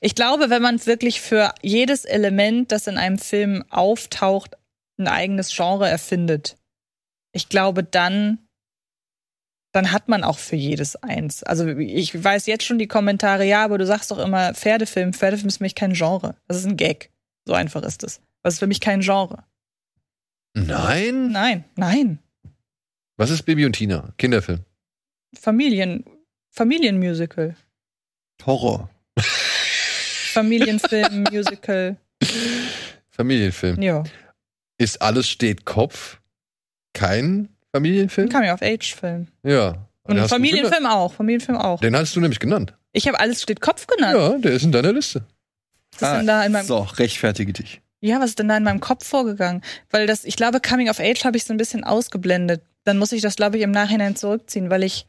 Ich glaube, wenn man wirklich für jedes Element, das in einem Film auftaucht, ein eigenes Genre erfindet, ich glaube, dann dann hat man auch für jedes eins. Also ich weiß jetzt schon die Kommentare, ja, aber du sagst doch immer Pferdefilm. Pferdefilm ist für mich kein Genre. Das ist ein Gag. So einfach ist es. Das ist für mich kein Genre. Nein? Nein, nein. Was ist Baby und Tina? Kinderfilm. Familien, Familienmusical. Horror. Familienfilm, <laughs> Musical. Familienfilm. Ja. Ist alles steht Kopf kein Familienfilm? Coming-of-Age-Film. Ja. Und du Familienfilm auch. Familienfilm auch. Den hast du nämlich genannt. Ich habe alles steht Kopf genannt. Ja, der ist in deiner Liste. Was ist denn da in meinem so, rechtfertige dich. Ja, was ist denn da in meinem Kopf vorgegangen? Weil das, ich glaube, Coming of Age habe ich so ein bisschen ausgeblendet. Dann muss ich das, glaube ich, im Nachhinein zurückziehen, weil ich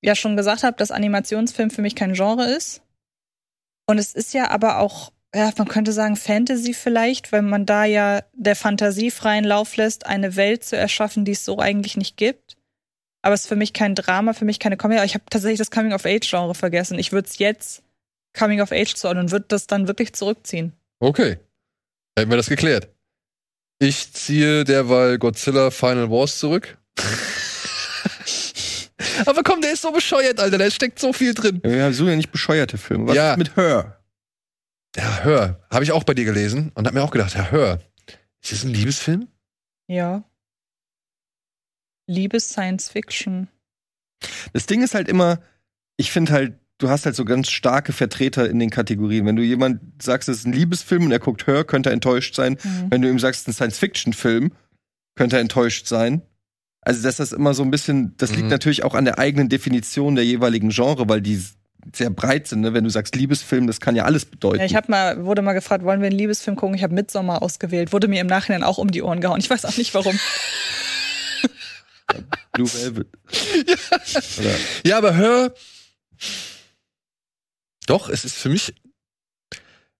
ja schon gesagt habe, dass Animationsfilm für mich kein Genre ist. Und es ist ja aber auch, ja, man könnte sagen Fantasy vielleicht, weil man da ja der Fantasie freien Lauf lässt, eine Welt zu erschaffen, die es so eigentlich nicht gibt. Aber es ist für mich kein Drama, für mich keine Comedy. Ich habe tatsächlich das Coming-of-Age-Genre vergessen. Ich würde es jetzt Coming-of-Age zuordnen und würde das dann wirklich zurückziehen. Okay. Hätten wir das geklärt. Ich ziehe derweil Godzilla Final Wars zurück. Aber komm, der ist so bescheuert, Alter. Da steckt so viel drin. Ja, so ja nicht bescheuerte Filme. Was Ja. ist mit Her? Ja, hör. Habe ich auch bei dir gelesen und hab mir auch gedacht, ja, hör. Ist das ein Liebesfilm? Ja. Liebes Science Fiction. Das Ding ist halt immer, ich finde halt, du hast halt so ganz starke Vertreter in den Kategorien. Wenn du jemand sagst, es ist ein Liebesfilm und er guckt Her, könnte er enttäuscht sein. Mhm. Wenn du ihm sagst, es ist ein Science-Fiction-Film, könnte er enttäuscht sein. Also, dass das immer so ein bisschen, das liegt Mhm. natürlich auch an der eigenen Definition der jeweiligen Genre, weil die sehr breit sind. Ne? Wenn du sagst Liebesfilm, das kann ja alles bedeuten. Ja, ich hab mal, wurde mal gefragt, wollen wir einen Liebesfilm gucken? Ich habe Midsommar ausgewählt. Wurde mir im Nachhinein auch um die Ohren gehauen. Ich weiß auch nicht warum. <laughs> Blue Velvet. Oder, Ja, aber hör. Doch, es ist für mich.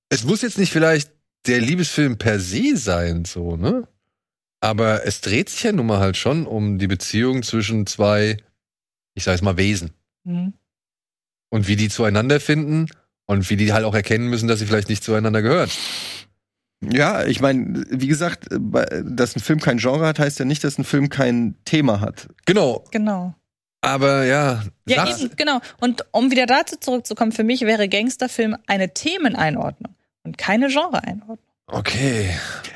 Es muss jetzt nicht vielleicht der Liebesfilm per se sein, so, ne? Aber es dreht sich ja nun mal halt schon um die Beziehung zwischen zwei, ich sag jetzt mal, Wesen. Mhm. Und wie die zueinander finden und wie die halt auch erkennen müssen, dass sie vielleicht nicht zueinander gehören. ja, ich meine, wie gesagt, bei- dass ein Film kein Genre hat, heißt ja nicht, dass ein Film kein Thema hat. Genau. Genau. Aber ja. Ja, eben, genau. Und um wieder dazu zurückzukommen, für mich wäre Gangsterfilm eine Themeneinordnung und keine Genreeinordnung. Okay.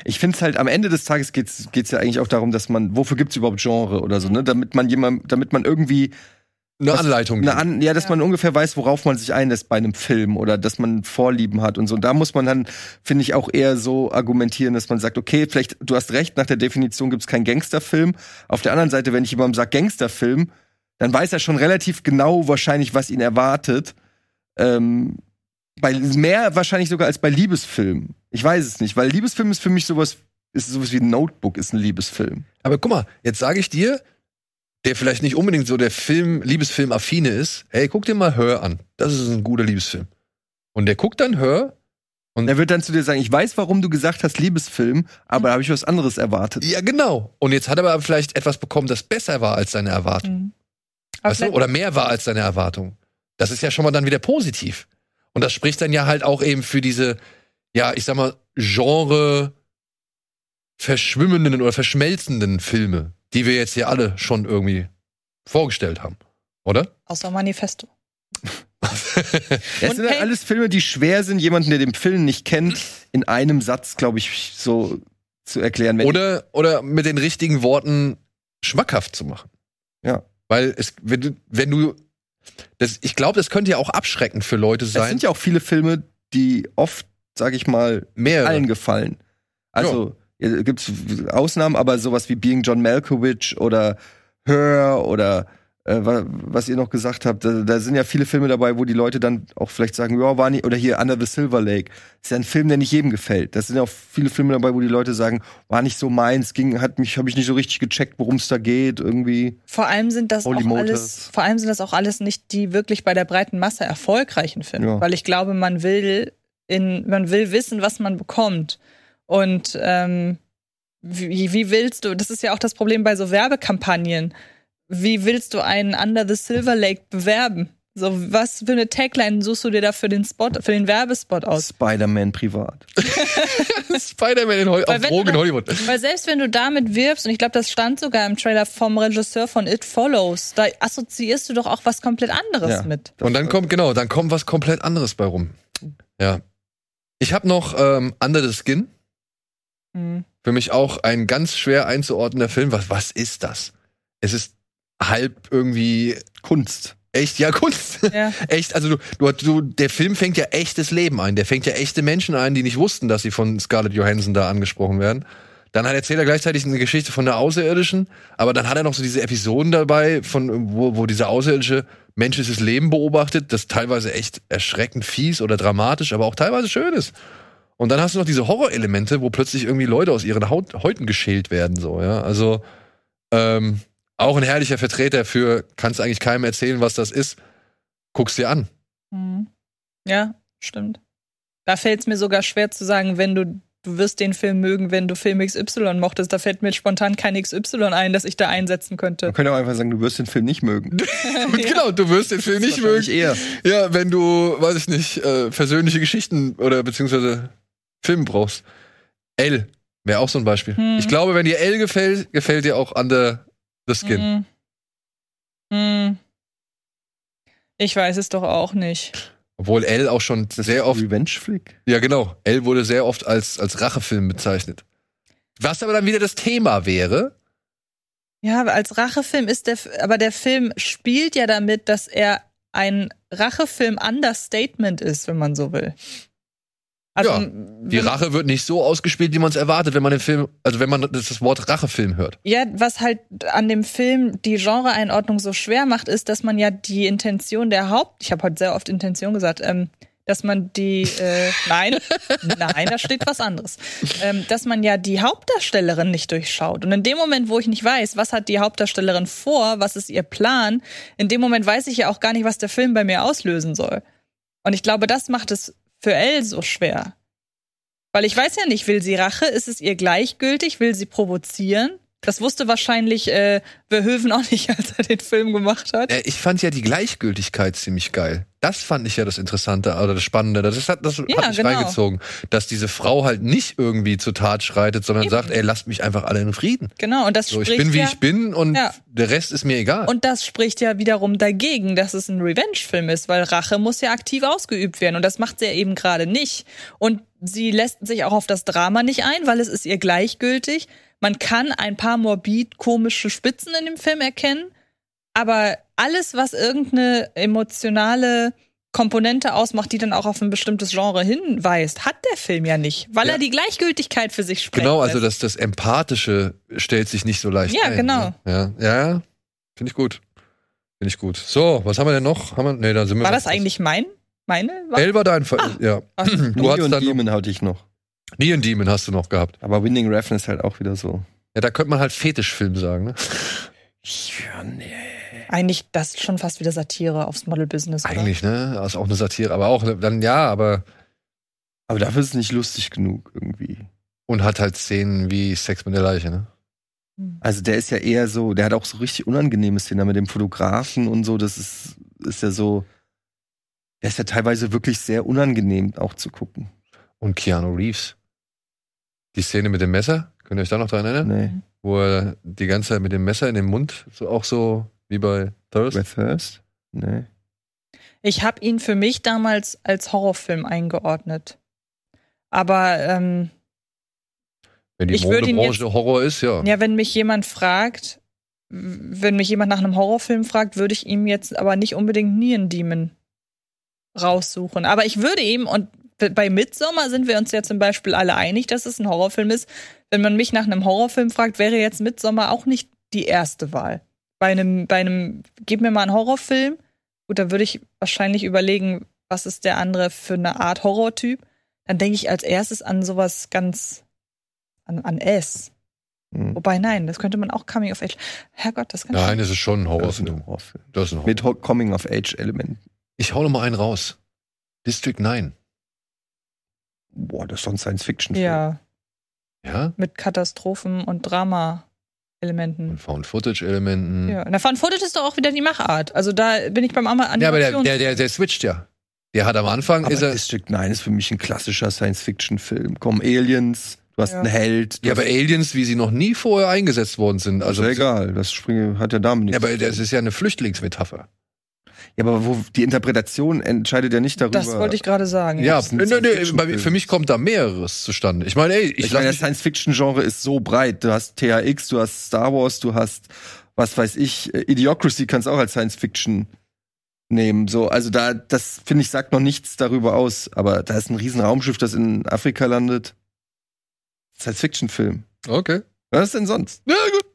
Ich finde es halt am Ende des Tages geht's geht's ja eigentlich auch darum, dass man wofür gibt's überhaupt Genre oder so, ne? Damit man jemand, damit man irgendwie Eine Was- Anleitung. eine an, ja, dass Ja. man ungefähr weiß, worauf man sich einlässt bei einem Film oder dass man Vorlieben hat und so. Und da muss man dann, finde ich, auch eher so argumentieren, dass man sagt, okay, vielleicht, du hast recht, nach der Definition gibt's keinen Gangsterfilm. Auf der anderen Seite, wenn ich jemandem sage Gangsterfilm, dann weiß er schon relativ genau wahrscheinlich, was ihn erwartet. Ähm, bei mehr wahrscheinlich sogar als bei Liebesfilm. Ich weiß es nicht, weil Liebesfilm ist für mich sowas, ist sowas wie ein Notebook, ist ein Liebesfilm. Aber guck mal, jetzt sage ich dir, der vielleicht nicht unbedingt so der Film, Liebesfilm-affine ist, hey, guck dir mal Hör an. Das ist ein guter Liebesfilm. Und der guckt dann Hör. Und er wird dann zu dir sagen, ich weiß, warum du gesagt hast Liebesfilm, aber da habe ich was anderes erwartet. Ja, genau. Und jetzt hat er aber vielleicht etwas bekommen, das besser war als seine Erwartung. Mhm. Weißt du? Oder mehr war als seine Erwartung. Das ist ja schon mal dann wieder positiv. Und das spricht dann ja halt auch eben für diese, ja, ich sag mal, Genre verschwimmenden oder verschmelzenden Filme, die wir jetzt hier alle schon irgendwie vorgestellt haben. Oder? Außer Manifesto. <laughs> Es sind halt hey- alles Filme, die schwer sind, jemanden, der den Film nicht kennt, in einem Satz, glaube ich, so zu erklären. Wenn Oder, oder mit den richtigen Worten schmackhaft zu machen. Ja. Weil es, wenn du, wenn du, das, ich glaube, das könnte ja auch abschreckend für Leute es sein. sind ja auch viele Filme, die oft, sage ich mal, mehrere. allen gefallen. Also ja. gibt's Ausnahmen, aber sowas wie Being John Malkovich oder Her oder äh, wa- was ihr noch gesagt habt, da, da sind ja viele Filme dabei, wo die Leute dann auch vielleicht sagen, ja, war nicht, oder hier Under the Silver Lake. ist ja ein Film, der nicht jedem gefällt. Das sind ja auch viele Filme dabei, wo die Leute sagen, war nicht so meins, ging, hat mich, habe ich nicht so richtig gecheckt, worum es da geht, irgendwie. Vor allem sind das Holy auch Motors. alles, vor allem sind das auch alles nicht die wirklich bei der breiten Masse erfolgreichen Filme, Ja. weil ich glaube, man will in, man will wissen, was man bekommt. Und ähm, wie, wie willst du? Das ist ja auch das Problem bei so Werbekampagnen. Wie willst du einen Under the Silver Lake bewerben? So, was für eine Tagline suchst du dir da für den Spot, für den Werbespot aus? Spider-Man privat. <laughs> <laughs> Spider-Man in Hol Weil auf Drogen in Hollywood. Weil selbst wenn du damit wirbst, und ich glaube, das stand sogar im Trailer vom Regisseur von It Follows, da assoziierst du doch auch was komplett anderes Ja. mit. Und dann kommt, genau, dann kommt was komplett anderes bei rum. Ja. Ich habe noch ähm, Under the Skin. Hm. Für mich auch ein ganz schwer einzuordnender Film. Was, was ist das? Es ist halb irgendwie Kunst. echt, ja, Kunst. <laughs> Ja. echt, also du, du, du, der Film fängt ja echtes Leben ein. Der fängt ja echte Menschen ein, die nicht wussten, dass sie von Scarlett Johansson da angesprochen werden. Dann hat erzählt er gleichzeitig eine Geschichte von der Außerirdischen, aber dann hat er noch so diese Episoden dabei, von wo, wo dieser außerirdische menschliches Leben beobachtet, das teilweise echt erschreckend fies oder dramatisch, aber auch teilweise schön ist. Und dann hast du noch diese Horrorelemente, wo plötzlich irgendwie Leute aus ihren Haut, Häuten geschält werden, so, ja. Also, ähm, auch ein herrlicher Vertreter für, kannst eigentlich keinem erzählen, was das ist. Guck's dir an. Hm. Ja, stimmt. Da fällt es mir sogar schwer zu sagen, wenn du, du wirst den Film mögen, wenn du Film XY mochtest. Da fällt mir spontan kein XY ein, das ich da einsetzen könnte. Man könnte auch einfach sagen, du wirst den Film nicht mögen. <laughs> Und genau, du wirst den Film nicht mögen. eher. Ja, wenn du, weiß ich nicht, äh, persönliche Geschichten oder beziehungsweise Filme brauchst. L wäre auch so ein Beispiel. Hm. Ich glaube, wenn dir L gefällt, gefällt dir auch Under the Skin. Hm. Hm. Ich weiß es doch auch nicht. Obwohl L auch schon sehr oft, Revenge-Flick. ja genau, L wurde sehr oft als, als Rachefilm bezeichnet. Was aber dann wieder das Thema wäre, Ja, aber als Rachefilm ist der, aber der Film spielt ja damit, dass er ein Rachefilm Understatement ist, wenn man so will. Also, Ja, die Rache wird nicht so ausgespielt, wie man es erwartet, wenn man den Film, also wenn man das, Wort Rachefilm hört. Ja, was halt an dem Film die Genreeinordnung so schwer macht, ist, dass man ja die Intention der Haupt, ich habe heute sehr oft Intention gesagt, ähm, dass man die, äh, <laughs> nein, nein, da steht was anderes, ähm, dass man ja die Hauptdarstellerin nicht durchschaut. Und in dem Moment, wo ich nicht weiß, was hat die Hauptdarstellerin vor, was ist ihr Plan, in dem Moment weiß ich ja auch gar nicht, was der Film bei mir auslösen soll. Und ich glaube, das macht es für Elle so schwer. Weil ich weiß ja nicht, will sie Rache? Ist es ihr gleichgültig? Will sie provozieren? Das wusste wahrscheinlich äh, Verhoeven <laughs> auch nicht, als er den Film gemacht hat. Äh, Ich fand ja die Gleichgültigkeit ziemlich geil. Das fand ich ja das Interessante oder das Spannende. Das hat, das Ja, hat mich genau. reingezogen. Dass diese Frau halt nicht irgendwie zur Tat schreitet, sondern Eben. sagt, ey, lasst mich einfach alle in Frieden. Genau, und das So, ich spricht bin wie ja, ich bin und Ja. der Rest ist mir egal. Und das spricht ja wiederum dagegen, dass es ein Revenge-Film ist, weil Rache muss ja aktiv ausgeübt werden und das macht sie ja eben gerade nicht. Und sie lässt sich auch auf das Drama nicht ein, weil es ist ihr gleichgültig. Man kann ein paar morbid komische Spitzen in dem Film erkennen, aber alles, was irgendeine emotionale Komponente ausmacht, die dann auch auf ein bestimmtes Genre hinweist, hat der Film ja nicht, weil Ja. er die Gleichgültigkeit für sich spricht. genau, also das, das Empathische stellt sich nicht so leicht Ja, ein. genau. Ne? Ja, ja finde ich gut. Finde ich gut. So, was haben wir denn noch? Haben wir, nee, da sind wir War das eigentlich mein, meine? War dein Fall. Ja. Ach, Du hast dann Demon hatte ich noch. Neon Demon hast du noch gehabt. Aber Winning Refn ist halt auch wieder so. Ja, da könnte man halt Fetischfilm sagen, ne? Ja, nee. Eigentlich das ist schon fast wieder Satire aufs Model-Business. Eigentlich, ne? Das ist auch eine Satire, aber auch dann ja, aber Aber dafür ist es nicht lustig genug irgendwie. und hat halt Szenen wie Sex mit der Leiche, ne? Also der ist ja eher so, der hat auch so richtig unangenehme Szenen mit dem Fotografen und so. Das ist, ist ja so, der ist ja teilweise wirklich sehr unangenehm auch zu gucken. Und Keanu Reeves. Die Szene mit dem Messer, könnt ihr euch da noch dran erinnern? Nee. Wo er die ganze Zeit mit dem Messer in den Mund, so auch so wie bei Thirst. Red First? Nee. Ich habe ihn für mich damals als Horrorfilm eingeordnet. Aber ähm, Wenn die Modebranche Horror ist, ja. ja, wenn mich jemand fragt, wenn mich jemand nach einem Horrorfilm fragt, würde ich ihm jetzt aber nicht unbedingt Neon Demon raussuchen. Aber ich würde ihm, und bei Midsommar sind wir uns ja zum Beispiel alle einig, dass es ein Horrorfilm ist. Wenn man mich nach einem Horrorfilm fragt, wäre jetzt Midsommar auch nicht die erste Wahl. Bei einem, bei einem, gib mir mal einen Horrorfilm. Gut, da würde ich wahrscheinlich überlegen, was ist der andere für eine Art Horrortyp. Dann denke ich als erstes an sowas ganz, an, an S. Hm. Wobei, nein, das könnte man auch Coming of Age. Herrgott, das kann Nein, es ist schon ein Das ist ein Horrorfilm. Horrorfilm. Das ist ein Horror. Mit Ho- Coming-of-Age-Elementen. Ich hau noch mal einen raus. District 9. Boah, das ist so ein Science-Fiction-Film. Ja, Ja? mit Katastrophen und Drama-Elementen. Und Found-Footage-Elementen. Ja, na, Fun Footage ist doch auch wieder die Machart. Also da bin ich beim Amma Ja, aber der, der, der, der switcht ja. Der hat am Anfang, Aber ist er. District 9 ist für mich ein klassischer Science-Fiction-Film. Kommen Aliens, du hast Ja. einen Held. Ja, aber Aliens, wie sie noch nie vorher eingesetzt worden sind. also ist ja egal, das Springe hat ja damit ja, nichts. aber das ist ja eine Flüchtlingsmetapher. Ja, aber wo die Interpretation entscheidet ja nicht darüber. Das wollte ich gerade sagen. Ja, nee, Science-Fiction-Film. bei- für mich kommt da mehreres zustande. Ich meine, ey, ich, Ich, meine, das Science-Fiction-Genre ist so breit. Du hast THX, du hast Star Wars, du hast, was weiß ich, äh, Idiocracy kannst du auch als Science-Fiction nehmen. So, also da, das finde ich, sagt noch nichts darüber aus. Aber da ist ein riesen Raumschiff, das in Afrika landet. Science-Fiction-Film. Okay. Was ist denn sonst? Ja, gut.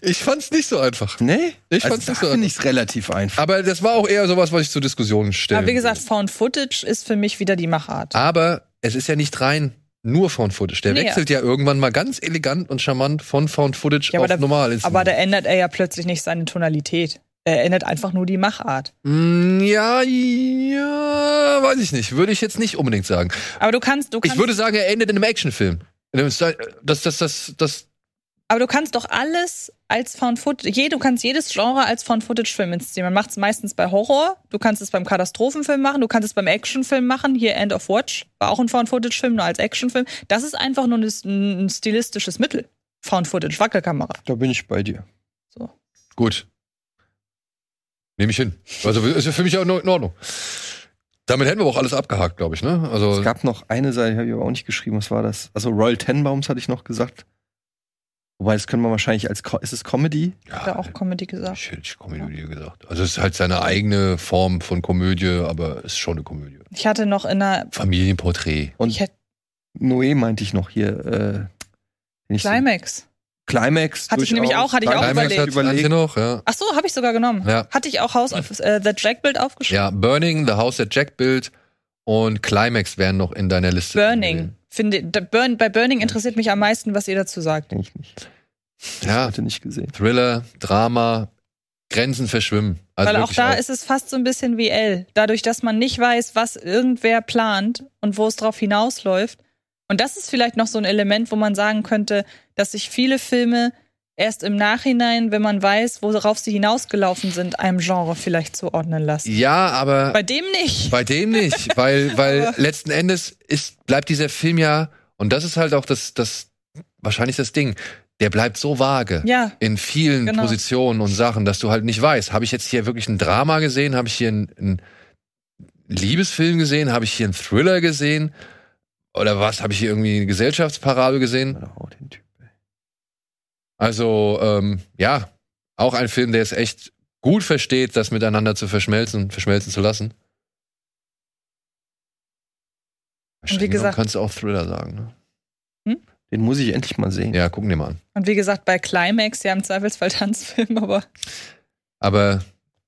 Ich fand's nicht so einfach. Nee? Ich also fand's nicht so finde einfach. ich es relativ einfach. Aber das war auch eher sowas, was ich zur Diskussion stelle. Aber wie gesagt, Found Footage ist für mich wieder die Machart. Aber es ist ja nicht rein nur Found Footage. Der Nee. wechselt ja irgendwann mal ganz elegant und charmant von Found Footage Ja, aber auf da- normal. ins- Aber da ändert er ja plötzlich nicht seine Tonalität. Er ändert einfach nur die Machart. Mm, Ja, ja, weiß ich nicht. Würde ich jetzt nicht unbedingt sagen. Aber du kannst, du kannst, Ich würde sagen, er endet in einem Actionfilm. Das, das, das, das, aber du kannst doch alles als Found Footage, je, du kannst jedes Genre als Found Footage Film inszenieren. Man macht es meistens bei Horror, du kannst es beim Katastrophenfilm machen, du kannst es beim Actionfilm machen. Hier End of Watch war auch ein Found Footage Film, nur als Actionfilm. Das ist einfach nur ein, stilistisches Mittel. Found Footage, Wackelkamera. Da bin ich bei dir. gut. Nehme ich hin. Also ist ja für mich auch in Ordnung. Damit hätten wir auch alles abgehakt, glaube ich, ne? Also, Es gab noch eine Seite, die habe ich aber auch nicht geschrieben. Was war das? Also Royal Tenbaums hatte ich noch gesagt. Wobei, das können wir wahrscheinlich als, Co ist es Comedy? Hat er auch Comedy gesagt. Ich hätte Komödie gesagt. Also es ist halt seine eigene Form von Komödie, aber es ist schon eine Komödie. Ich hatte noch in einer Familienporträt. Und ich hätte Noé meinte ich noch hier. Äh, ich so- Climax. Climax. Hatte ich nämlich auch, hatte ich auch Climax überlegt. hat überlegt. Antje noch, ja. Ach so, habe ich sogar genommen. Ja. Hatte ich auch House of äh, the Jack-Bild aufgeschrieben. Ja, Burning, The House that Jack Built und Climax wären noch in deiner Liste. Burning. Finde, Burn, bei Burning interessiert mich am meisten, was ihr dazu sagt. Ich nicht. Ja, Hatte nicht gesehen. Thriller, Drama, Grenzen verschwimmen. Also Weil auch da ist es fast so ein bisschen wie L. Dadurch, dass man nicht weiß, was irgendwer plant und wo es drauf hinausläuft. Und das ist vielleicht noch so ein Element, wo man sagen könnte, dass sich viele Filme erst im Nachhinein, wenn man weiß, worauf sie hinausgelaufen sind, einem Genre vielleicht zuordnen lassen. Ja, aber Bei dem nicht. Bei dem nicht, <laughs> weil, weil letzten Endes ist, bleibt dieser Film ja, und das ist halt auch das, das, wahrscheinlich das Ding, der bleibt so vage Ja, in vielen Genau. Positionen und Sachen, dass du halt nicht weißt, habe ich jetzt hier wirklich ein Drama gesehen, habe ich hier einen, einen Liebesfilm gesehen, habe ich hier einen Thriller gesehen oder was, habe ich hier irgendwie eine Gesellschaftsparabel gesehen? Oh, den Typ. Also, ähm, ja, auch ein Film, der es echt gut versteht, das miteinander zu verschmelzen, verschmelzen zu lassen. Und wie gesagt- kannst du auch Thriller sagen. Ne? Den muss ich endlich mal sehen. Ja, gucken dir mal an. und wie gesagt, bei Climax, ja im Zweifelsfall <laughs> Tanzfilm, aber Aber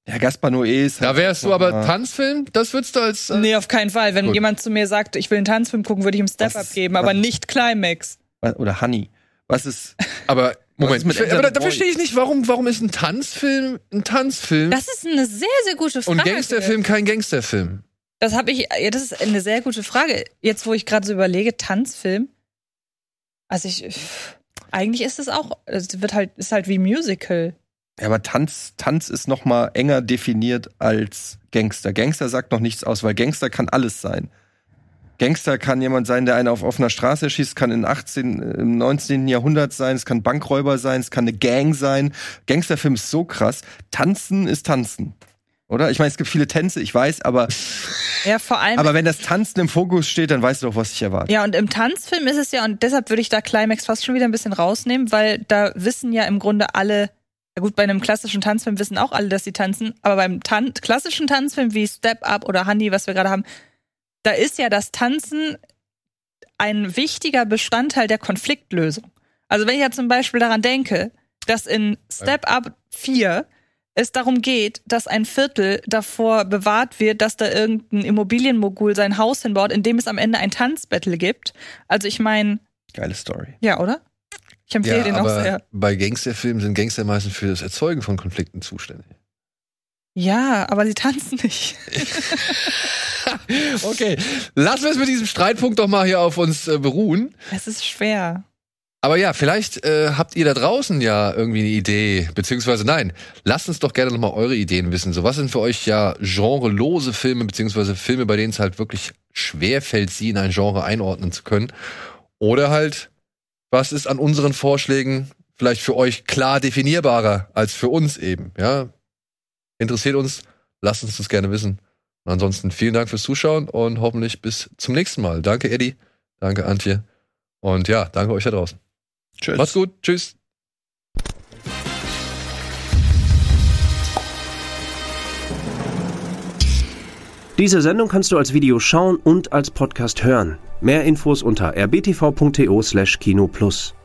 Ja, Gaspar Noé ist. da halt wärst du aber mal- Tanzfilm, das würdest du als. Äh, nee, auf keinen Fall. Wenn Gut. jemand zu mir sagt, ich will einen Tanzfilm gucken, würde ich ihm Step Was- Up geben, aber was- nicht Climax. Oder Honey. Was ist. aber Moment, ich- aber da, da verstehe ich nicht, warum, warum ist ein Tanzfilm ein Tanzfilm Das ist eine sehr, sehr gute Frage. und Gangsterfilm kein Gangsterfilm? Das habe ich, ja, das ist eine sehr gute Frage. Jetzt, wo ich gerade so überlege, Tanzfilm. Also ich, eigentlich ist es auch, es wird halt, ist halt wie Musical. Ja, aber Tanz, Tanz ist noch mal enger definiert als Gangster. Gangster sagt noch nichts aus, weil Gangster kann alles sein. Gangster kann jemand sein, der einen auf offener Straße schießt, kann in 18, äh, im 19. Jahrhundert sein, es kann Bankräuber sein, es kann eine Gang sein. Gangsterfilm ist so krass. Tanzen ist Tanzen. Oder? Ich meine, es gibt viele Tänze, ich weiß, aber, Ja, vor allem. aber wenn das Tanzen im Fokus steht, dann weißt du doch, was dich erwartet. ja, und im Tanzfilm ist es ja, und deshalb würde ich da Climax fast schon wieder ein bisschen rausnehmen, weil da wissen ja im Grunde alle, ja gut, bei einem klassischen Tanzfilm wissen auch alle, dass sie tanzen, aber beim Tan klassischen Tanzfilm wie Step Up oder Honey, was wir gerade haben, da ist ja das Tanzen ein wichtiger Bestandteil der Konfliktlösung. Also wenn ich ja zum Beispiel daran denke, dass in Step Up 4 es darum geht, dass ein Viertel davor bewahrt wird, dass da irgendein Immobilienmogul sein Haus hinbaut, in dem es am Ende ein Tanzbattle gibt. Also ich meine, Geile Story. ja, oder? Ich empfehle Ja, den auch sehr. bei Gangsterfilmen sind Gangster meistens für das Erzeugen von Konflikten zuständig. Ja, aber sie tanzen nicht. <laughs> Okay, lassen wir es mit diesem Streitpunkt doch mal hier auf uns äh, beruhen. Es ist schwer. Aber ja, vielleicht äh, habt ihr da draußen ja irgendwie eine Idee, beziehungsweise nein, lasst uns doch gerne nochmal eure Ideen wissen. So, was sind für euch ja genrelose Filme, beziehungsweise Filme, bei denen es halt wirklich schwer fällt, sie in ein Genre einordnen zu können? Oder halt, was ist an unseren Vorschlägen vielleicht für euch klar definierbarer als für uns eben? Ja, interessiert uns, lasst uns das gerne wissen. Und ansonsten vielen Dank fürs Zuschauen und hoffentlich bis zum nächsten Mal. Danke, Eddie. Danke, Antje. Und ja, danke euch da draußen. Tschüss. Macht's gut. Tschüss. Diese Sendung kannst du als Video schauen und als Podcast hören. Mehr Infos unter rbtv.to/kinoplus.